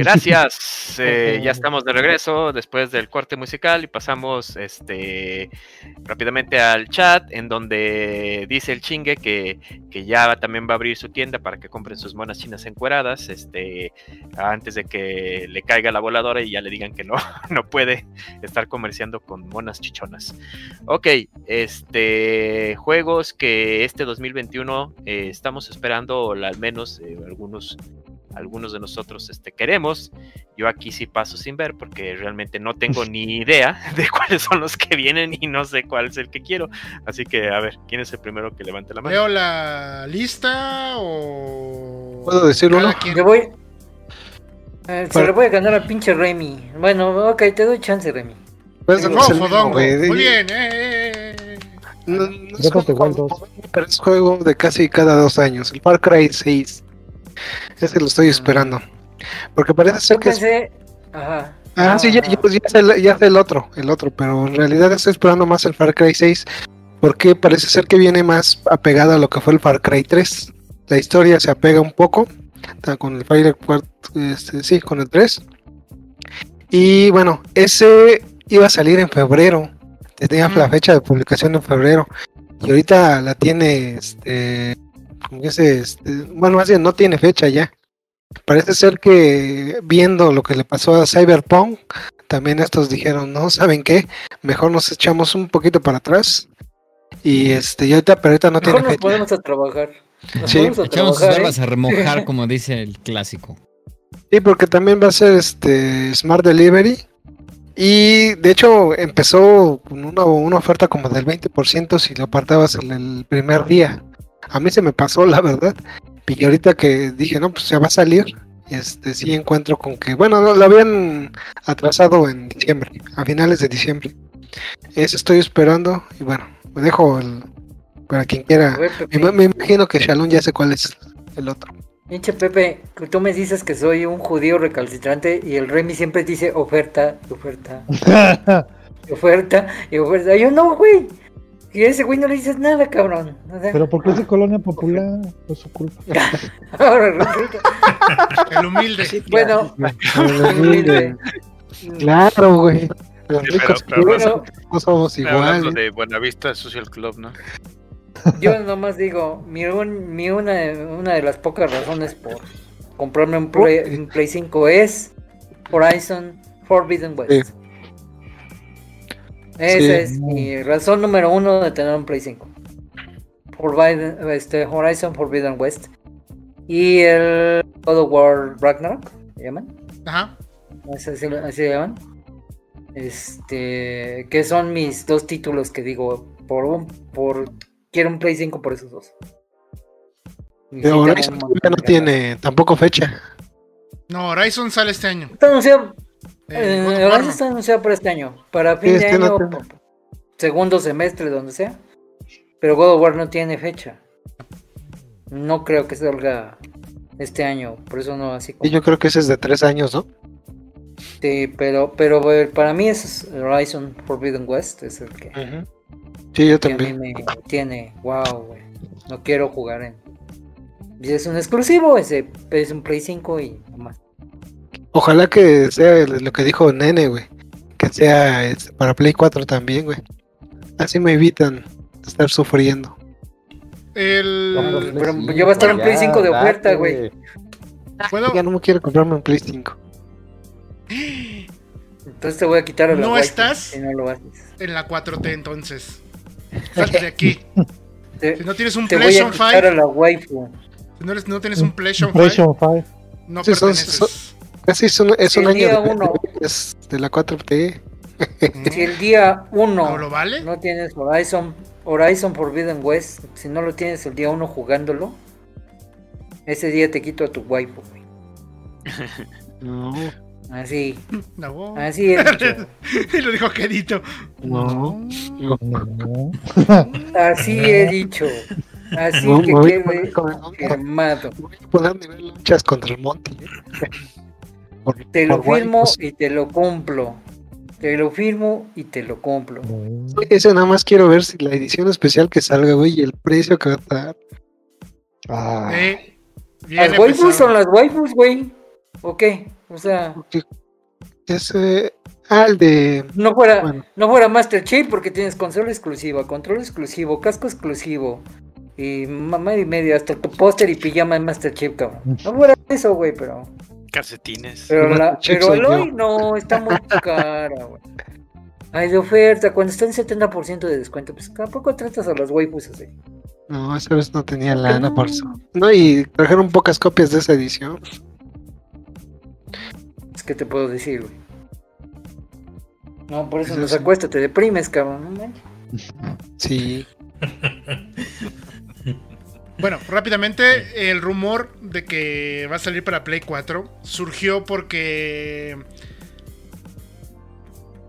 Gracias. eh, ya estamos de regreso después del corte musical y pasamos este rápidamente al chat en donde dice el chingue que, que ya también va a abrir su tienda para que compren sus monas chinas encueradas este antes de que le caiga la voladora y ya le digan que no, no puede estar comerciando con monas chichonas. Ok, este juegos que este 2021 eh, estamos esperando, o al menos eh, algunos algunos de nosotros este, queremos. Yo aquí sí paso sin ver porque realmente no tengo ni idea de cuáles son los que vienen y no sé cuál es el que quiero. Así que, a ver, ¿quién es el primero que levante la mano? ¿Leo la lista o.? ¿Puedo decir cada uno? Yo voy. Eh, se le voy a ganar al pinche Remy. Bueno, ok, te doy chance, Remy. Pues, No, Fodongo. Muy bien, eh. No, no es juego, Wild 2. pero es juego de casi cada dos años. El Far Cry 6. Ese lo estoy esperando. Porque parece ser Yo que es pensé. Ajá. Ah, sí, ya, ya, pues el, ya el otro, el otro, pero en realidad estoy esperando más el Far Cry 6, porque parece ser que viene más apegado a lo que fue el Far Cry 3. La historia se apega un poco con el Fire este, sí, con el 3. Y bueno, ese iba a salir en febrero, tenía la Mm. fecha de publicación en febrero, y ahorita la tiene, este, como que se, este, bueno, más bien no tiene fecha ya. Parece ser que viendo lo que le pasó a Cyberpunk, también estos dijeron, no, ¿saben qué? Mejor nos echamos un poquito para atrás. Y este, y ahorita, pero ahorita no Mejor tiene nos fecha. podemos a trabajar. Nos Sí. podemos a Echamos sus trabajar, barbas ¿eh? a remojar, como dice el clásico. Sí, porque también va a ser este Smart Delivery. Y de hecho empezó con una, una oferta como del 20% si lo apartabas en el primer día. A mí se me pasó, la verdad. Y ahorita que dije, no, pues ya va a salir. Este sí encuentro con que, bueno, no, lo habían atrasado en diciembre, a finales de diciembre. Eso estoy esperando. Y bueno, me dejo el, para quien quiera. ver, Me, me imagino que Shalom ya sé cuál es el otro. Pinche Pepe, tú me dices que soy un judío recalcitrante y el Remy siempre dice oferta, oferta, oferta y oferta. Yo no, güey. Y a ese güey no le dices nada, cabrón. O sea, Pero porque es de colonia popular, es su culpa. ahora resulta. El humilde. Bueno, humilde. Claro, güey. Los Sí, ricos pero- pero bueno, no somos iguales. de Buenavista Social Club, ¿no? yo nomás digo, mi, un- mi una, una de las pocas razones por comprarme un Play, un Play 5 es Horizon Forbidden West. Esa Sí. es mi razón número uno de tener un Play 5. Forbidden- este, Horizon Forbidden West. Y el God of War Ragnarok, ¿se llaman? Ajá. Así, así- así se llaman. Este, que son mis dos títulos que digo, por un, por, quiero un Play 5 por esos dos. Y Pero sí, Horizon no tiene tampoco fecha. No, Horizon sale este año. Está anunciado, Eh, eh, está anunciado para este año, para fin Sí, de este no año, segundo semestre, donde sea. Pero God of War no tiene fecha. No creo que salga este año, por eso no así como. Y yo creo que ese es de tres años, ¿no? Sí, pero, pero para mí es Horizon Forbidden West, es el que, Sí, yo que a mí también. me tiene, wow, güey. No quiero jugar en. Es un exclusivo, ese es un Play 5 y nomás. Ojalá que sea lo que dijo Nene, güey. Que sea este, para Play 4 también, güey. Así me evitan estar sufriendo. El. Pero yo va a estar en Play 5 de oferta, güey. ¿Puedo? Ya no me quiero comprarme un Play 5. Entonces te voy a quitar a la ¿No waifu estás? Si no lo haces. En la 4T entonces. Salte de aquí. Te, Si no tienes un te voy a PlayStation quitar a 5, la waifu. si no, eres- no tienes un PlayStation 5, PlayStation 5. no Sí, son- perteneces. Casi es un, es un El año día de, uno. es de la 4T. Si el día 1 ¿No lo vale? no tienes Horizon, Horizon Forbidden West, si no lo tienes el día 1 jugándolo, ese día te quito a tu waifu, güey. No, Así, No. así es. dicho. y lo dijo quedito. no. no. No. Así he dicho. Así No, que quede poner con- firmado. voy a poner nivel luchas contra el Monty. ¿eh? Por- Te lo por firmo waifus. y te lo cumplo. Te lo firmo y te lo cumplo. Ese nada más quiero ver si la edición especial que salga, güey, y el precio que va a estar. Ah, Las waifus pesado. son las waifus, güey. ¿O qué? O sea, Ese. Ah, el de. no fuera, Bueno. no fuera Master Chief porque tienes consola exclusiva, control exclusivo, casco exclusivo. Y mamá y media, hasta tu póster y pijama de Master Chief, cabrón. No fuera eso, güey, pero. Calcetines. Pero, la, pero Aloy no, está muy cara, güey. Ay, de oferta, cuando está en 70% de descuento, pues tampoco tratas a las waifus así. No, esa vez no tenía lana por eso. No, y trajeron pocas copias de esa edición. Es que te puedo decir, güey. No, por eso Eso nos sí. acuesta, te deprimes, cabrón. No. Sí. Bueno, rápidamente, el rumor de que va a salir para Play 4 surgió porque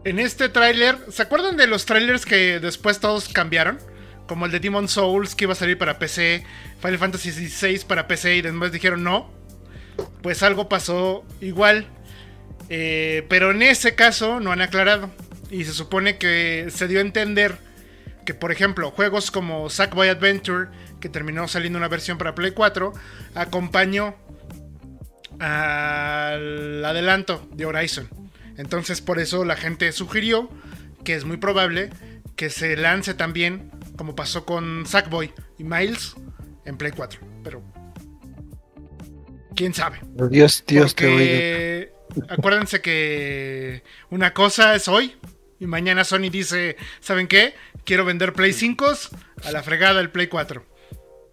en este tráiler, ¿se acuerdan de los trailers que después todos cambiaron? Como el de Demon Souls que iba a salir para PC, Final Fantasy XVI para PC y después dijeron no. Pues algo pasó igual. Eh, pero en ese caso no han aclarado. Y se supone que se dio a entender que, por ejemplo, juegos como Sackboy Adventure, que terminó saliendo una versión para Play 4, acompañó al adelanto de Horizon. Entonces, por eso la gente sugirió que es muy probable que se lance también, como pasó con Sackboy y Miles, en Play 4. Pero, quién sabe. Dios, Dios. Porque acuérdense que una cosa es hoy y mañana Sony dice, ¿saben qué? Quiero vender Play 5 a la fregada el Play 4.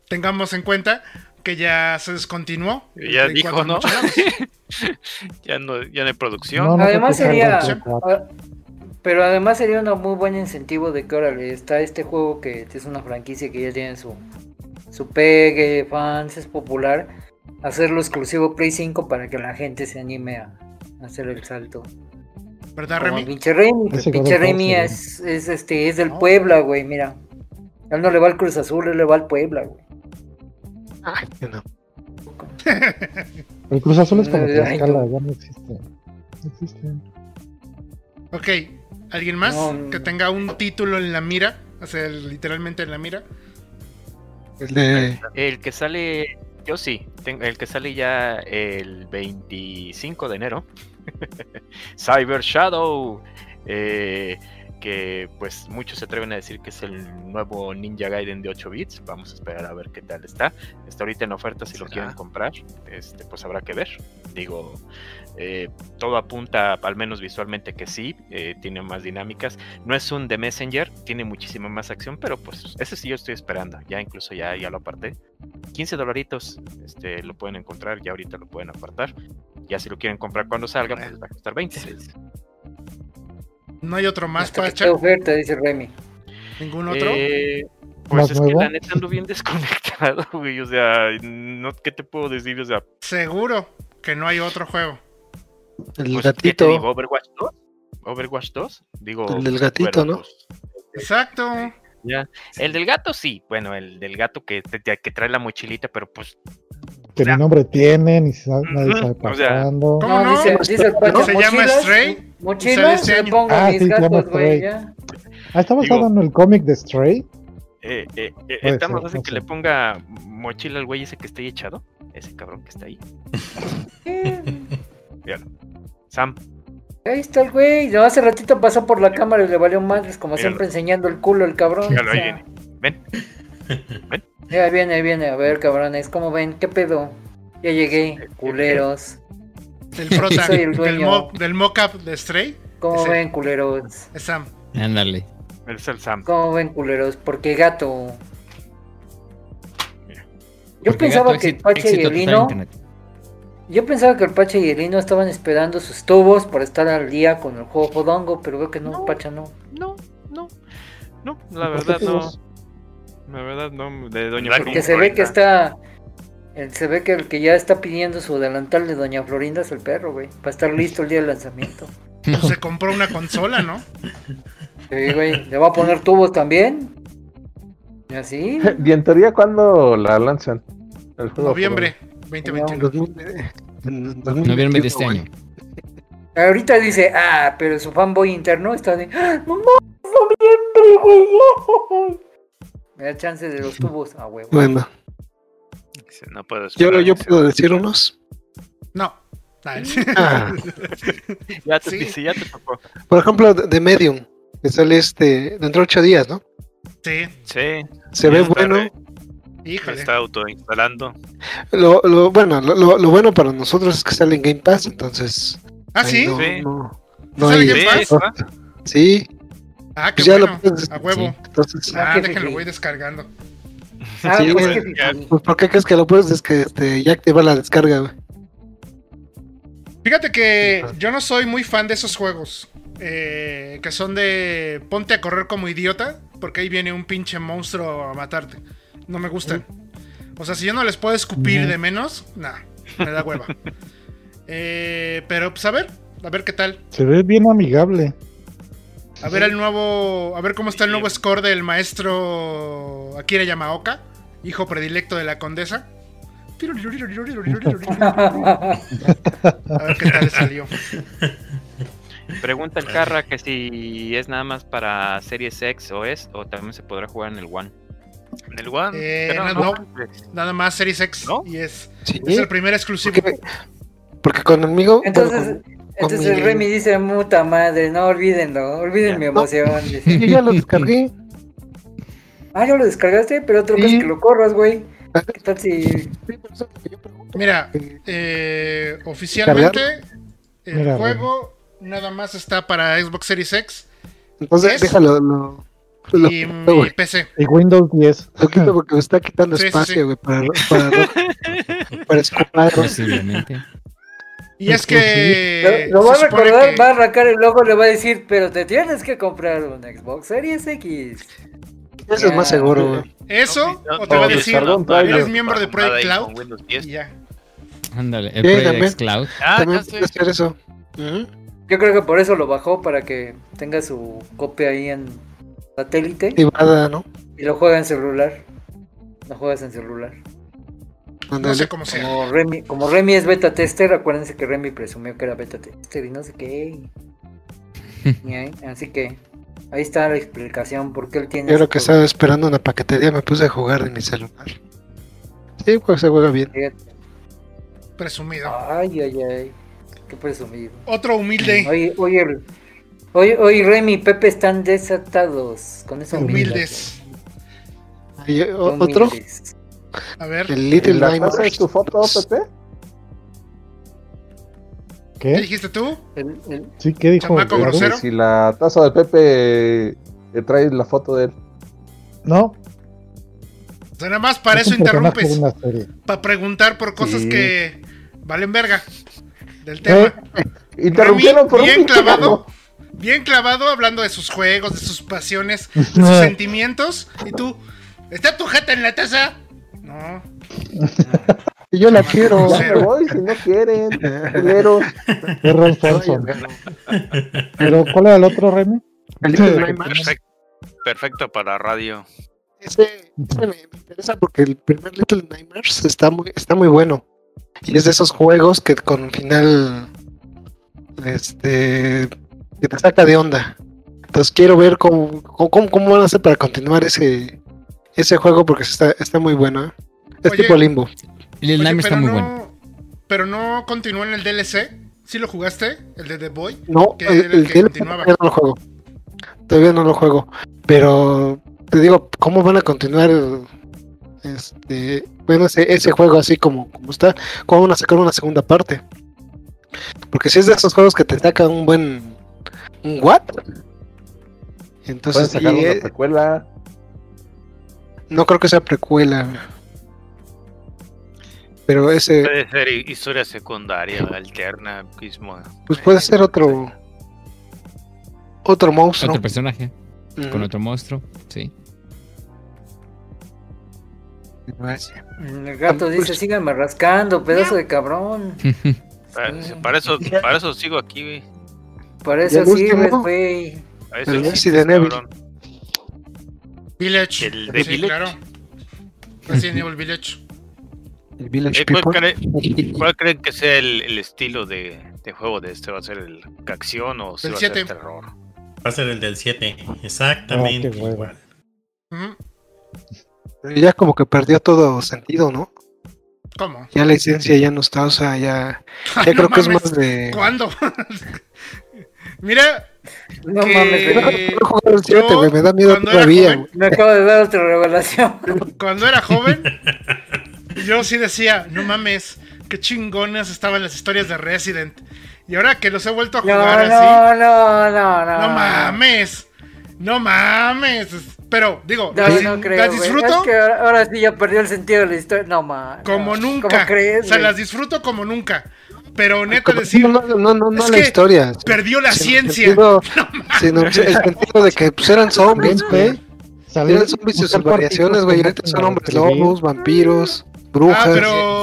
Tengamos en cuenta que ya se descontinuó. Ya Play dijo, 4 ¿no? ya no, ya no hay producción. No, Además sería. el Play 4. Pero además sería un muy buen incentivo de que órale, está este juego que es una franquicia que ya tiene su, su pegue, fans, es popular. Hacerlo exclusivo Play 5 para que la gente se anime a hacer el salto. ¿Verdad, Remy? pinche Remy, pinche Remy es, es, este, es del Puebla, güey, mira. Él no le va al Cruz Azul, él le va al Puebla, güey. Ay, que no. El Cruz Azul es como Ay, Tlaxcala, no. ya no existe. No existe. Ok, ¿alguien más No, que tenga un título en la mira? O sea, literalmente en la mira. El de. El que sale, yo sí, el que sale ya el 25 de enero. Cyber Shadow. eh, que pues muchos se atreven a decir que es el nuevo Ninja Gaiden de 8 bits. Vamos a esperar a ver qué tal está. Está ahorita en oferta si lo quieren comprar. Este, pues habrá que ver. Digo, eh, todo apunta, al menos visualmente, que sí. eh, tiene más dinámicas. No es un The Messenger, tiene muchísima más acción, pero pues ese sí yo estoy esperando. Ya incluso ya, ya lo aparté. 15 dolaritos este, lo pueden encontrar, ya ahorita lo pueden apartar. Ya si lo quieren comprar cuando salga, pues va a costar 20. No hay otro más, Hasta que Pacha. esté oferta, dice Remy. ¿Ningún otro? Eh, pues ¿Más es que nuevo? la neta ando bien desconectado, güey. O sea, no, ¿qué te puedo decir? O sea, Seguro que no hay otro juego. El pues, ¿qué te gatito. digo? ¿Overwatch 2? ¿Overwatch 2? Digo, El del gatito, ¿no? pues, Exacto. ya. El del gato sí, bueno, el del gato que, que trae la mochilita, pero pues Que O sea, ni nombre tiene, ni sa- nadie sabe o sea, pasando. ¿Cómo no? dice, dice el Pacha, Se llama Stray, Mochilas, este le año. pongo Ah, mis sí, se llama gatos, güey, Stray. ya. Ah, está basado digo- en el cómic de Stray. eh, eh, eh, está más ser, fácil no que le ponga mochila al güey ese que está ahí echado. Ese cabrón que está ahí. Míralo. Sam, Ahí está el güey. No, hace ratito pasó por la cámara y le valió madres, como Míralo. siempre enseñando el culo el cabrón. míralo, o ahí viene. Ven, ya, ahí viene, ahí viene. A ver, cabrones, ¿cómo ven? ¿Qué pedo? Ya llegué, culeros. El prota Soy el del, dueño. mo- del mock-up de Stray ¿Cómo ven, culeros? es Sam. Ándale. es el Sam. ¿Cómo ven, culeros? Porque gato. Mira. Yo Porque pensaba gato, que Pache y el Lino. Yo pensaba que el Pache y el Lino estaban esperando sus tubos para estar al día con el juego Fodongo, pero veo que no, No. Pacha no. No, no, no, la ¿Por qué verdad no. La verdad no, de Doña Porque Florinda. se ve que está. el- se ve que el que ya está pidiendo su delantal de Doña Florinda es el perro, güey. Para estar listo el día del lanzamiento. Pues se compró una consola, ¿no? Sí, güey. ¿Le va a poner tubos también? ¿Y así? Y en teoría, ¿cuándo la lanzan? El juego Noviembre 2021. 2000, en 2021, Noviembre de este año. Ahorita dice, ah, pero su fanboy interno está de, ¡Ah, mamá, noviembre, güey. Me da chance de los tubos, ah, huevo. Bueno, Dice, No puedo yo, esperar, yo dice. puedo decir unos. No, Ah, Ah, Ya te, Sí. dice, ya te tocó. por ejemplo, de Medium, que sale este dentro de ocho días, ¿no? sí, Sí, Se ve bueno. re- híjole. está autoinstalando. Lo, lo, bueno, lo, bueno para nosotros es que sale en Game Pass, entonces. Ah, sí. No, Sí. no, no ¿Sale hay- Game Pass? Sí, Ah, qué pues ya bueno. lo puedes. A huevo. Sí. Entonces, Ah, déjenlo, voy descargando. Ah, Sí, es que ya. sí. pues, ¿por qué crees que lo puedes? Es que este, ya activa la descarga, güey. Fíjate que yo no soy muy fan de esos juegos. eh, que son de ponte a correr como idiota. Porque ahí viene un pinche monstruo a matarte. No me gustan. O sea, si yo no les puedo escupir de menos, nah, me da hueva. Eh, pero pues a ver, a ver qué tal. Se ve bien amigable. A ver el nuevo. A ver cómo está el nuevo score del maestro Akira Yamaoka, hijo predilecto de la condesa. A ver qué tal le salió. Pregunta el Carra que si es nada más para Series X o es, o también se podrá jugar en el One. En el One. Eh, no, Nada más Series X. ¿No? Y es, Sí, es el primer exclusivo. porque, porque conmigo. Entonces, bueno, con- entonces con el mi- Remy dice, puta madre, no olvídenlo, olviden mi emoción. dice. Sí, ya lo descargué. Ah, ¿ya lo descargaste? Pero otro Sí. que lo corras, güey. ¿Qué tal si...? Sí, por eso es lo que yo pregunto. Mira, Eh, eh, oficialmente el Mira, juego nada más está para Xbox Series X Entonces, ¿Es? déjalo. Lo, lo, y quito. PC. Y Windows 10. Lo quito porque me está quitando Sí, espacio, sí. güey, para, para, para escupar. Posiblemente. Y es que. Lo, lo va a recordar, que- va a arrancar el logo, le va a decir, pero te tienes que comprar un Xbox Series X. Eso es más seguro, güey. Eso, o te va a decir, eres miembro de Project Cloud. con Windows 10. Y ya. Ándale, el Sí, Project también. Cloud. Ah, También ya sé. puede hacer eso. Yo creo que por eso lo bajó, para que tenga su copia ahí en satélite Privada, ¿no? y lo juega en celular. Lo juegas en celular. No sé cómo sea. Como Remy, como Remy es beta tester, acuérdense que Remy presumió que era beta tester y no sé qué. Y ahí- así que ahí está la explicación por qué él tiene. Yo creo ese que estaba esperando una paquetería, me puse a jugar en mi celular. Sí, pues se juega bien. Fíjate. Presumido. Ay, ay, ay. Qué presumido. Otro humilde. Hoy, el- hoy, hoy Remy y Pepe están desatados con esa Humildes. Otro. A ver, el Little ¿La Nightmares. tu foto, Pepe? ¿qué ¿Qué? dijiste tú? El- el- Sí, ¿qué dijo? Chamaco grosero. Si la taza de Pepe eh, trae la foto de él. No. O sea, nada más para es eso interrumpes. Para preguntar por cosas Sí. que valen verga del tema. Interrumpieron por un bien clavado. Bien clavado hablando de sus juegos, de sus pasiones, de sus sentimientos. Y tú, ¿está tu jeta en la taza? No. Y yo la quiero. Ya me voy si no quieren. Swanson. Pero, ¿cuál era el otro, Remy? El Little Nightmares. Perfecto, perfecto para radio. Ese, ese me, me interesa porque el primer Little Nightmares está muy, está muy bueno. Y es de esos juegos que con final este que te saca de onda. Entonces quiero ver cómo, cómo, cómo van a hacer para continuar ese, ese juego porque está, está muy bueno. ¿eh? Es Oye. tipo limbo. Lil Oye, Nightmares está muy no, bueno. Pero no continuó en el DLC. ¿Sí lo jugaste? ¿El de The Boy? No, Que el, el el que DLC continuaba. todavía no lo juego. Todavía no lo juego. Pero te digo, ¿cómo van a continuar este bueno ese, ese juego así como, como está? ¿Cómo van a sacar una segunda parte? Porque si es de esos juegos que te sacan un buen un what? Entonces sacar y, una precuela. no creo que sea precuela. Pero ese Puede ser hi- historia secundaria, alterna, mismo. pues puede ser otro otro monstruo. Otro personaje con otro monstruo. Sí. El gato dice, síganme rascando, pedazo de cabrón. Sí. para eso, para eso sigo aquí, güey. ¿Y eso sirves, güey. El Resident Evil. cabrón. Village. El de sí, Village. claro. Resident Evil Village. El Village Eh, ¿cuál, People. cree- cuál creen que sea el, el estilo de, de juego de este? ¿Va a ser el acción o se El va a ser terror? Va a ser el del 7. Exactamente. Ah, igual. Ya como que perdió todo sentido, ¿no? ¿Cómo? Ya la licencia ya no está, o sea, ya, ya No creo que es más de... ¿Cuándo? Mira, No que mames. No jugar el güey, me da miedo cuando era todavía, joven. Me acabo de dar otra revelación. cuando era joven, yo sí decía, no mames, qué chingonas estaban las historias de Resident. Y ahora que los he vuelto a No, jugar así, no, no, no, no. no mames, no mames. Pero, digo, No, las, no creo, las disfruto Es que ahora, ahora sí ya perdió el sentido de la historia. No, man. como no. nunca. ¿Cómo crees? o sea, las disfruto como nunca. Pero neta decir, no, no, no, no, no es la que historia. perdió la ciencia. sino el sentido de que pues, eran zombies, güey. Eran zombies y sus variaciones, güey. Ahorita son hombres lobos, vampiros, Ah, brujas. pero.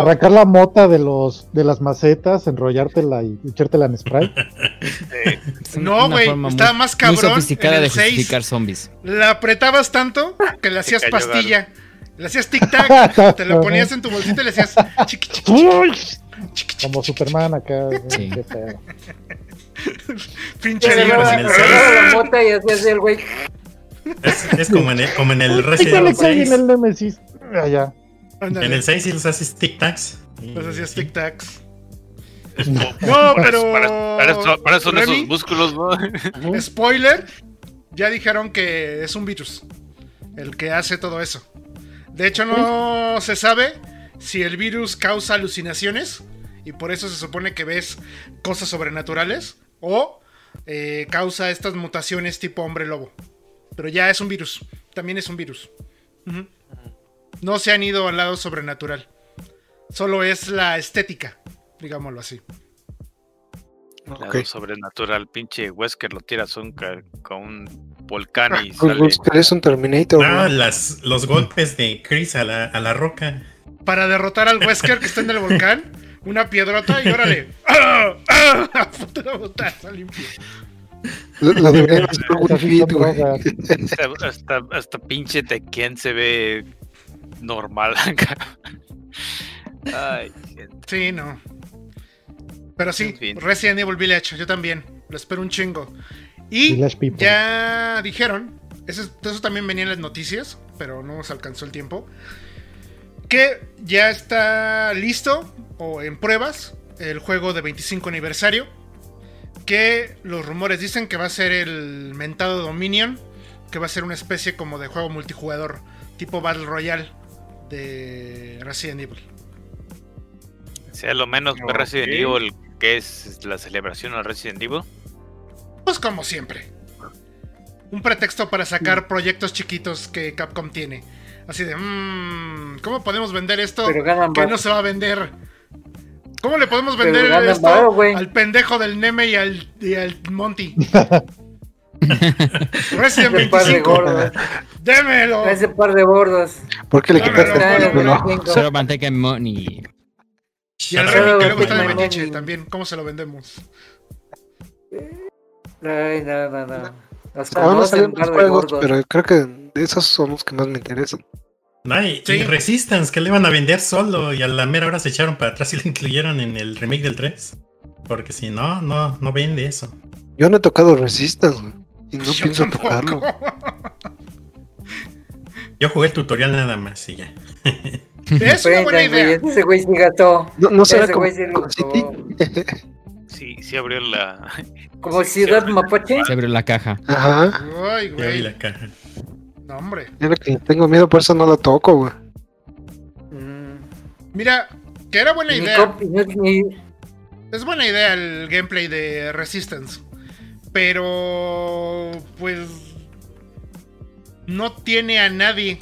Arrancar la mota de los de las macetas, enrollártela y echártela en spray. No, güey, estaba más Muy cabrón sofisticada en de el 6. justificar zombies. La apretabas tanto que le hacías pastilla. Le hacías tic-tac, te la ponías en tu bolsita y le hacías chiqui, chiqui, Uy, chiqui, chiqui, Como Superman acá. Sí. qué pedo. pinche libro. la mota y así el güey. Es, es como en el, como en el Resident Evil cae 6. en el Nemesis. Allá. Ándale, En el 6 sí los haces tic-tacs. Los hacías tic-tacs. No, No, pero. Para, para eso, para eso son Remy, esos músculos, ¿no? Spoiler, ya dijeron que es un virus el que hace todo eso. De hecho, no se sabe si el virus causa alucinaciones y por eso se supone que ves cosas sobrenaturales o eh, causa estas mutaciones tipo hombre lobo. Pero ya es un virus, también es un virus. No se han ido al lado sobrenatural. Solo es la estética, digámoslo así. Lado sobrenatural, pinche Wesker lo tiras un con un volcán y Pues, sale. pues, que es un Terminator, Ah, las, los golpes de Chris a la, a la roca. Para derrotar al Wesker que está en el volcán. Una piedrota y órale. ¡Ah! ¡Ah! Puta. Lo, deberían hacer Fit, güey. Hasta, hasta, hasta pinche Tekken se ve normal acá. Ay, gente. Sí, no. Pero sí, En fin. Resident Evil Village, yo también. Lo espero un chingo. Y ya dijeron, eso, eso también venía en las noticias, pero no nos alcanzó el tiempo. Que ya está listo o en pruebas el juego de 25 aniversario. Que los rumores dicen que va a ser el mentado Dominion. Que va a ser una especie como de juego multijugador, tipo Battle Royale de Resident Evil. sea lo menos Ok. Resident Evil, que es la celebración al Resident Evil. Pues como siempre. Un pretexto para sacar proyectos chiquitos que Capcom tiene. Así de, mmm, ¿cómo podemos vender esto que más. no se va a vender? ¿Cómo le podemos vender esto güey. al pendejo del Neme y al, y al Monty? Resident Ese par de 25, gordos. démelo. Ese par de gordos. ¿Por qué le quitaste el? Solo manteca en money. Y al Remy que luego está de Money. metiche también. ¿Cómo se lo vendemos? Ay, no, no, no. Hasta Van a dos en de gordos. pero creo que esos son los que más me interesan. No, y, Sí. y Resistance, que le iban a vender solo y a la mera hora se echaron para atrás y lo incluyeron en el remake del 3. Porque si no, no, no vende eso. Yo no he tocado Resistance, güey. Y no Yo pienso tampoco. tocarlo. Yo jugué el tutorial nada más y ya. Es una buena idea. Ese güey sí gastó. No, no será Ese como güey como City. Sí, sí abrió la. Como Ciudad Mapache. Se abrió la caja. Ajá. Ay, güey. la caja. No, hombre. Lo que tengo miedo, por eso no lo toco, güey. Mm, Mira, que era buena idea. Es buena idea el gameplay de Resistance. Pero. Pues. No tiene a nadie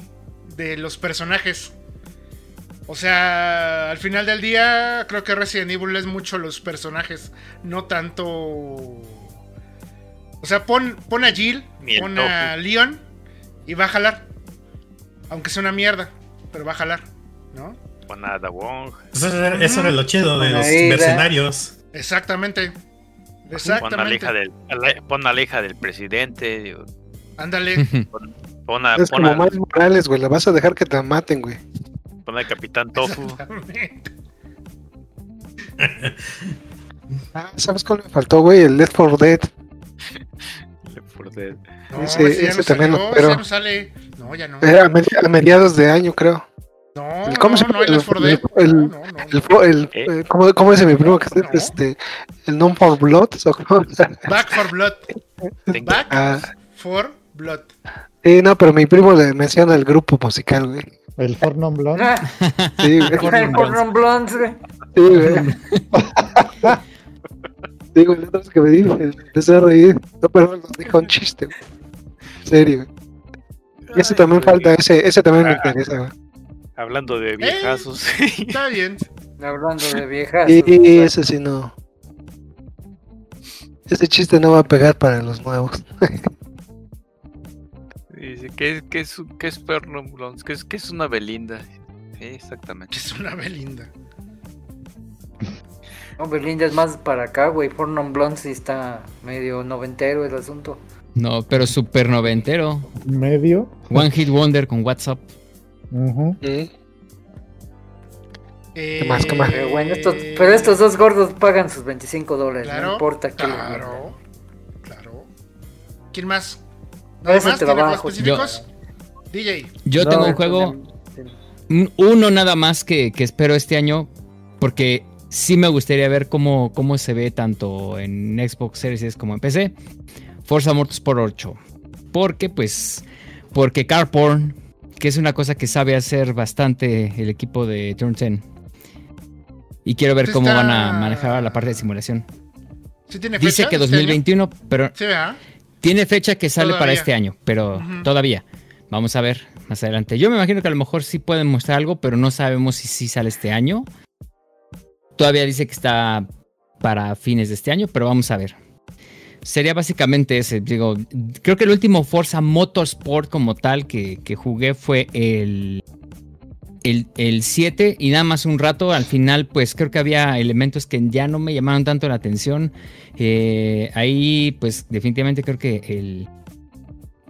de los personajes. O sea, al final del día, creo que Resident Evil es mucho los personajes. No tanto. O sea, pon, pon a Jill, pon a Leon y va a jalar. Aunque sea una mierda, pero va a jalar, ¿no? Con Ada Wong. Eso era, eso era lo chido de los mercenarios. Exactamente. Pon a, la Exactamente. hija del, a la- pon a la hija del presidente. digo, Ándale. Pon a, Es pon como a- Miles Morales, güey. La vas a dejar que te maten, güey. Pon al Capitán Tofu. Ah, ¿sabes cuál me faltó, güey? El Left 4 Dead. Por de- No, Ese- ese ya ese no también lo salió, espero. ese ya no sale. No, ya no. Eh, a, medi- a mediados de año, creo. No, ¿Cómo se no, llama? no, el Left 4 Dead. El- No, no, no, El, ¿Eh? eh, ¿cómo, cómo dice mi primo que es No. este, el non for blood? ¿O cómo? Back for Blood. Tengo- Back Ah, for Blood. Sí, no, pero mi primo le menciona el grupo musical, güey. El Fornon Blonde. Ah, Sí, güey. el Pornon Blondes, güey. Sí, güey. Sí, güey, la otra vez que me dijo, empecé a reír. No, pero nos dijo un chiste, güey. En serio, güey. Y ese también falta, ese, ese también me Ah, interesa, güey. Hablando de viejazos. Está bien. Hablando de viejas. Y ese sí no. Ese chiste no va a pegar para los nuevos. ¿qué, qué es, qué es Blondes? ¿Qué es, qué es una Belinda? Sí, exactamente. Es una Belinda. No, Belinda es más para acá, güey. Pornon Blondes sí está medio noventero el asunto. No, pero super noventero. Medio. One Hit Wonder con WhatsApp. Ujú. ¿Qué más, qué más? Pero bueno, estos, pero estos dos gordos pagan sus 25 dólares. Claro, no importa qué. Claro. Claro. ¿Quién más? No ¿Nada es el trabajo. específicos? DJ. Yo No, tengo un Este, juego, uno nada más que, que espero este año, porque sí me gustaría ver cómo, cómo se ve tanto en Xbox Series S como en PC. Forza Motorsport 8. Porque, pues, porque Carporn, que es una cosa que sabe hacer bastante el equipo de Turn 10. Y quiero ver Este cómo está- van a manejar la parte de simulación. ¿Sí tiene fecha? Dice que este año? 2021, pero Sí, ¿verdad? Tiene fecha que sale para este año, pero todavía. Vamos a ver más adelante. Yo me imagino que a lo mejor sí pueden mostrar algo, pero no sabemos si sí sale este año. Todavía dice que está para fines de este año, pero vamos a ver. Sería básicamente ese. Digo, creo que el último Forza Motorsport como tal que, que jugué fue el, el, el 7 y nada más un rato. Al final, pues creo que había elementos que ya no me llamaron tanto la atención. Eh, ahí, pues definitivamente creo que el...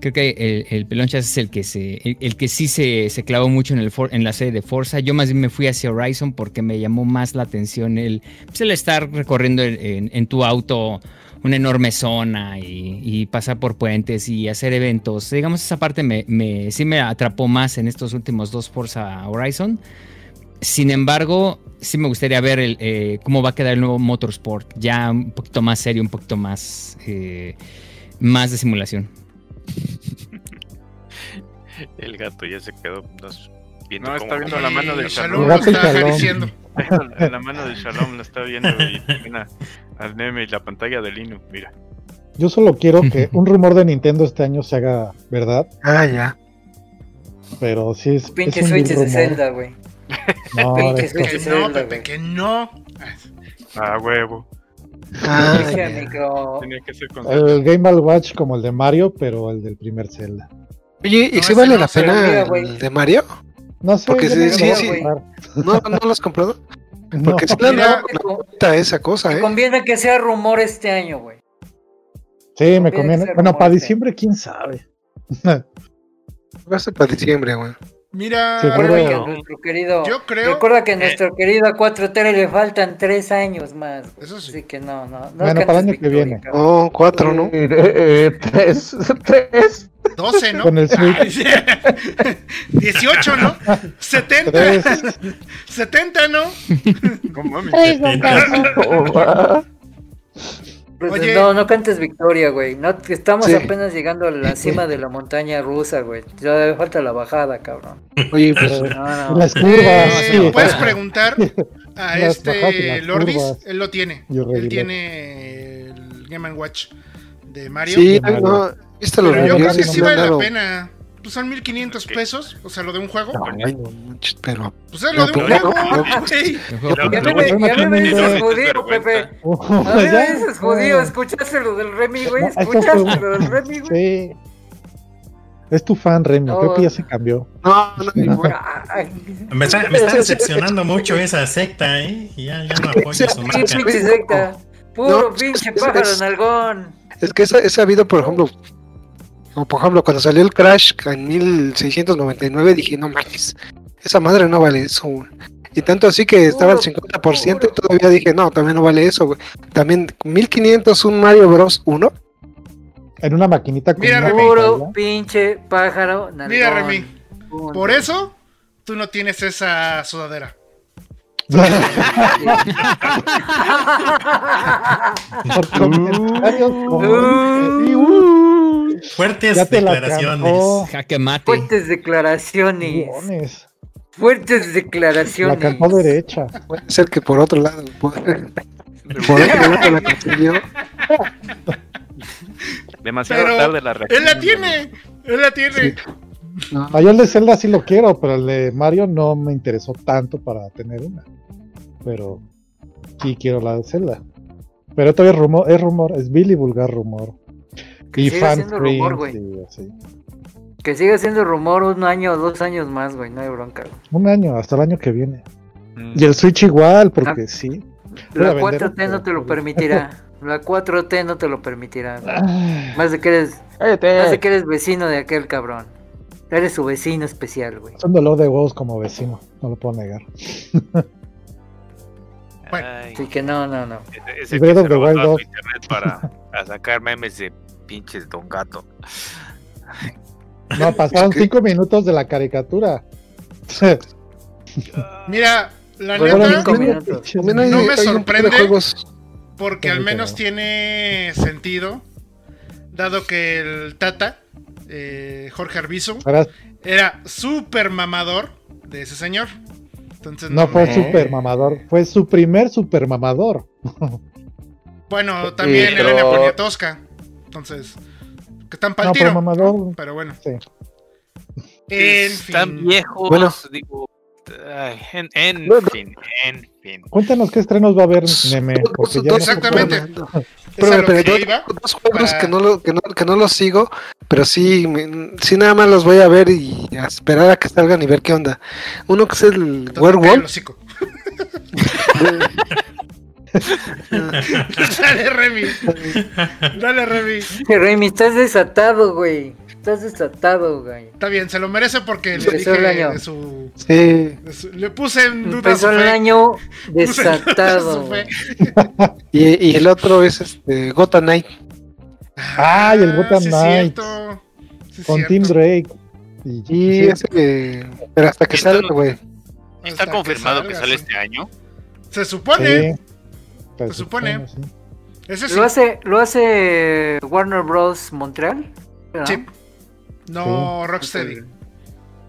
Creo que el, el Pelonchas es el que se. El, que sí se, se clavó mucho en, el for- en la serie de Forza. Yo más bien me fui hacia Horizon porque me llamó más la atención el, pues, el estar recorriendo en, en- en tu auto una enorme zona y, pasar por puentes y hacer eventos. Digamos, esa parte me, me- sí me atrapó más en estos últimos dos Forza Horizon. Sin embargo, sí me gustaría ver el, eh, cómo va a quedar el nuevo Motorsport. Ya un poquito más serio, un poquito más, eh, más de simulación. El gato ya se quedó viendo No, cómo- está viendo la mano del Eh, Shalom. Shalom está Shalom. acariciando. En la mano de Shalom lo está viendo y tiene a- al Neme y la pantalla de Linux, mira. Yo solo quiero que un rumor de Nintendo este año se haga verdad, Ah, ya. pero sí es. Pinche es un Switch de rumor. Zelda, güey. No, Pinche es Switch que- de Que no, Zelda, Pepe, que no. Ah, huevo. Ah, Dije ya. a micro. Tenía que ser con el Game Watch como el de Mario, pero el del primer Zelda. Oye, ¿y No, si vale no la pena el de Mario? No sé, Porque sí, no sí, sí. ¿No, ¿No lo has comprado? No. Porque sí le han Mira, dado una vuelta a esa cosa, Me ¿eh? conviene que sea rumor este año, güey. Sí, me Conviene conviene. Bueno, rumor, para sí. diciembre, quién sabe. Va a ser para diciembre, güey. Mira, a nuestro querido. yo creo. Recuerda que a nuestro querido 4T le faltan tres años más. güey. Eso sí. Así que no, no. no Bueno, para el año que viene. cabrón. Oh, cuatro, ¿no? Eh, eh, tres, tres. 12, ¿no? Con el Switch. Ay, 18, ¿no? 70. Tres. 70, ¿no? ¿Cómo. Pues, Oye. No, no cantes victoria, güey. No, estamos Sí. apenas llegando a la cima de la montaña rusa, güey. Ya falta la bajada, cabrón. Oye, pues No, no. Las Eh, curvas, sí. Puedes preguntar a Las bajadas este las Lordis. curvas. Él lo tiene. Él tiene el Game Watch de Mario. sí, de Mario. no, ¿viste los Pero yo creo que Sí vale la pena. Pues son 1500 pesos. O sea, lo de un juego. Ay, no manches, pero. Pues es lo de un No, juego. no, Ya me, tiene- dices judío, Pepe. A mí me dices judío. no. ¿Escuchaste lo del Remy, güey? No, ¿Escuchaste lo del Remy, güey? Sí. Es tu fan, Remy. Creo No. que ya se cambió. No, no. Ay, Me está, me está decepcionando mucho esa secta, ¿eh? Ya, ya no apoyo su Sí, marcha. pinche secta. Puro No, pinche pájaro es- nalgón. Es que he sabido, por ejemplo, como por ejemplo, cuando salió el Crash en 1699, dije, no manches, esa madre no vale eso. güey". Y tanto así que estaba al 50% y todavía dije, no, también no vale eso. güey". También 1500 un Mario Bros. 1. En una maquinita con Mira, una Remy. Puro pantalla. pinche pájaro nalgón. Mira, Remy. Por eso, tú no tienes esa sudadera. Fuertes la declaraciones. Jaque mate. Fuertes declaraciones. Guiones. Fuertes La declaraciones. cantó derecha. Puede ser que por otro lado. Por, por otro lado la consiguió. Demasiado Pero tarde la reacción. Él la tiene. Él la tiene. No, Ah, yo el de Zelda sí lo quiero, pero el de Mario no me interesó tanto para tener una. Pero sí quiero la de Zelda. Pero todavía es rumor, es rumor, es Billy y vulgar rumor. Que y siga siendo rumor, güey. Que siga siendo rumor un año o dos años más, güey. No hay bronca. güey. Un año, hasta el año que viene. Mm. Y el Switch igual, porque Ah. sí. La a vender 4T no te lo permitirá. La 4T no te lo permitirá. güey. Más de que eres, más de que eres vecino de aquel cabrón. Eres su vecino especial, güey. Es un dolor de huevos como vecino, no lo puedo negar. Ay, Así que no, no, no. Ese- ese que se robó Wild todo 2. su internet para, para sacar memes de pinches Don Gato. No, pasaron cinco minutos de la caricatura. Mira, la neta, No me sorprende. porque al menos tiene sentido, dado que el Tata, eh, Jorge Arbizu, era súper mamador de ese señor. Entonces, no fue me- super mamador, fue su primer super mamador. Bueno, también pero- Elena Poniatowska. Entonces, que están para No, el pero tiro. mamador. Pero bueno. Sí. En Están fin. viejos, Bueno. digo. ay, en, en Bueno. fin, en fin. Cuéntanos qué estrenos va a haber, Neme. Porque ya Exactamente. Espérame, lo que dos, iba. dos juegos para- que, no lo, que, no, que no los sigo, pero sí, me- sí nada más los voy a ver y a esperar a que salgan y ver qué onda. Uno que es el Entonces, cállate el Werewolf. Dale, Remy. Dale, Remy. Remy, estás desatado, güey. Estás desatado, güey. Está bien, se lo merece porque le Empezó dije el año. de su, Sí, de su- Le puse en duda su Empezó el fe. año desatado. su y, y el otro es este Gotham Knight. Ah, y el Gotham sí cierto. Es con cierto. Tim Drake. Y, Y sí, ese que. Pero hasta que salga, güey. ¿Está confirmado que, salga, sale sí. este año? Se supone. sí. Se supone. sí. Sí. Lo hace, lo hace Warner Bros. Montreal. ¿verdad? Sí. No, Rocksteady.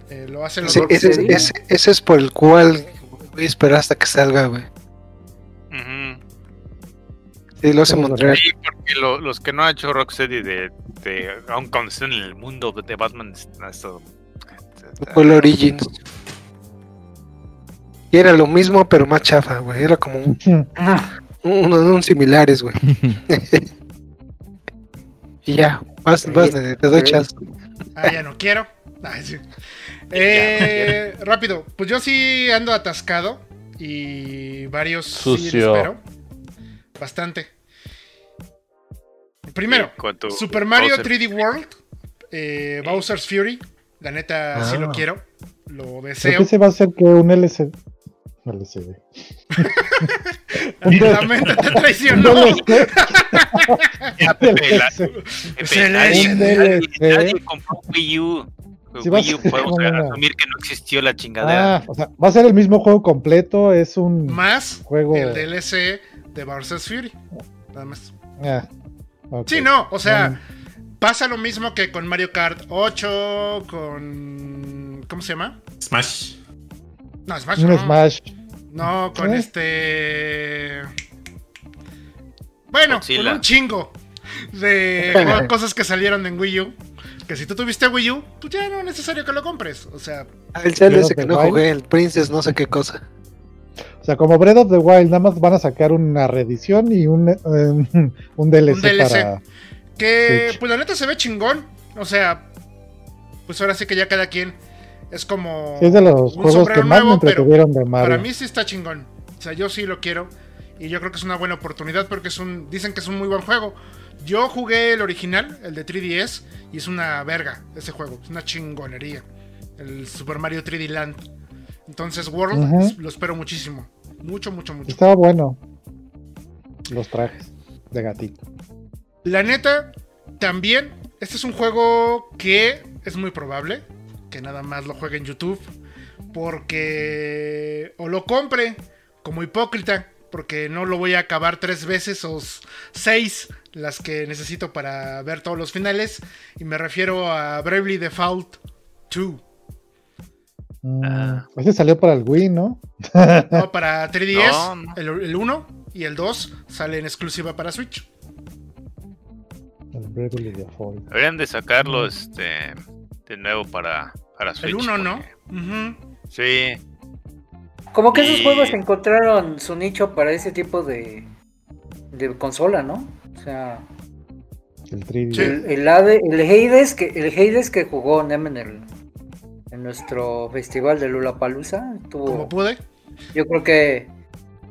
Eh, lo hace los Ese, ese, ese, ese es por el cual voy a esperar hasta que salga, güey. Ujú. Sí, lo hace Montreal. Sí, porque lo- los que no ha hecho Rocksteady de, de aun cuando estén en el mundo de Batman ha estado- Fue el Origins. Y era lo mismo, pero más chafa, güey. Era como un, un, un similares, güey. y ya, vas, vas, te, doy chance. Ah, ya no quiero. Ay, sí. Eh, rápido, pues yo sí ando atascado y varios sí Sucio. espero. Bastante. Primero, tu Super Mario Bowser. 3D World, eh, Bowser's Fury. La neta sí Ah. lo quiero, lo Creo deseo. que ese va a ser que un LCD. LCD. La mente te traicionó. Nadie, compró Wii U. A Wii U podemos una- asumir que no existió la chingadera. Ah, o sea, va a ser el mismo juego completo. Es un. Más Juego- el DLC de Bowser's Fury. Nada más. Ah, ok. Sí, no, o sea, Mm, pasa lo mismo que con Mario Kart 8, con... ¿Cómo se llama? Smash. No, Smash. un no. Smash. No, con ¿Eh? este... Bueno, Godzilla. con un chingo de cosas que salieron en Wii U. Que si tú tuviste Wii U, pues ya no es necesario que lo compres. O sea, el Zelda Breath ese que no Wild. jugué, el Princess, no sé qué cosa. O sea, como Breath of the Wild, nada más van a sacar una reedición y un, eh, un DLC, Un DLC. para. que Switch. pues la neta se ve chingón. O sea, pues ahora sí que ya cada quien es como... Sí, es de los juegos que más nuevo, me entretuvieron de Mario. Para mí sí está chingón. O sea, yo sí lo quiero. Y yo creo que es una buena oportunidad porque es un. Dicen que es un muy buen juego. Yo jugué el original, el de 3DS, y es una verga ese juego. Es una chingonería. El Super Mario 3D Land. Entonces, World lo espero muchísimo. Mucho, mucho, mucho. Estaba bueno. Los trajes de gatito. La neta, también, este es un juego que es muy probable que nada más lo juegue en YouTube. porque o lo compre como hipócrita, porque no lo voy a acabar tres veces o seis las que necesito para ver todos los finales. Y me refiero a Bravely Default 2. Mm, Ah. Ese salió para el Wii, ¿no? No, para 3DS, No, no. El, el 1 y el 2 salen exclusiva para Switch. El Bravely Default. Deberían de sacarlo este, de nuevo para, para Switch. El 1 no. Sí, Como que esos juegos encontraron su nicho para ese tipo de, de consola, ¿no? O sea, El 3D. Sí. el, el, Hade- el Hades que el Hades que jugó Nem en el en nuestro festival de Lollapalooza Como tuvo pude. yo creo que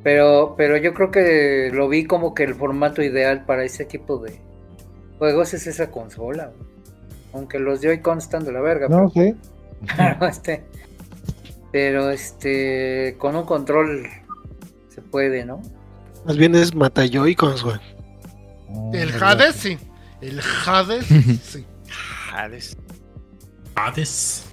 pero pero yo creo que lo vi como que el formato ideal para ese tipo de juegos es esa consola. Aunque los Joy-Con están de la verga, No, sí. Pero este pero este con un control se puede, ¿no? Más bien es Matayoicons, güey. Ah, El verdad. Hades, sí. El Hades, sí. Hades. Hades.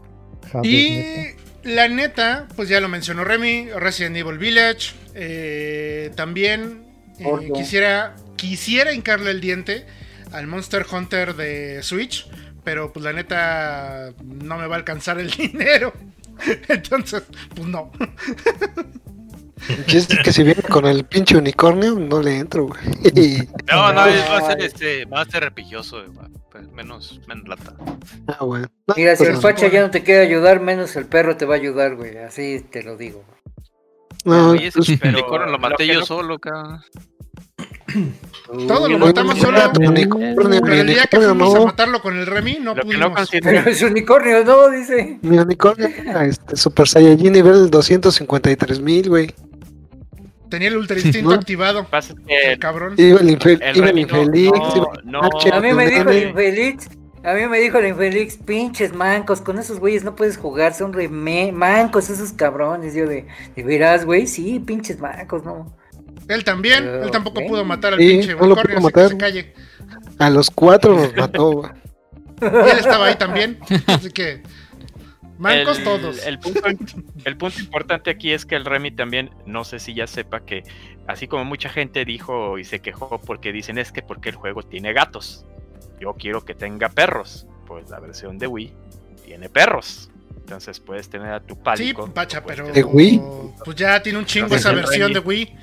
Hades, Y neta. la neta, pues ya lo mencionó Remy, Resident Evil Village. eh, también eh, quisiera, quisiera hincarle el diente al Monster Hunter de Switch, pero pues la neta no me va a alcanzar el dinero. Entonces, pues no. Y es que si viene con el pinche unicornio, no le entro, güey. No, no, va a ser este, va a ser repilloso, güey, pues, menos, menos lata. ah, güey. No, Mira, si pero- el facha ya no te quiere ayudar, menos el perro te va a ayudar, güey. Así te lo digo. no, Oye, ese pues, pero unicornio lo maté yo no- solo, cabrón. Todo lo matamos solo. el día que fuimos a matarlo con el Remy, no Lo que no pudimos. es unicornio, ¿no? Dice. Mi unicornio era este, Super Saiyajin nivel 253 mil, güey. Tenía el ultra instinto activado. El cabrón. Iba el, infeliz. A mí me dijo el infeliz. A mí me dijo el infeliz, pinches mancos, con esos güeyes no puedes jugar, son re mancos esos cabrones. Yo de, ¿de veras, güey? Sí, pinches mancos, ¿no? Él también. Pero, Él tampoco pudo matar al Sí, pinche no unicornio, que se calle. A los cuatro nos mató. Y él estaba ahí también. Así que. Mancos el, todos. El punto, el punto importante aquí es que el Remy también, no sé si ya sepa que, así como mucha gente dijo y se quejó porque dicen es que porque el juego tiene gatos. Yo quiero que tenga perros. Pues la versión de Wii tiene perros. Entonces puedes tener a tu Sí, pálico. Pacha, pero. ¿De Wii? Pues ya tiene un chingo Entonces, esa versión Remy. de Wii.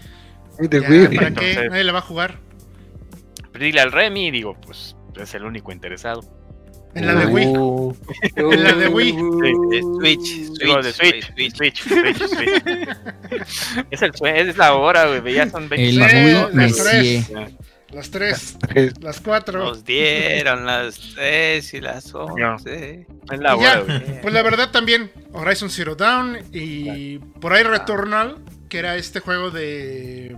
De Ya, Wii. ¿Para qué? Entonces- Nadie la va a jugar. Dile al Remy y digo, pues es el único interesado. En la de Wii. Uh, En la de Wii. Eh, Switch, Switch, Switch, Switch. Switch, Switch, es, el, es la hora, güey. Ya son 20 El las tres. Las tres. Las cuatro. Nos dieron las 3 y las 11. Es la ya, hora, güey. Pues la verdad también, Horizon Zero Dawn y por ahí Returnal, que era este juego de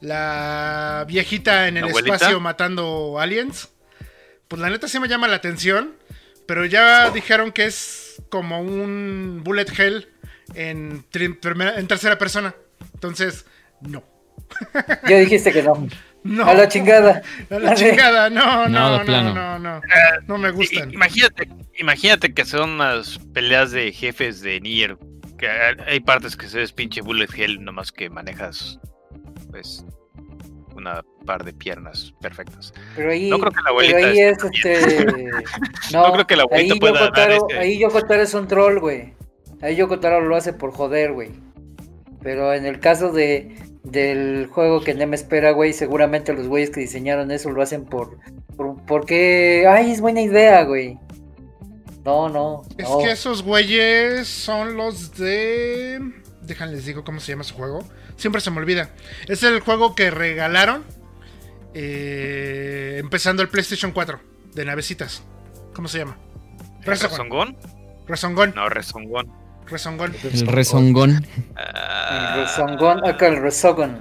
la viejita en el espacio matando aliens. Pues la neta sí me llama la atención, pero ya dijeron que es como un bullet hell en, en tercera persona. Entonces, no. Ya dijiste que no. No. A la chingada. A la chingada, no, No, no, no, no, no. No me gustan. Imagínate, imagínate que son unas peleas de jefes de Nier. Que hay- partes que se ves pinche bullet hell, nomás que manejas pues una par de piernas perfectas. Pero ahí, No creo que la pero abuelita ahí es este. No, No creo que la abuelita ahí pueda dar Yokotaro, ese- ahí Yokotaro es un troll, güey. Ahí Yokotaro lo hace por joder, güey. Pero en el caso de del juego que Nem espera, güey, seguramente los güeyes que diseñaron eso lo hacen por, por porque ay, es buena idea, güey. No, no. Es no. que esos güeyes son los de. Déjenles digo cómo se llama su juego. Siempre se me olvida. Es el juego que regalaron. eh, empezando el PlayStation 4. De navecitas. ¿Cómo se llama? ¿Resongón? Resongon. No, Resongón. Resongon. El rezongón. El Resogon, acá el Resogon.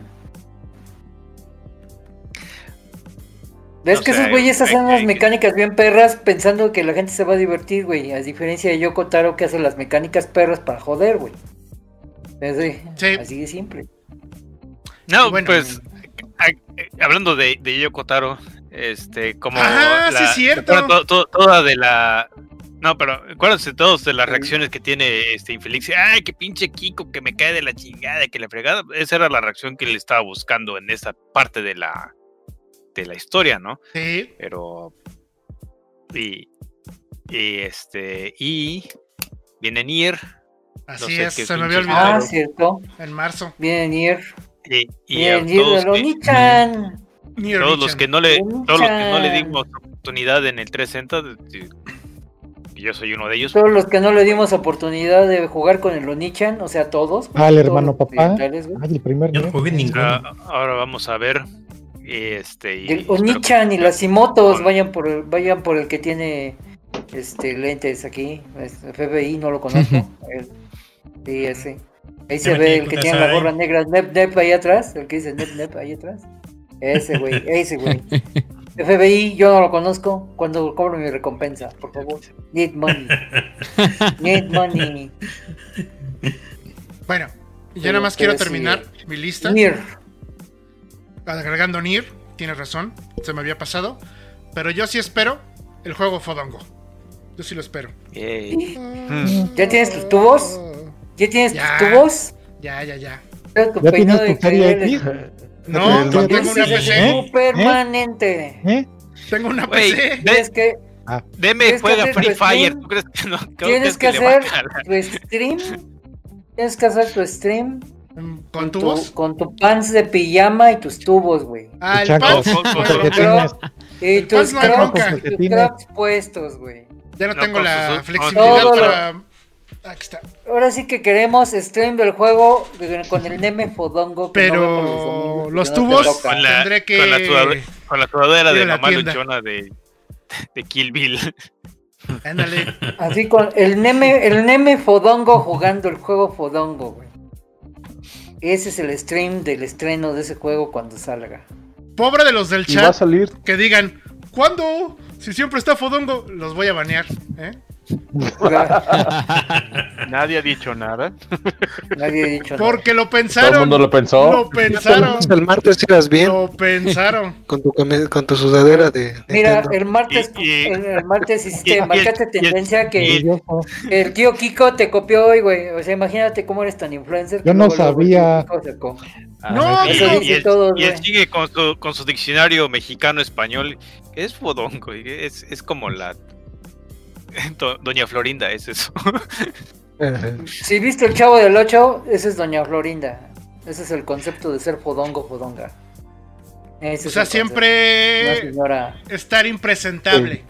¿Ves No que sé, esos güeyes hacen unas mecánicas bien perras pensando que la gente se va a divertir, güey? A diferencia de Yoko Taro que hace las mecánicas perras para joder, güey. Así, Sí. así de simple. No, Bueno. pues a- eh, hablando de, de Yoko Taro, este, como Ah, sí, la- cierto. bueno, to- to- toda de la No, pero acuérdense todos de las reacciones que tiene este infeliz. Ay, qué pinche Kiko que me cae de la chingada, que le fregada. Esa era la reacción que él estaba buscando en esa parte de la de la historia, ¿no? Sí. Pero y, y este y viene Nier Así sé es, qué se me había olvidado. Ah, cierto. En marzo. Bien, Nier. y, y Nier de que, Lonichan. Nier todos los que no le todos los que no le dimos oportunidad en el 360 y- y yo soy uno de ellos. Todos los que no le dimos oportunidad de jugar con el Onichan, o sea, todos. Ah, el hermano papá. Ay, el primer Yo no nivel. jugué ninguno. Ah, ahora vamos a ver este y El Onichan que- y las Imotos, con- vayan por el, vayan por el que tiene este lentes aquí. FBI no lo conozco. El- sí, ese. Ahí se ve el que tiene la gorra negra, Nep Nep ahí atrás, el que dice Nep Nep ahí atrás. Ese güey, ese güey. FBI, yo no lo conozco. Cuando cobro mi recompensa, por favor. Need money. Need money. Bueno, y ya Pero- nada más quiero terminar mi lista. Agregando Nier, tienes razón, se me había pasado. Pero yo sí espero el juego Fodongo. Yo sí lo espero. Yay. ¿Ya tienes tus tubos? ¿Ya tienes Ya. tus tubos? Ya, ya, ya. ¿Ya peinado tienes de tu serie. X? No, yo mando- tengo una PC. Permanente. ¿Eh? Tengo una PC. Tienes que, Deme que juega Free Fire. ¿Tú crees que no? ¿Cómo tienes que hacer tu stream. Tienes que hacer tu stream ¿Con tu- tubos? con tu pants de pijama y tus tubos, güey. Ah, el pants. con- con- con-. Y tus crocs, puestos, güey. Ya no No, tengo con la flexibilidad lo- para. Aquí está. Ahora sí que queremos stream del juego con el Neme Fodongo. que no Pero los te tubos toca. Con la- tendré que. con la sudadera. Con la sudadera de la mamá tienda. luchona de, de Kill Bill. Ándale. Así con el Neme, el Neme Fodongo jugando el juego Fodongo, güey. Ese es el stream del estreno de ese juego cuando salga. Pobre de los del Y va a chat salir. que digan, ¿cuándo? Si siempre está Fodongo, los voy a banear. ¿eh? Nadie ha dicho nada. Nadie ha dicho nada. Porque lo Todo el pensaron. mundo lo pensó. Lo pensaron. El martes ibas bien Lo pensaron. con tu, con tu sudadera de Mira, Nintendo. el martes, Y- y- el, el martes y hiciste, marcaste y el- tendencia que el tío Kiko te copió hoy, güey. O sea, imagínate cómo eres tan influencer. Yo no sabía. sacó. No, y, eso y él, todos, y él güey. sigue con su, con su diccionario mexicano-español. Es fodongo. Es, es como la. Do- Doña Florinda, es eso. Si viste el chavo del 8, ese es Doña Florinda. Ese es el concepto de ser fodongo, fodonga. Ese O sea, siempre señora. estar impresentable.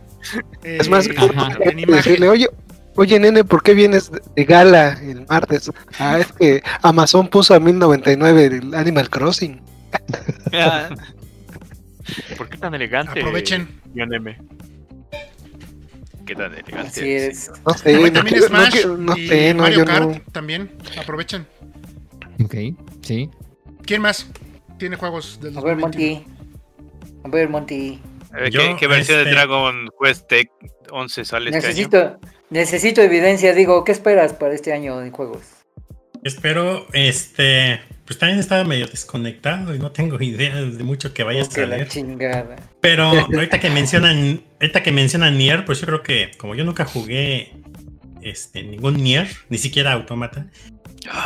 Eh, Es más, imagen. decirle, oye, oye, nene, ¿por qué vienes de gala el martes? Ah, es que Amazon puso a 1099 el Animal Crossing. Ah, ¿Por qué tan elegante? Aprovechen. M? Qué tan elegante. Así es. No sé, Hoy no, también no Smash no y sé, no, Mario Kart no. también. Aprovechen. Ok, sí. ¿Quién más tiene juegos del A ver, 2021? Monty. A ver, Monty. A ver, Yo, ¿qué, qué versión este- de Dragon Quest Tech 11 sale este año? Necesito, necesito evidencia. Digo, ¿qué esperas para este año en juegos? Espero, este, pues también estaba medio desconectado y no tengo idea de mucho que vaya a Que la salir. chingada. Pero ahorita que mencionan, ahorita que mencionan Nier, pues yo creo que como yo nunca jugué este ningún Nier, ni siquiera Automata,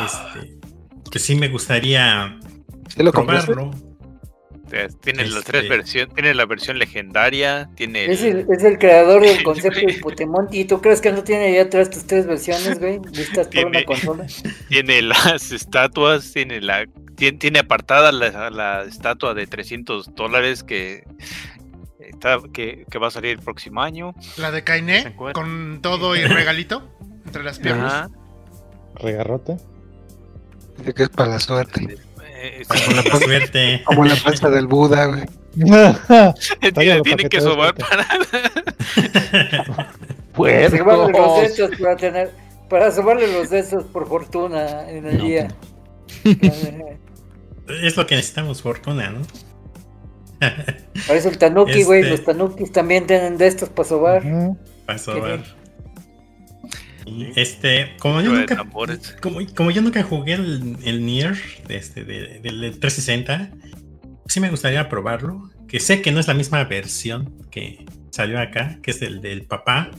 este, pues sí me gustaría probarlo. Tiene las tres Este- versiones, tiene la versión legendaria, tiene el- Es el, es el creador del concepto del Putemonti. ¿Y tú crees que no tiene ahí atrás tus tres versiones, güey? Listas por una Tiene- consola. tiene las estatuas, tiene la tiene, tiene apartada la, la estatua de 300 dólares que está que, que va a salir el próximo año. La de Kainé, con todo y regalito entre las piernas. Ajá. Regarrote. Dice que es para la suerte. Eh, la suerte. Como la panza del Buda, güey. tiene, que sobar para Se vale los para tener. Para sobarle los dedos por fortuna en el No, día. Es lo que necesitamos, fortuna, ¿no? Para eso el tanuki, güey. Este- Los tanukis también tienen de estos para sobar. Para sobar. Y, Este, como yo de nunca, como, como yo nunca jugué el, el Nier de este, de- del del 360, sí me gustaría probarlo. Que sé que no es la misma versión que salió acá, que es el del papá.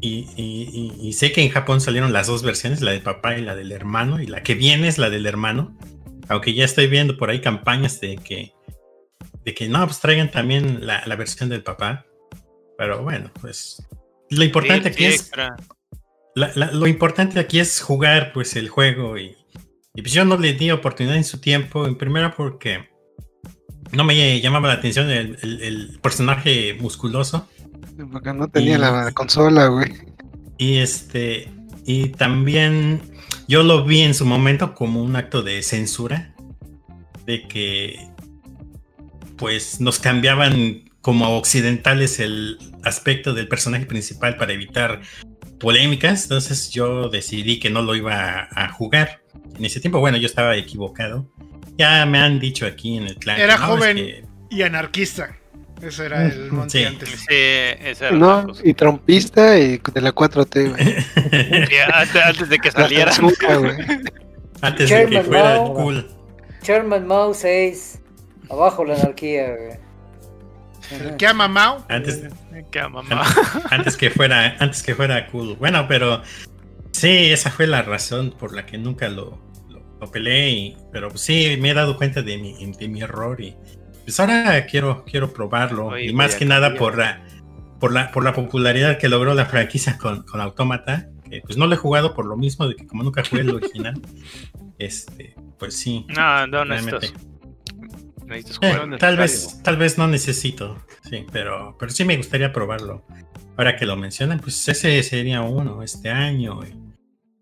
y, y- y- y sé que en Japón salieron las dos versiones, la de papá y la del hermano, y la que viene es la del hermano. Aunque ya estoy viendo por ahí campañas de que, de que no, pues traigan también la, la versión del papá. Pero bueno, pues lo importante Sí, aquí sí, es extra. La- la- lo importante aquí es jugar pues el juego y, y, pues yo no le di oportunidad en su tiempo, en primera porque no me llamaba la atención el, el- el personaje musculoso Porque no tenía Y- la consola, güey. y este y también yo lo vi en su momento como un acto de censura de que pues nos cambiaban como occidentales el aspecto del personaje principal para evitar polémicas, entonces yo decidí que no lo iba a, a jugar. En ese tiempo, bueno, yo estaba equivocado. Ya me han dicho aquí en el clan. Era que no, es joven. que- Y anarquista. Ese era el Monty Sí. antes. Sí, esa era No, y trompista y de la 4T, güey. Sí, antes, antes de que saliera. Antes de que Chairman fuera Mao. cool. Chairman Mao 6. Abajo la anarquía, güey. ¿Qué ama Mao? Antes, Que mamá. antes que fuera antes que fuera cool bueno pero sí esa fue la razón por la que nunca lo, lo, lo peleé y- pero sí me he dado cuenta de mi, de mi error y pues ahora quiero quiero probarlo Oye, y más que nada por la por la por la popularidad que logró la franquicia con, con Automata que pues no lo he jugado por lo mismo de que como nunca jugué el original este pues sí No, no realmente. Necesitas. Tal vez, tal vez no necesito, sí, pero, pero sí me gustaría probarlo. Ahora que lo mencionan, pues ese sería uno este año.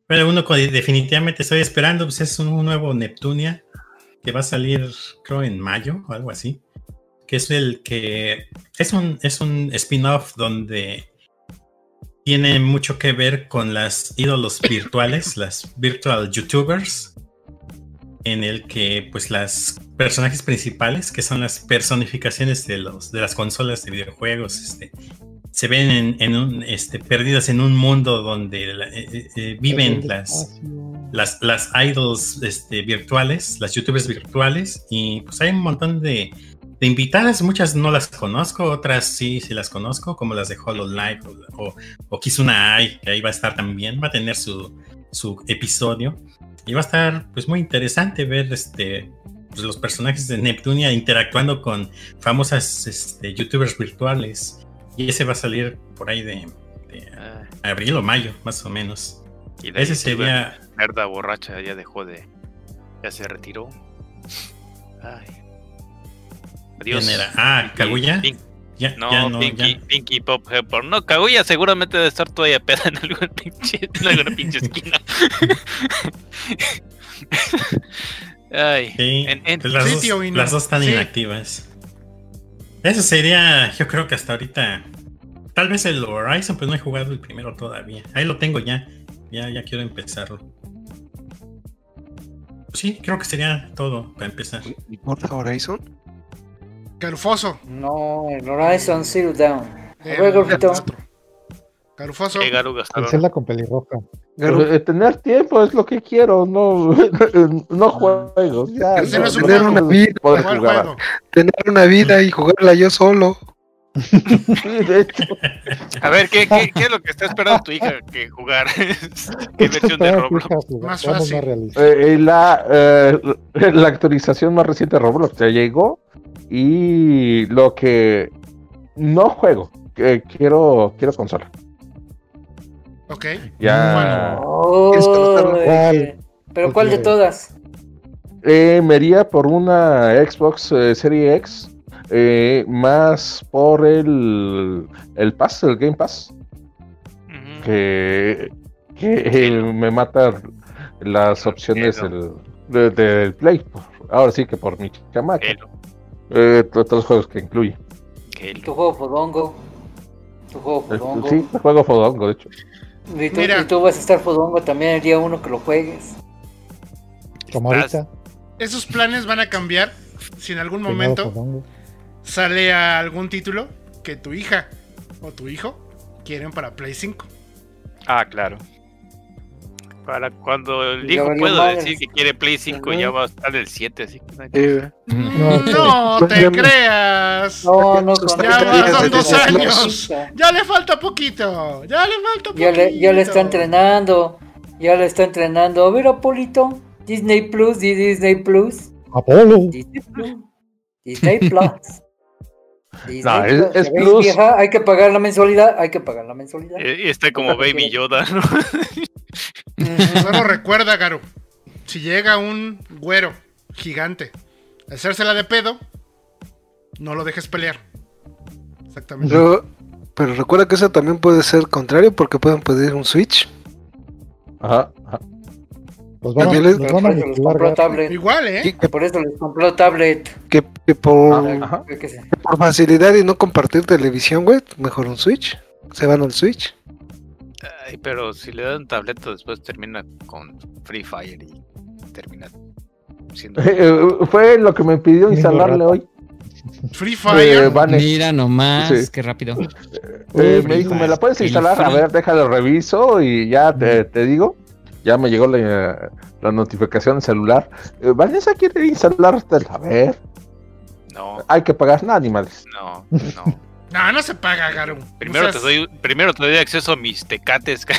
Pero uno que definitivamente estoy esperando, pues es un nuevo Neptunia que va a salir, creo, en mayo o algo así. Que es el que es un, es un spin-off donde tiene mucho que ver con las ídolos virtuales, las virtual YouTubers en el que pues las personajes principales, que son las personificaciones de los de las consolas de videojuegos, este, se ven en, en un este perdidas en un mundo donde la- eh, eh, eh, viven las las, las idols este, virtuales, las youtubers virtuales, y pues hay un montón de, de invitadas, muchas no las conozco, otras sí, sí las conozco, como las de HoloLive o, o, o Kizuna Ai, que ahí va a estar también, va a tener su, su episodio, y va a estar pues muy interesante ver este pues, los personajes de Neptunia interactuando con famosas este, youtubers virtuales, y ese va a salir por ahí de, de Ah, abril o mayo, más o menos. y Ese sería... Nerda borracha ya dejó de. Ya se retiró. Ay. Adiós. ¿Quién era? Ah, Kaguya. Pink- Ya, no, ya no, Pinky, ya. Pinky Pop Pepper. No, Kaguya seguramente debe estar todavía peda en algún pinche, en alguna pinche esquina. Ay. Sí, En- en- pues las, Sí, dos, tío, y no. las dos están Sí. inactivas. Eso sería, yo creo que hasta ahorita. Tal vez el Horizon, pues no he jugado el primero todavía. Ahí lo tengo ya. Ya, ya quiero empezarlo. Pues sí, creo que sería todo para empezar. ¿Y Forza Horizon? Carufoso. No, el Horizon Zero Down. El. Qué garu El gastaron. Zelda con pelirroja. Garu, Eh, tener tiempo es lo que quiero, no, no juegos. Ya, no tener juego. una vida, poder ¿Cuál jugar. juego? tener una vida y jugarla yo solo. Sí, de hecho, A ver, ¿qué, qué, qué es lo que está esperando tu hija que jugar? ¿Qué versión de Roblox? Más fácil. eh, la, eh, la actualización más reciente de Roblox ya llegó y lo que no juego, que quiero, quiero consola. Ok. Ya. Ay, ¿Cuál? Pero ¿Cuál ¿cuál de todas? eh, me iría por una Xbox eh, Serie X, eh, más por el, el Pass, el Game Pass. Que, que eh, me mata las opciones del, de- del Play. Ahora sí que por mi chamaca. Halo, Eh, to- todos los juegos que incluye. Tu juego Fodongo. Tu juego Eh, Fodongo. Sí, juego Fodongo, de hecho. Y, tú, Mira. y tú vas a estar Fodongo también el día uno que lo juegues. Como Estás- ahorita. Esos planes van a cambiar si en algún momento Fodongo. sale a algún título que tu hija o tu hijo quieren para Play 5. Ah, claro. Para cuando el Ya hijo pueda decir que quiere Play 5, Ajá. ya va a estar el 7, así que no hay- güey. No, No Pues, te creas. No, no, Ya dos años. Ya le falta poquito. Ya le falta poquito. Ya le, ya le está entrenando. Ya le está entrenando. A ver, Apolito. Disney Plus, di Disney Plus. Apolo. Disney Plus. Disney Plus. Disney No, es- Plus. es ¿Ya ves, Plus. vieja? Hay que pagar la mensualidad. Hay que pagar la mensualidad. Eh, Y está como Baby. Yoda, ¿no? Solo recuerda, Garu. Si llega un güero gigante a hacérsela de pedo, no lo dejes pelear. Exactamente. Pero, pero recuerda que eso también puede ser contrario porque pueden pedir un Switch. Ajá, ajá. Los van a, También les- van a eso les compró tablet. Igual, ¿eh? Que, Por eso les compró tablet. que- que por, Ah, Ajá. Por facilidad y no compartir televisión, güey, mejor un Switch. Se van al Switch. Ay, pero si le dan tableta después termina con Free Fire y termina siendo... Eh, fue lo que me pidió instalarle hoy. Free Eh, Fire. Mira nomás, Sí. qué rápido. Eh, me dijo, ¿me la puedes instalar? A ver, déjalo reviso y ya te, te digo. Ya me llegó la, la notificación celular. Eh, Vanessa quiere instalarte. A ver, No, hay que pagar nada, animales. no, no. No, no se paga, Garu. Primero te doy, primero te doy acceso a mis tecates.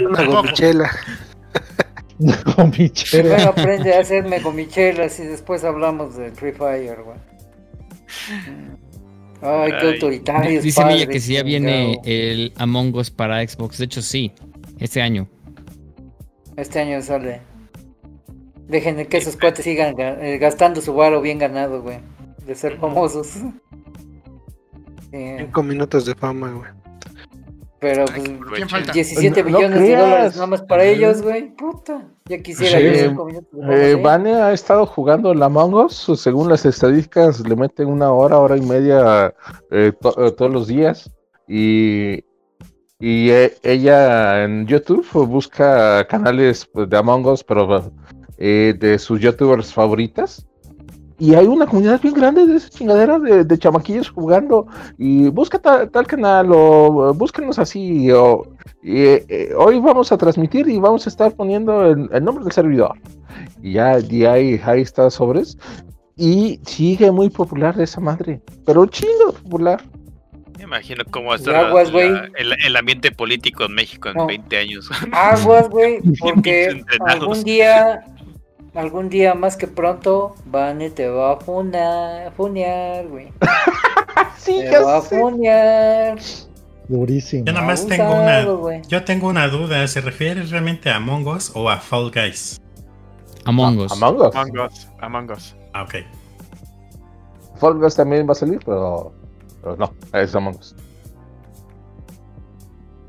Una gomichela. Con mi chela. Primero aprende a hacerme gomichelas y después hablamos del Free Fire, güey. Ay, qué Ay. autoritarios. Dice Milla que si ya viene el Among Us para Xbox. De hecho, sí, este año. Este año sale. Dejen que esos cuates sigan ga- eh, gastando su varo bien ganado, güey. De ser famosos. Sí, Cinco minutos de fama, güey. pero pues, que aprovechen. ¿Quién falta? 17 No- no millones de dólares nada más para ellos, güey. Puta. Ya quisiera Sí, yo cinco minutos de fama, Eh, ¿sí? Vane ha estado jugando el Among Us. Según las estadísticas, le mete una hora, hora y media eh, to- eh, todos los días. Y, y eh, ella en YouTube busca canales pues, de Among Us, pero eh, de sus youtubers favoritas. Y hay una comunidad bien grande de esa chingadera de, de chamaquillos jugando. Y busca ta- tal canal o búsquenos así. O, y, eh, eh, hoy vamos a transmitir y vamos a estar poniendo el, el nombre del servidor. Y ya, y ahí, ahí está sobres. Y sigue muy popular esa madre. Pero chingo popular. Me imagino cómo va a estar Aguas, la- güey. el, el ambiente político en México en No. 20 años. Aguas, güey, porque algún día, algún día más que pronto, Vane te va a funar, funear, güey. Sí, Te ya va a funear. Durísimo. Yo nada más tengo una. güey. Yo tengo una duda. ¿Se refiere realmente a Among Us o a Fall Guys? Among Us. Among Us. Among Us. Among Us. Ah, ok. Fall Guys también va a salir, pero, pero no, es Among Us.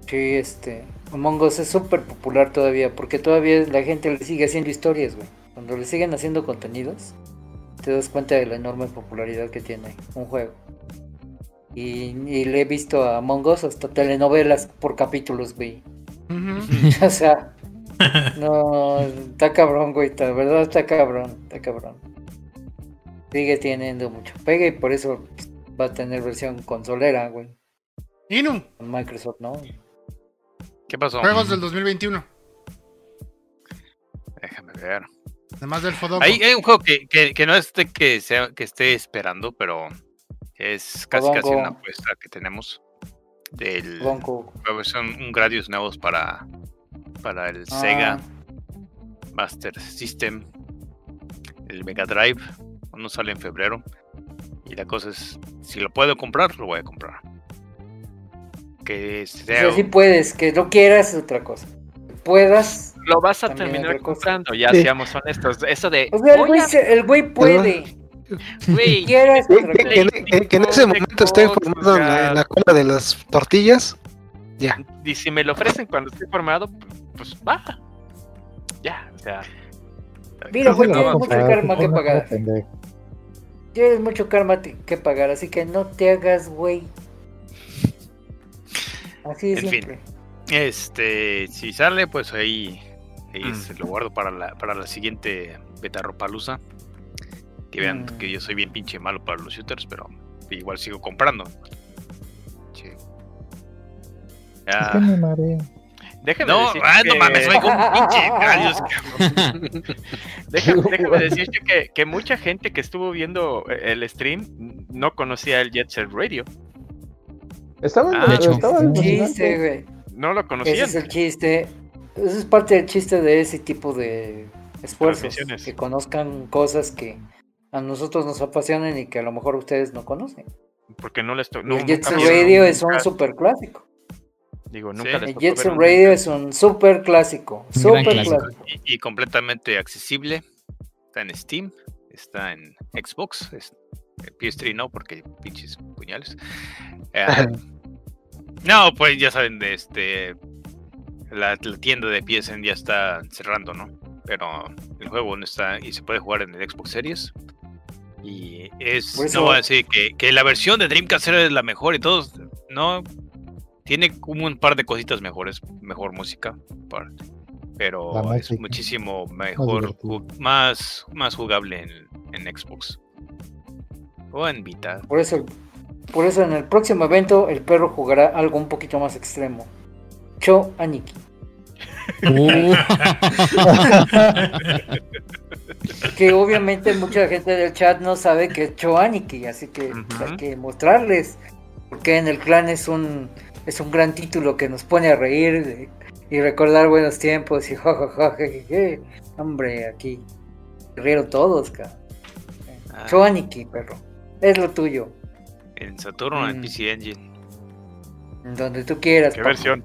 Sí, este, Among Us es súper popular todavía, porque todavía la gente le sigue haciendo historias, güey. Cuando le siguen haciendo contenidos, te das cuenta de la enorme popularidad que tiene un juego. Y, y le he visto a Among Us hasta telenovelas por capítulos, güey. O sea, no, está cabrón, güey, la verdad está cabrón, está cabrón. Sigue teniendo mucho pega y por eso pues, va a tener versión consolera, güey, Inu, con Microsoft, ¿no? ¿Qué pasó? juegos del 2021. Déjame ver. Además del Fodoco. Hay, hay un juego que, que, que no es de que, sea, que esté esperando, pero es casi casi Fodongo. una apuesta que tenemos. Del, son un Gradius nuevos para, para el Ah. Sega Master System, el Mega Drive. Uno sale en febrero. Y la cosa es, si lo puedo comprar, lo voy a comprar. Que O sea, sea, sí puedes, que no quieras es otra cosa. Que puedas. Lo vas a terminar comprando, ya Sí. seamos honestos. Eso de. O sea, el "Voy güey, a- el güey puede. güey, Que, en- que- que en ese momento esté formado en la, en la cola de las tortillas. Ya. Y si me lo ofrecen cuando esté formado, pues va. Ya, o sea. Mira, güey, tienes mucho karma que pagar. Tienes mucho karma que pagar, así que no te hagas, güey. Así de En fin. simple. Este, si sale, pues ahí, Mm. se lo guardo para la, para la siguiente beta ropalusa. Que vean Mm. que yo soy bien pinche malo para los shooters, pero igual sigo comprando. Sí. Es Ya, que me mareo. No, decir ah, no mames, oigo un pinche gallos. Déjame, déjame decirte que, que mucha gente que estuvo viendo eh, el stream no conocía el Jet Set Radio. Estaban, Ah, de hecho. estaban Chiste, güey. No lo Ese conocían. es el chiste. Ese es parte del chiste de ese tipo de esfuerzos. Que conozcan cosas que a nosotros nos apasionan y que a lo mejor ustedes no conocen. Porque no les no, el Jet nunca Set vieron- Radio es un super clásico. Digo, nunca Sí. les El tocó Jet ver Set un Radio es un super clásico. Super clásico. clásico. Y, y completamente accesible. Está en Steam, está en Xbox, es- el PS3 no, porque pinches puñales. Eh, no, pues ya saben, de este la, la tienda de PSN ya está cerrando, ¿no? Pero el juego no está y se puede jugar en el Xbox Series. Y es, no voy a decir que, que la versión de Dreamcast es la mejor y todo, no, tiene como un par de cositas mejores, mejor música, par- pero es muchísimo mejor, más, más jugable en, en Xbox. O en Vita. Por eso, por eso en el próximo evento el perro jugará algo un poquito más extremo. Cho Aniki. Uh. Que obviamente mucha gente del chat no sabe que es Cho Aniki, así que hay que mostrarles. Porque en el clan es un es un gran título que nos pone a reír de- y recordar buenos tiempos y jajaja. Hombre, aquí rieron todos, cara. Ah, Cho Aniki, perro. Es lo tuyo. en Saturno, en Mm. PC Engine. Donde tú quieras. ¿Qué papá. versión?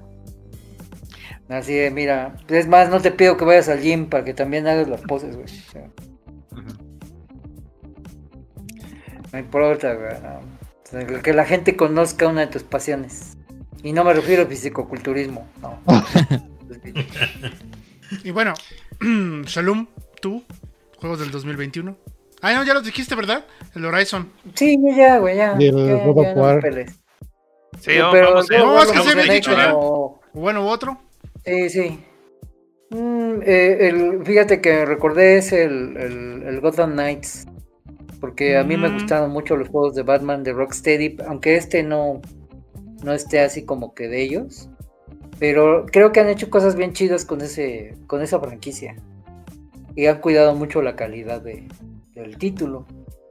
Así de, mira. Es más, no te pido que vayas al gym para que también hagas las poses, güey. O sea, no importa, güey. no. O sea, que la gente conozca una de tus pasiones. Y no me refiero a fisicoculturismo. No. Y bueno, Shalom, tú, juegos del 2021. Ah, no, ya los dijiste, ¿verdad? El Horizon. sí, ya, güey, ya. Y el ya, of ya no. Sí, Pero vamos, a- No, lo es que se había mencioné dicho ya. como- Bueno, otro. Sí, sí. Mm, eh, el, fíjate que recordé es el, el, el Gotham Knights. Porque a mí me gustaron mucho los juegos de Batman de Rocksteady. Aunque este no, no esté así como que de ellos. Pero creo que han hecho cosas bien chidas con ese con esa franquicia. Y han cuidado mucho la calidad de, del título.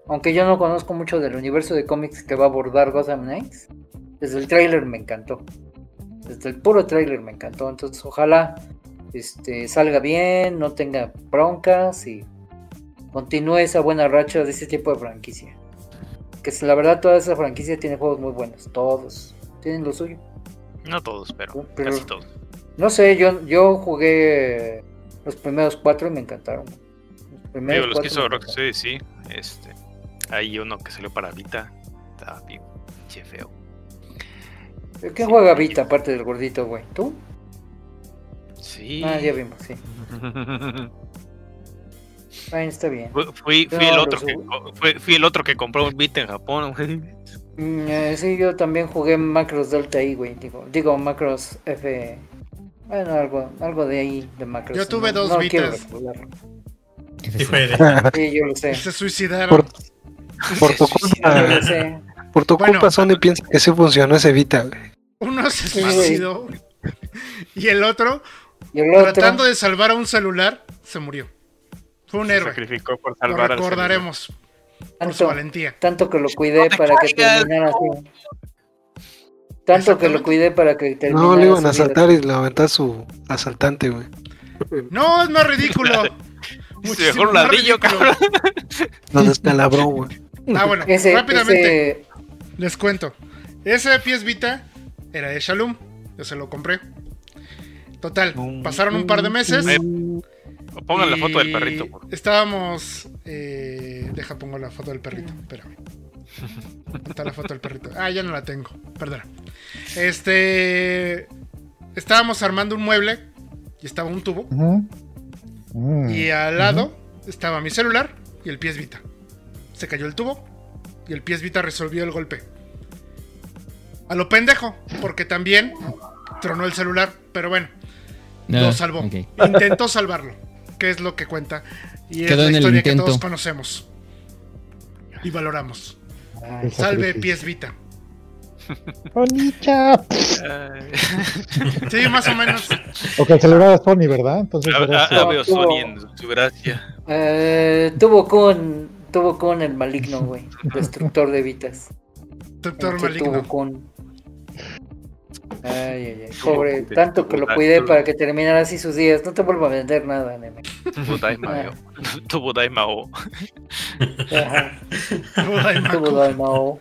Aunque yo no conozco mucho del universo de cómics que va a abordar Gotham Knights. Desde el tráiler me encantó. Desde el puro tráiler me encantó. Entonces ojalá este, salga bien, no tenga broncas y continúe esa buena racha de ese tipo de franquicia. Que la verdad toda esa franquicia tiene juegos muy buenos. Todos tienen lo suyo. No todos, pero, Pero- casi todos. No sé, yo, yo jugué los primeros cuatro y me encantaron. Los primeros Digo, los que hizo Rocksteady, sí. Este, hay uno que salió para Vita. Está bien che feo. ¿Quién juega Vita aparte del gordito, güey? ¿Tú? Sí. Ah, ya vimos, sí. Ahí está bien. Fui, fui, fui No, el otro que, subo. co- fui, fui el otro que compró un Vita en Japón, güey. Mm, eh, sí, yo también jugué Macros Delta ahí, güey. Digo, digo Macros F. Bueno, algo, algo de ahí, de Macros. Yo tuve No- dos no Vitas. Sí, yo lo sé. Se suicidaron. Por, por tu culpa, por tu Bueno. culpa Sony piensa que sí funcionó ese Vita, güey. Uno se suicidó. Y el otro, Y el otro, tratando de salvar a un celular, se murió. Fue un Se héroe. sacrificó por Lo salvar al recordaremos por su tanto, valentía. tanto que lo cuidé No para que terminara así. Tanto que lo cuidé para que terminara No, le iban a su vida. asaltar y lo aventó a su asaltante, güey. No, es más ridículo. Se dejó un ladrillo, cabrón. Lo descalabró, güey. Ah, bueno, Ese, rápidamente ese- les cuento. Ese PS Vita era de Shalom. Yo se lo compré. Total, pasaron un par de meses. Eh, Pongan la foto del perrito. por- Estábamos. eh, deja, pongo la foto del perrito. Espérame. ¿Dónde Está la foto del perrito. Ah, ya no la tengo. Perdón. Este. Estábamos armando un mueble y estaba un tubo. Mm. Y al lado estaba mi celular y el pies Vita. Se cayó el tubo y el pies Vita resolvió el golpe. A lo pendejo, porque también tronó el celular, pero bueno, No, lo salvó. ok. Intentó salvarlo, que es lo que cuenta. Y es la historia que todos conocemos y valoramos. Ay, Salve pies Vita. Onicha. Sí, más o menos. O cancelaba a Sony, ¿verdad? Entonces, Ah, era ah, así. ah, veo tuvo- Sony en su gracia. Eh, tuvo con tuvo con el maligno, güey. Destructor de vitas. El que Maligno. tuvo con. Ay, ay, Pobre, con- tanto que lo cuidé para que terminara así sus días. No te vuelvo a vender nada, nene. Tuvo Daimao. Tuvo Daimao. Ajá. Tuvo Daimaku. Tuvo Daimao.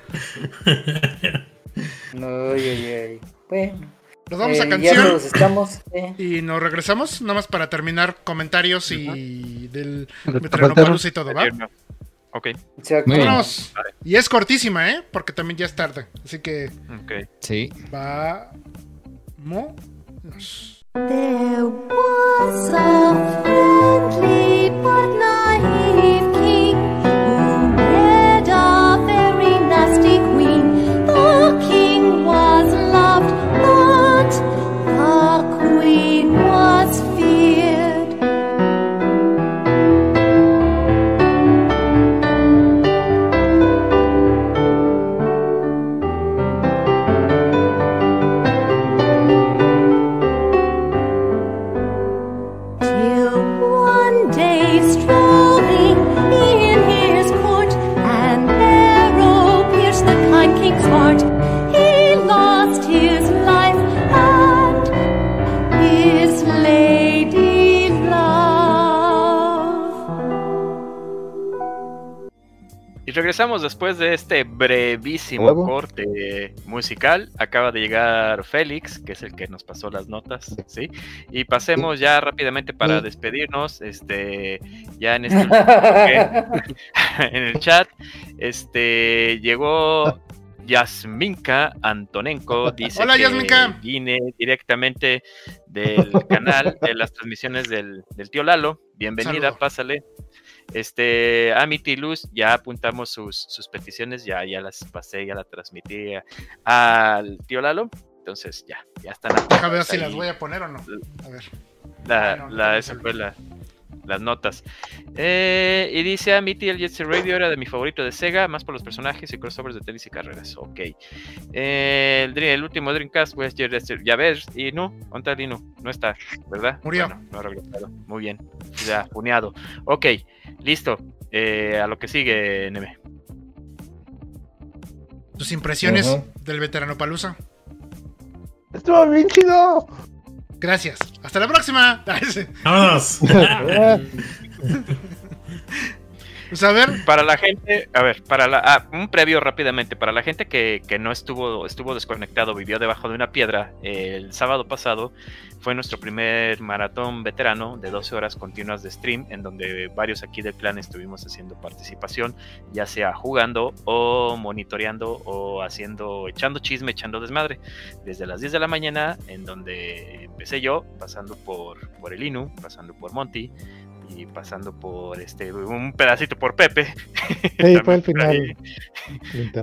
Ay, ay, ay. Bueno. Nos vamos a eh, ya canción. todos estamos. eh. Y nos regresamos, nada más para terminar comentarios y del Veteranopalooza y todo, ¿va? Ok, Exacto. Muy bien. Vámonos. Y es cortísima, ¿eh? Porque también ya es tarde. Así que ok. Sí. vámonos. There was a friendly but regresamos después de este brevísimo Huevo. corte musical. Acaba de llegar Félix, que es el que nos pasó las notas, ¿sí? Y pasemos ya rápidamente para Sí. despedirnos. Este, ya en este en el chat, este, llegó Yasminka Antonenko. Dice Hola, que Yasminka. vine directamente del canal de las transmisiones del, del tío Lalo. Bienvenida, Saludo. pásale. Este, Amity Luz, ya apuntamos sus, sus peticiones, ya, ya las pasé, ya las transmití al tío Lalo. Entonces, ya, ya están. Deja ver si las voy a poner o no. A ver. La, Ah, no, no la- esa fue la- las notas. Eh, y dice Amity, el Jet Set Radio era de mi favorito de Sega, más por los personajes y crossovers de tenis y carreras. Ok. Eh, el, el último Dreamcast, pues ya, ya ves, y no, ¿dónde está Lino? No está, ¿verdad? Murió. Bueno, no. Muy bien. Ya, puneado. Ok, listo. Eh, a lo que sigue, Neme. Tus impresiones del veterano Palusa. Estuvo bien chido. Gracias. Hasta la próxima. Vámonos. Pues Para la gente, a ver, para la, ah, un previo rápidamente, para la gente que, que no estuvo, estuvo desconectado, vivió debajo de una piedra, el sábado pasado fue nuestro primer maratón veterano de 12 horas continuas de stream, en donde varios aquí del clan estuvimos haciendo participación, ya sea jugando o monitoreando o haciendo, echando chisme, echando desmadre, desde las 10 de la mañana, en donde empecé yo, pasando por, por el Inu, pasando por Monty, y pasando por este un pedacito por Pepe. Sí, fue el final.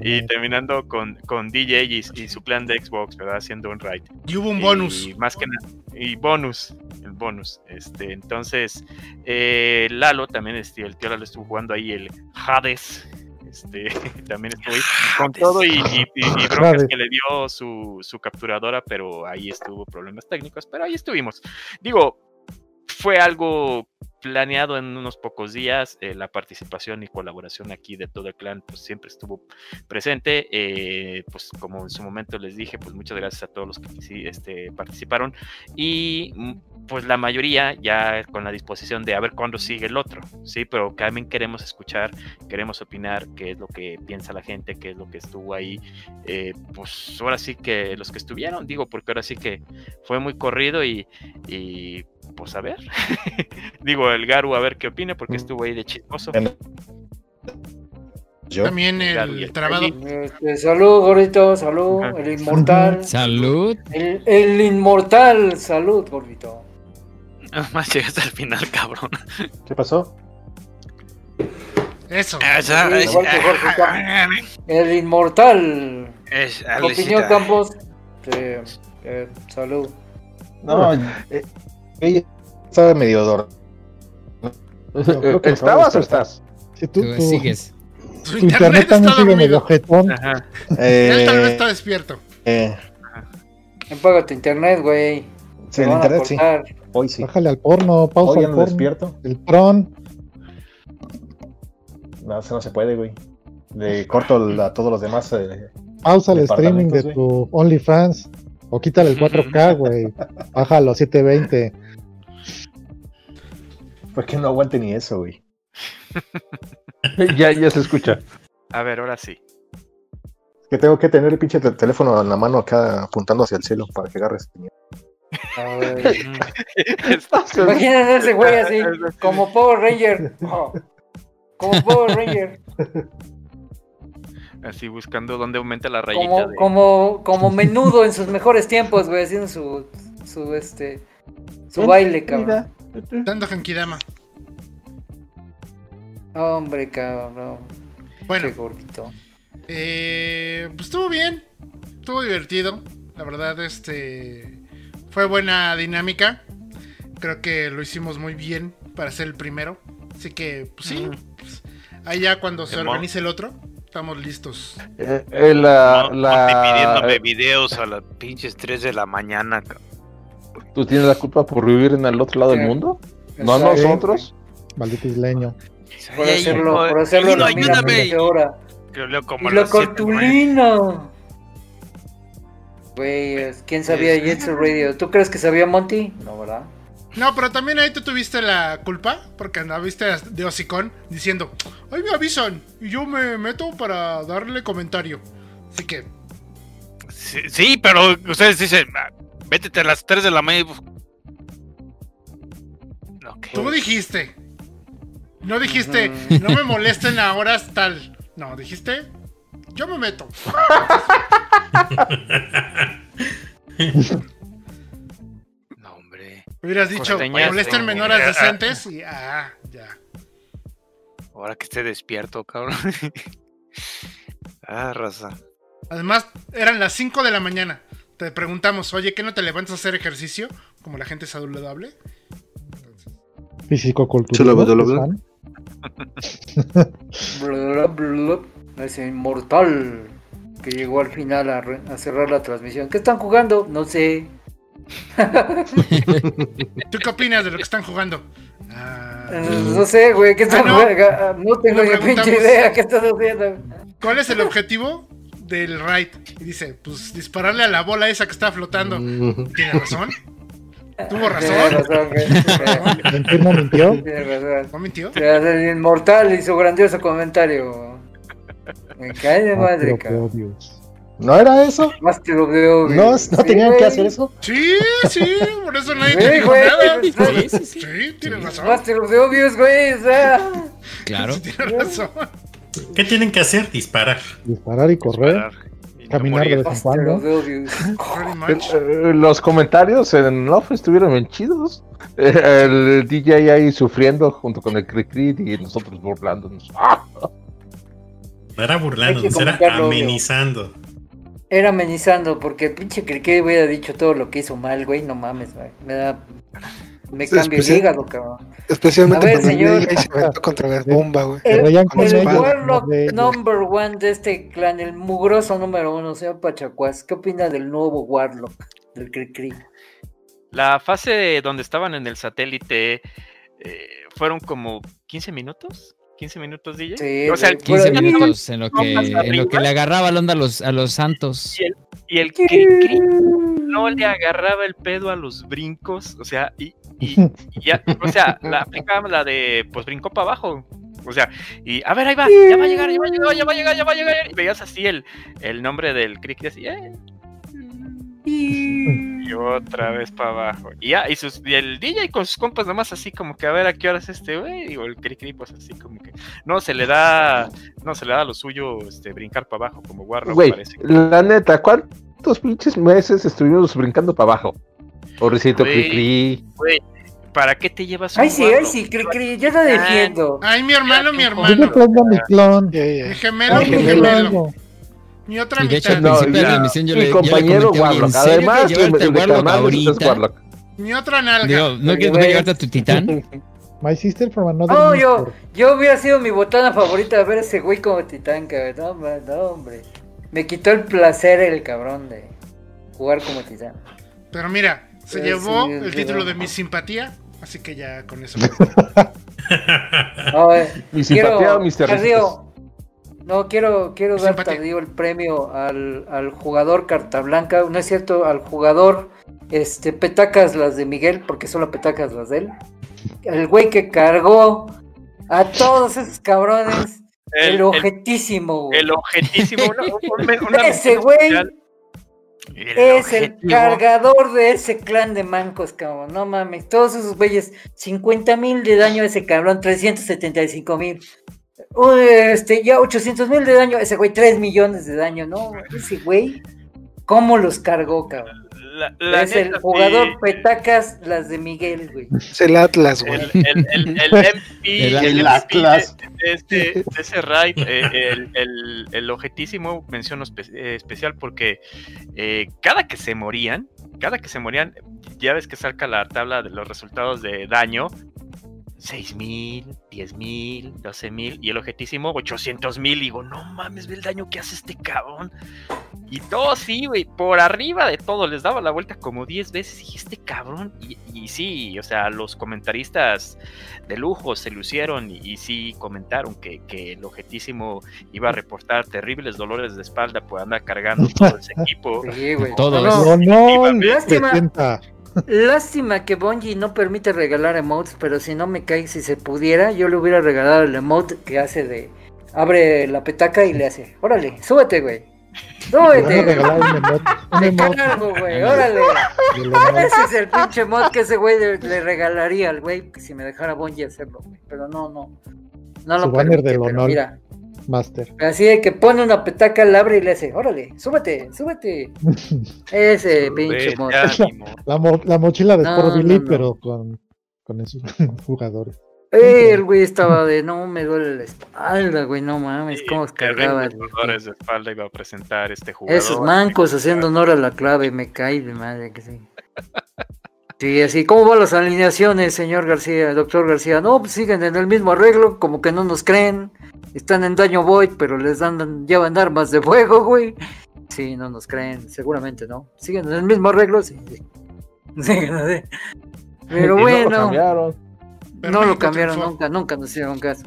Y terminando con, con DJ y, y su plan de Xbox, ¿verdad? Haciendo un raid. y hubo un Y bonus. más que nada. Y bonus. El bonus. Este, entonces, eh, Lalo también, este, el tío Lalo estuvo jugando ahí el Hades. Este, también estuvo ahí con todo y, y, y- y broncas que le dio su, su capturadora, pero ahí estuvo problemas técnicos, pero ahí estuvimos. Digo, fue algo planeado en unos pocos días. eh, la participación y colaboración aquí de todo el clan, pues siempre estuvo presente. eh, pues como en su momento les dije, pues muchas gracias a todos los que este, participaron. Y mm, pues la mayoría ya con la disposición de a ver cuándo sigue el otro, ¿sí? Pero también queremos escuchar, queremos opinar qué es lo que piensa la gente, qué es lo que estuvo ahí. eh, pues ahora sí que los que estuvieron, digo, porque ahora sí que fue muy corrido y pues a ver. digo, el Garu a ver qué opina, porque estuvo ahí de chismoso. Yo. También el el trabado. Este, salud, gordito, salud. El inmortal. Salud. El, el inmortal, salud, gordito. Más llegaste al final, cabrón. ¿Qué pasó? Eso. Esa- Sí, es- igual que Jorge Campos. El inmortal. es- Opinión. Campos. Sí, eh, salud. No, eh, ella estaba medio dormida. que ¿Estabas o estás? Si tú, Tú tú- sigues. tu internet está también sigue medio jetón. Ajá. Él tal vez Eh, está despierto. eh, Apaga tu internet, güey. sí, el van a internet sí. cortar. Hoy sí. Bájale al porno, pausa Hoy al ando porno. despierto. El pron. No, eso no se puede, güey. Le corto el- a todos los demás. eh, Pausa el streaming de tu OnlyFans. O quítale el 4K, güey. Bájalo a 720. ¿Por qué no aguante ni eso, güey? ya, ya se escucha. A ver, ahora sí. Que tengo que tener el pinche te- teléfono en la mano acá apuntando hacia el cielo para que agarre ese señal. A ver. Imagínate ese güey así, como Power Ranger. Oh, Como Power Ranger. Así buscando dónde aumenta la rayita. Como, de- como, como menudo en sus mejores tiempos, güey, haciendo su, su este, su baile, cabrón. Dando Hankidama. Hombre, cabrón. Bueno. Qué gordito. Eh, pues estuvo bien, estuvo divertido. La verdad, este fue buena dinámica. Creo que lo hicimos muy bien para ser el primero. Así que, pues sí, pues, ahí ya cuando se organice el otro, estamos listos. Eh, eh, la, No, la- pidiéndome videos a las pinches 3 de la mañana. ca- ¿Tú tienes la culpa por vivir en el otro lado del mundo? ¿No nosotros? Maldito isleño. Por hacerlo, por hacerlo mina ayúdame. como nueve. cartulina. Güey, ¿quién sabía. Jetson Radio? ¿Tú crees que sabía Monty? No, ¿verdad? No, pero también ahí tú tuviste la culpa, porque andaviste de hocicón diciendo, ay me avisan, y yo me meto para darle comentario. Así que, Sí, sí, pero ustedes dicen, "Ah, vétete a las 3 de la mañana. tú dijiste. No dijiste, no me molesten a horas tal. No, dijiste, yo me meto. No, hombre. Hubieras dicho, molestenme en horas decentes y ah, ya. Ahora que esté despierto, cabrón. ah, raza. Además, eran las 5 de la mañana. Te preguntamos, oye, ¿qué no te levantas a hacer ejercicio? Como la gente saludable. Físico cultural. Ese inmortal que llegó al final a, re- a cerrar la transmisión. ¿Qué están jugando? No sé. ¿Tú qué opinas de lo que están jugando? Ah, Eh, No sé, güey. ¿Qué están Ah, no. jugando? Ah, No tengo ni pinche idea. ¿Qué están haciendo? ¿Cuál es el objetivo del raid? Y dice, pues dispararle a la bola esa que está flotando. ¿Tiene razón? ¿Tuvo Tiene razón? güey. Sí, ¿Mentir no mintió? Tiene razón. ¿No mintió? O sea, El inmortal y su grandioso comentario. Me cae de madre, cabrón. ¿No era eso? Master of the Obvious. ¿No, no Sí, tenían que güey. hacer eso? Sí, sí, por eso nadie te dijo güey, nada. Sí, sí, sí. Sí, tienes razón. Master of the Obvious, güey. O sea. Claro. Sí, tienes razón. ¿Qué tienen que hacer? Disparar. Disparar y correr. Parar y no Caminar de vez en cuando. Eh, eh, Los comentarios en off estuvieron bien chidos. Eh, El DJ ahí sufriendo junto con el Cricri y nosotros burlándonos. ¡Ah! No era burlándonos, era obvio. amenizando. Era amenizando, porque el pinche Cricket hubiera dicho todo lo que hizo mal, güey. No mames, güey. Me da. Me Sí, cambia el especial- hígado, cabrón. Especialmente A ver, cuando señor. el se aventó contra la bomba, güey. El, Warlock de number one de este clan, el mugroso número uno, señor Pachacuás. ¿Qué opina del nuevo Warlock? Del Cricri. La fase donde estaban en el satélite eh, fueron como 15 minutos. 15 minutos, DJ. Sí, o sea, güey, 15 Fuera- minutos en lo que, en lo que le agarraba la onda a los, a los santos. Y el, y el no le agarraba el pedo a los brincos, o sea, y, y- y ya, o sea, la aplicaba la de, pues brincó para abajo, o sea, y a ver, ahí va, ya va a llegar, ya va a llegar, ya va a llegar, ya va a llegar, y veías así el, el nombre del Cricri así, eh, y otra vez para abajo, y ya, y, sus, y el DJ con sus compas nomás así como que a ver a qué hora es este güey, digo, el Cricri pues así como que, no, se le da, no, se le da lo suyo, este, brincar para abajo, como Warlock Güey, parece. la neta, ¿cuántos pinches meses estuvimos brincando para abajo? Pobrecito Güey. Cricri. ¿Para qué te llevas un Ay, sí, ay, sí, Cricri, yo lo defiendo. Ay, mi hermano, mi Yo hermano. le traigo mi clon. Ya, ya. Mi gemelo, mi gemelo. Mi otra Y de hecho, mitad. al No, de la yo mi le, yo le compañero comenté, ¿en Warlock. Además, que llevarte de, el de Warlock ahorita? Warlock. Mi otra nalga. Digo, ¿no quieres Güey. llevarte a tu titán? My Sister from Another No, yo, yo hubiera sido mi botana favorita de ver a ese güey como titán, cabrón. No, no, hombre. Me quitó el placer el cabrón de jugar como titán. Pero mira, se llevó sí, el sí, título sí. de mi simpatía, así que ya con eso. No, eh, Mi simpatía, Mr. Tardío, no, quiero, quiero Mi dar simpatía. tardío el premio al, al jugador carta blanca, no es cierto, al jugador este petacas las de Miguel, porque solo petacas las de él. El güey que cargó a todos esos cabrones. El, El- objetísimo, güey. El objetísimo. una- un- una Ese güey especial. Es el objetivo. cargador de ese clan de mancos, cabrón. No mames, todos esos güeyes, 50 mil de daño a ese cabrón, 375 mil. Este, ya 800 mil de daño, ese güey, 3 millones de daño, ¿no? Ese güey, ¿cómo los cargó, cabrón? La- la es el jugador sí, petacas, las de Miguel, güey. Es el Atlas, güey. el, el, el, el MP, El el Atlas. MP de, de este, de ese raid, eh, el, el, el objetísimo mención espe- eh, especial porque eh, cada que se morían, cada que se morían, ya ves que saca la tabla de los resultados de daño. 6.000, 10.000, 12.000 y el objetísimo 800.000. Y digo, no mames, ve el daño que hace este cabrón. Y todo sí, güey, por arriba de todo, les daba la vuelta como 10 veces. Y dije, este cabrón. Y, y sí, o sea, los comentaristas de lujo se lucieron y, y sí comentaron que, que el objetísimo iba a reportar terribles dolores de espalda por andar cargando todo ese equipo. Sí, güey. Todo No, no, No, lástima. Lástima que Bungie no permite regalar emotes, pero si no me cae, si se pudiera, yo le hubiera regalado el emote que hace de... Abre la petaca y le hace, órale, súbete, güey. Súbete. un emote. Un Te emote cargo, güey, órale. Ese es el pinche mod que ese güey le, le regalaría al güey si me dejara Bungie hacerlo, güey. Pero no, no. No Su lo banner permite, del pero honor. mira. Master. Así de que pone una petaca, la abre y le hace, órale, súbete, súbete. Ese pinche mod. Vete, ánimo. La, mo- la mochila de No, Sport Billy, no, no. pero con, con esos jugadores. Eh, el güey estaba de, no, me duele la espalda, güey, no mames, cómo cargaba. Terribles dolores de espalda iba a presentar este jugador. Esos mancos haciendo honor a la clave, me cae de madre que sí. Sí, así, ¿cómo van las alineaciones, señor García, doctor García? No, pues siguen en el mismo arreglo, como que no nos creen. Están en daño void, pero les dan, llevan armas de fuego, güey. Sí, no nos creen, seguramente no. Siguen en el mismo arreglo, sí. sí. Siguen así. Pero Y no lo bueno, cambiaron. Pero no lo México cambiaron triunfó. nunca, nunca nos hicieron caso.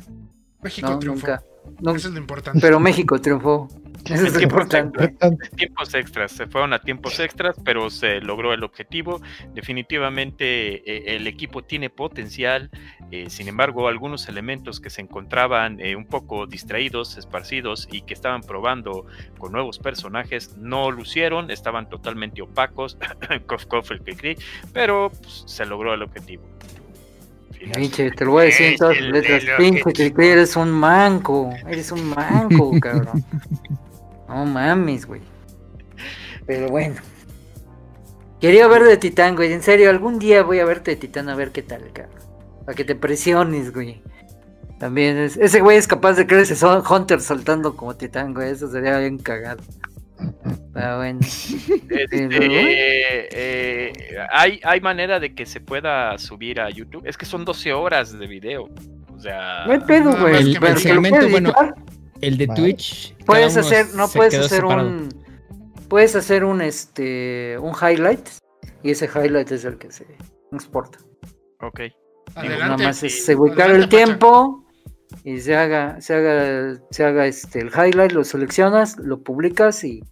México No, triunfó. nunca. nunca. Eso es lo importante. Pero México triunfó. Eso es tiempos importante. extras, tiempos extras, se fueron a tiempos extras, pero se logró el objetivo. Definitivamente eh, el equipo tiene potencial, eh, sin embargo, algunos elementos que se encontraban eh, un poco distraídos, esparcidos y que estaban probando con nuevos personajes no lucieron, estaban totalmente opacos, cof, cof, el que pero pues, se logró el objetivo. Pinche, te lo voy a decir en todas las letras. Pinche, que eres un manco. Eres un manco, cabrón. No mames, güey. Pero bueno. Quería ver de Titán, güey. En serio, algún día voy a verte de Titán a ver qué tal, cabrón. Para que te presiones, güey. También es, ese güey es capaz de creerse son Hunter saltando como Titán, güey. Eso sería bien cagado. Pero bueno. Este, Pero, eh, hay, hay manera de que se pueda subir a YouTube. Es que son 12 horas de video. O sea, No hay pedo, güey. más El, el segmento, bueno. El de Vale. Twitch. Puedes hacer, no puedes hacer separado. un, puedes hacer un este, un highlight y ese highlight es el que se exporta. ok. Adelante. Nada más es ubicar Adelante, el Pacha. tiempo y se haga, se haga, se haga este el highlight, lo seleccionas, lo publicas y,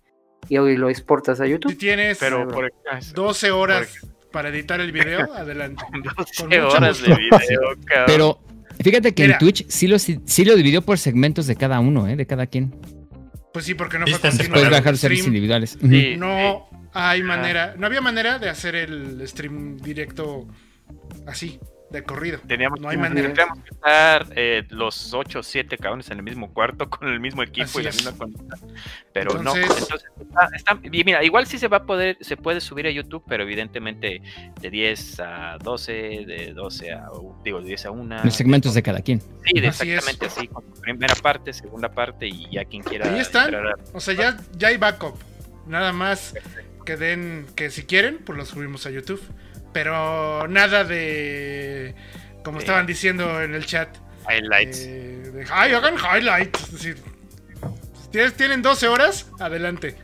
y hoy lo exportas a Si YouTube. tienes Pero por ah, eso, 12 horas para editar el video, adelante. 12 mucho horas de video, cabrón. Pero fíjate que Mira. en Twitch sí lo, sí lo dividió por segmentos de cada uno, ¿eh? De cada quien. Pues sí, porque no fue Puedes bajar los servicios individuales. Sí, No hay Ajá. manera, no había manera de hacer el stream directo así, de corrido. Teníamos, No hay manera. tendríamos que estar eh, los 8 o 7 cabrones en el mismo cuarto con el mismo equipo Así y la es. misma consola. Pero no, Entonces- entonces está, está- y mira, igual sí se va a poder, se puede subir a YouTube, pero evidentemente de 10 a 12, de 12 a, digo, de 10 a 1. Los segmentos de cada quien. Sí, de Así es. exactamente así, con primera parte, segunda parte y ya quien quiera. Ahí están. a- O sea, ya, ya hay backup. Nada más que den, que si quieren, pues lo subimos a YouTube. Pero nada de Como estaban diciendo en el chat. Highlights. eh, de- ay, hagan highlights. Es decir, ¿tienes- tienen 12 horas, adelante.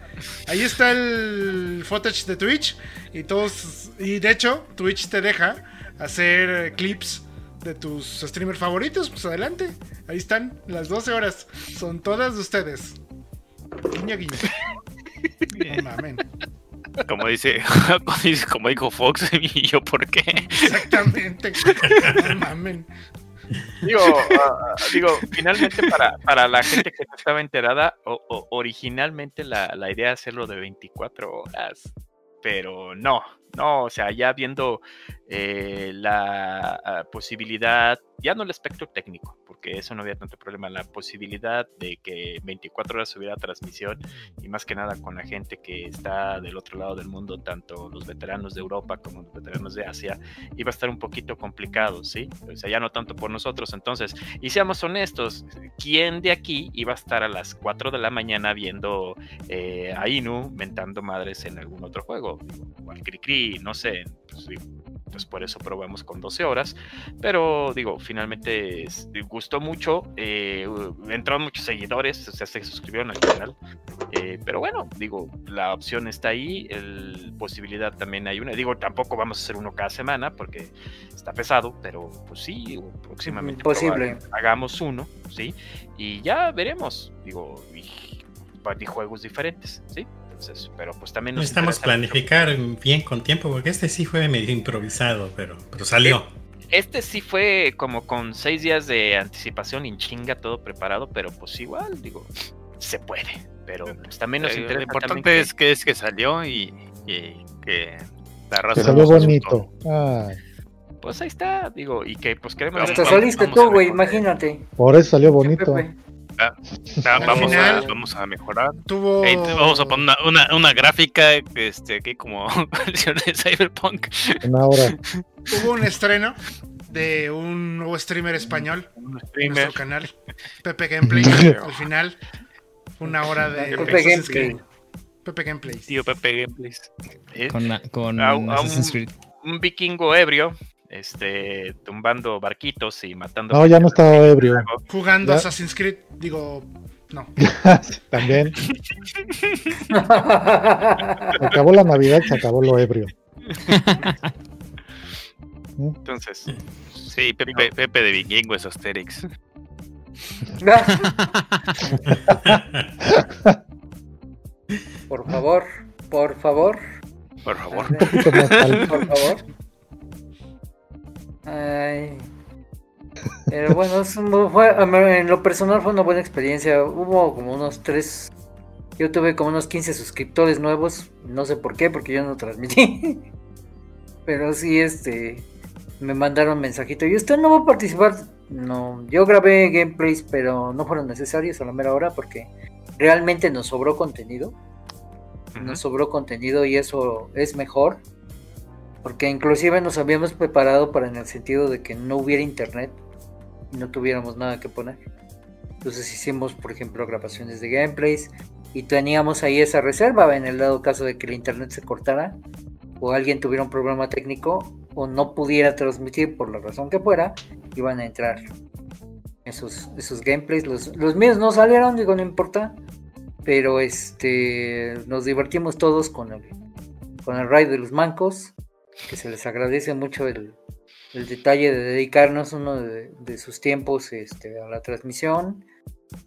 Ahí está el footage de Twitch y todos y de hecho Twitch te deja hacer eh, clips de tus streamers favoritos, pues adelante. Ahí están las 12 horas. Son todas de ustedes. Guiño, guiño. No mamen. Como dice, como dijo Fox, y yo, ¿por qué? Exactamente. No mamen. Digo, ah, digo, finalmente para, para la gente que no estaba enterada, o- o- originalmente la, la idea era hacerlo de 24 horas, pero no, no, o sea, ya viendo eh, la ah, posibilidad, ya no el aspecto técnico, porque eso no había tanto problema, la posibilidad de que 24 horas hubiera transmisión y más que nada con la gente que está del otro lado del mundo, tanto los veteranos de Europa como los veteranos de Asia, iba a estar un poquito complicado, ¿sí? O sea, ya no tanto por nosotros. Entonces, y seamos honestos, ¿quién de aquí iba a estar a las 4 de la mañana viendo eh, a Inu mentando madres en algún otro juego? O al Cricri, no sé. Pues, pues por eso probamos con 12 horas. Pero digo, finalmente es- gustó mucho. eh, entraron muchos seguidores, o sea, se suscribieron al canal. eh, pero bueno, digo, la opción está ahí. El posibilidad también hay una. Digo, tampoco vamos a hacer uno cada semana porque está pesado, pero pues sí, próximamente Posible. hagamos uno, ¿sí? Y ya veremos, digo, y, y juegos diferentes, ¿sí? Entonces, pero pues también nos Necesitamos mucho. planificar bien con tiempo, porque este sí fue medio improvisado, pero, pero salió. Este sí fue como con seis días de anticipación y chinga todo preparado, pero pues igual, digo, se puede. Pero pues también nos Eh, interesa Lo importante también es que es que salió y, y que la raza Que salió bonito. Ay, Pues ahí está, digo, y que pues queremos... Hasta saliste vamos tú, güey, imagínate. por eso salió bonito. Pepe. Ah, ah, vamos, a, final- vamos a mejorar. Tuvo. Ey, te- vamos a poner una, una, una gráfica este, aquí como versión de Cyberpunk. Una hora. Hubo un estreno de un nuevo streamer español Un en streamer. nuestro canal, Pepe Gameplay. al final, una hora de Pepe Gameplay. Pepe Gameplay. Tío Pepe Gameplays. ¿eh? Con, la- con A un- a Assassin's un- Creed. un vikingo ebrio, este, tumbando barquitos y matando... No, ya no estaba ebrio. Jugando Ya. Assassin's Creed, digo, no. También. Se acabó la Navidad, se acabó lo ebrio. Entonces, Sí, Pepe, Pepe de Vikingo es Asterix. Por favor, por favor. Por favor. Un poquito más calmo. Por favor. Ay. Pero bueno, es un- fue- en lo personal fue una buena experiencia. Hubo como unos tres. Yo tuve como unos 15 suscriptores nuevos. No sé por qué, porque yo no transmití. Pero sí, este. Me mandaron mensajito. ¿Y usted no va a participar? No, yo grabé gameplays, pero no fueron necesarios a la mera hora porque realmente nos sobró contenido. Nos sobró contenido y eso es mejor. Porque inclusive nos habíamos preparado para en el sentido de que no hubiera internet y no tuviéramos nada que poner. Entonces hicimos, por ejemplo, grabaciones de gameplays y teníamos ahí esa reserva en el dado caso de que el internet se cortara o alguien tuviera un problema técnico o no pudiera transmitir por la razón que fuera, iban a entrar esos, esos gameplays. Los, los míos no salieron, digo, no importa. Pero este nos divertimos todos con el, con el raid de los mancos. Que se les agradece mucho el, el detalle de dedicarnos uno de, de sus tiempos este, a la transmisión.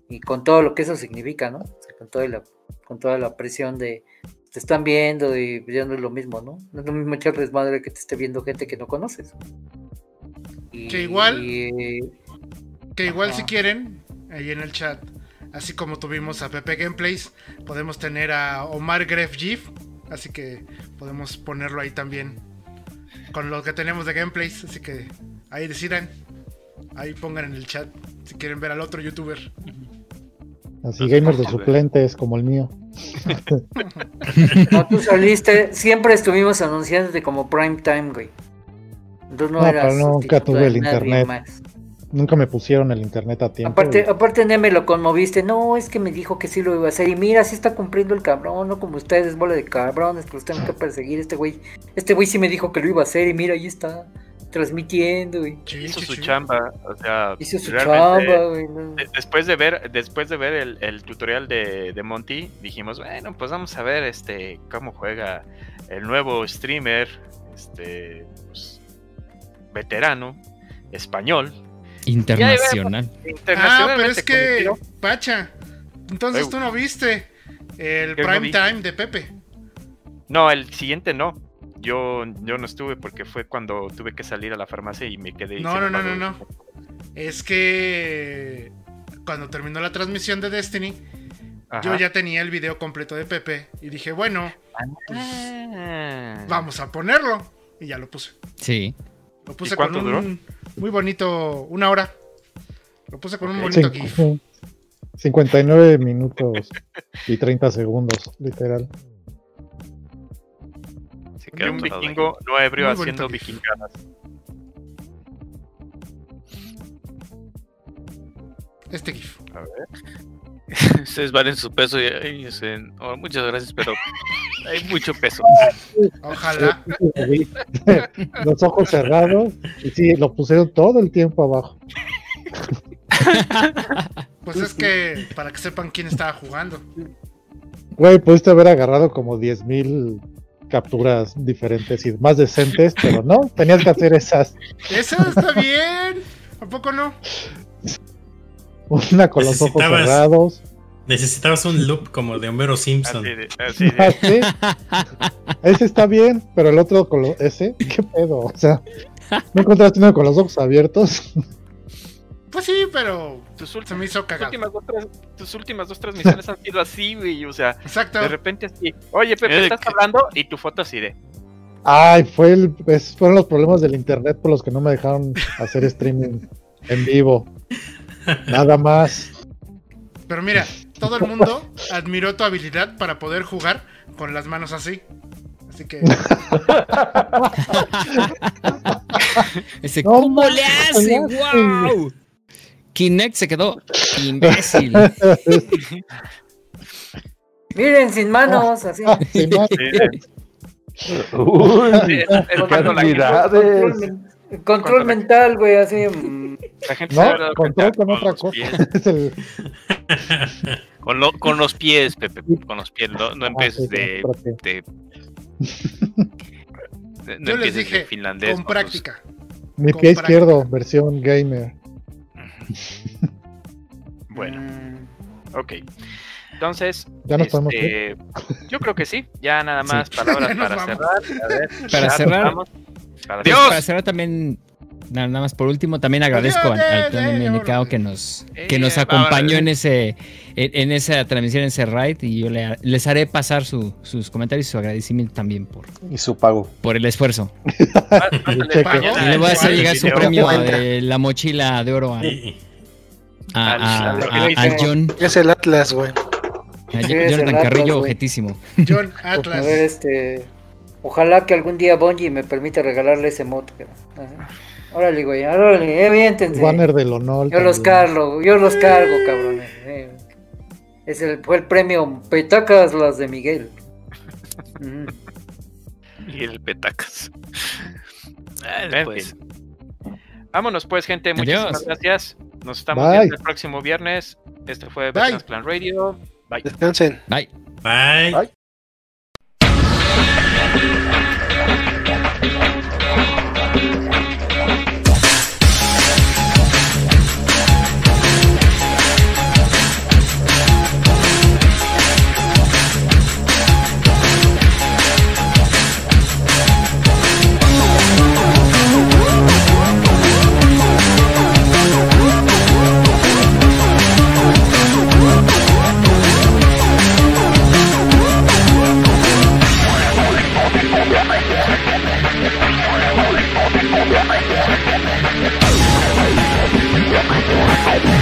Y con todo lo que eso significa, ¿no? O sea, con, toda la, con toda la presión de te están viendo y ya no es lo mismo, ¿no? No es lo mismo echarles madre que te esté viendo gente que no conoces. Y- Que igual- y- Que igual si quieren, ahí en el chat, así como tuvimos a Pepe Gameplays, podemos tener a Omar Gref GIF, así que podemos ponerlo ahí también con lo que tenemos de gameplays, así que ahí decidan, ahí pongan en el chat si quieren ver al otro youtuber. Así, gamers de suplentes como el mío. No, tú saliste, siempre estuvimos anunciándote como prime time, güey. Entonces no, No, eras pero nunca tuve de el internet. más. Nunca me pusieron el internet a tiempo. Aparte, aparte Neme lo conmoviste, no, es que me dijo que sí lo iba a hacer y mira, sí está cumpliendo el cabrón, no como ustedes, bola de cabrones que los tengo que perseguir, este güey, este güey sí me dijo que lo iba a hacer y mira, ahí está. transmitiendo, güey. hizo su chamba, o sea, Hizo su chamba, güey. no. después de ver, después de ver el, el tutorial de, de Monty, dijimos, bueno, pues vamos a ver este cómo juega el nuevo streamer, este pues, veterano, español, Internacional. Ah, pero es que. Pacha, entonces tú no viste el ¿Qué no prime time de Pepe. No, el siguiente no. Yo, yo no estuve porque fue cuando tuve que salir a la farmacia y me quedé. No, no, no, no, no. Es que cuando terminó la transmisión de Destiny, yo ya tenía el video completo de Pepe y dije, bueno, pues, Ah. vamos a ponerlo. Y ya lo puse. Sí. Lo puse ¿Y con cuánto un duró? muy bonito, una hora. Lo puse con un bonito Cin- GIF. 59 minutos y 30 segundos, literal. Se un vikingo no ebrio haciendo GIF. vikingadas. Este GIF. A ver. Ustedes valen su peso y, y dicen, "Oh, muchas gracias, pero hay mucho peso. Ojalá. Los ojos cerrados y sí, lo pusieron todo el tiempo abajo. Pues es que para que sepan quién estaba jugando. Güey, pudiste haber agarrado como 10.000 capturas diferentes y más decentes, pero no, tenías que hacer esas. Eso está bien. ¿A poco no? Una con los ojos cerrados. Necesitabas un loop como de Homero Simpson. Así de, así de- Así. Ese está bien, pero el otro con lo, ese, ¿qué pedo? O sea, ¿no encontraste uno con los ojos abiertos? Pues sí, pero tus, se me hizo tus cagado. últimas dos, tras- tus últimas dos transmisiones han sido así, güey. O sea, Exacto. de repente así. Oye, Pepe, Eh, estás hablando y tu foto así de. Ay, fue el, es- fueron los problemas del internet por los que no me dejaron hacer streaming en vivo. Nada más. Pero mira, todo el mundo admiró tu habilidad para poder jugar con las manos así. Así que Ese, No ¿Cómo le hace? ¿cómo le hace? ¡Wow! Kinect se quedó imbécil. Miren, sin manos, así. Sí, no, Uy, Control, control mental, güey, así. mm, La gente se ha no, dado control con con otra cosa. Con, lo- con los pies, Pepe, con los pies. No, no ah, empieces sí, de, de- no yo les dije, finlandés. con tus- práctica. Mi Con pie práctica. izquierdo, versión gamer. Bueno, mm, ok. Entonces, Ya nos podemos este, yo creo que sí. Ya nada más palabras Ya nos para vamos. cerrar. A ver, Para cerrar. vamos. Para Dios. Para cerrar también, nada más por último, también agradezco al, al clan Menicao adiós. que nos, que nos Eh, acompañó en ese en, esa transmisión, en ese raid, y yo le- les haré pasar su- sus comentarios y su agradecimiento también por, Y su pago. por el esfuerzo. Y le voy a hacer llegar su premio de la mochila de oro a, a- a- John, Es el Atlas, güey. a Jonathan Carrillo, objetísimo. John A Atlas. ver, este. Ojalá que algún día Bungie me permita regalarle ese mod. Órale, güey, órale, evidentense. Banner del honor. Yo los cargo, yo los cargo, cabrones. eh. Es el, fue el premio Petacas las de Miguel. Ujú. Y el petacas. Ah, En después. fin. Vámonos pues, gente. Muchísimas Adiós. gracias. Nos estamos Bye. viendo el próximo viernes. Esto fue. Veterans Clan Radio. Bye. Descansen. Bye. Bye. Bye. Bye.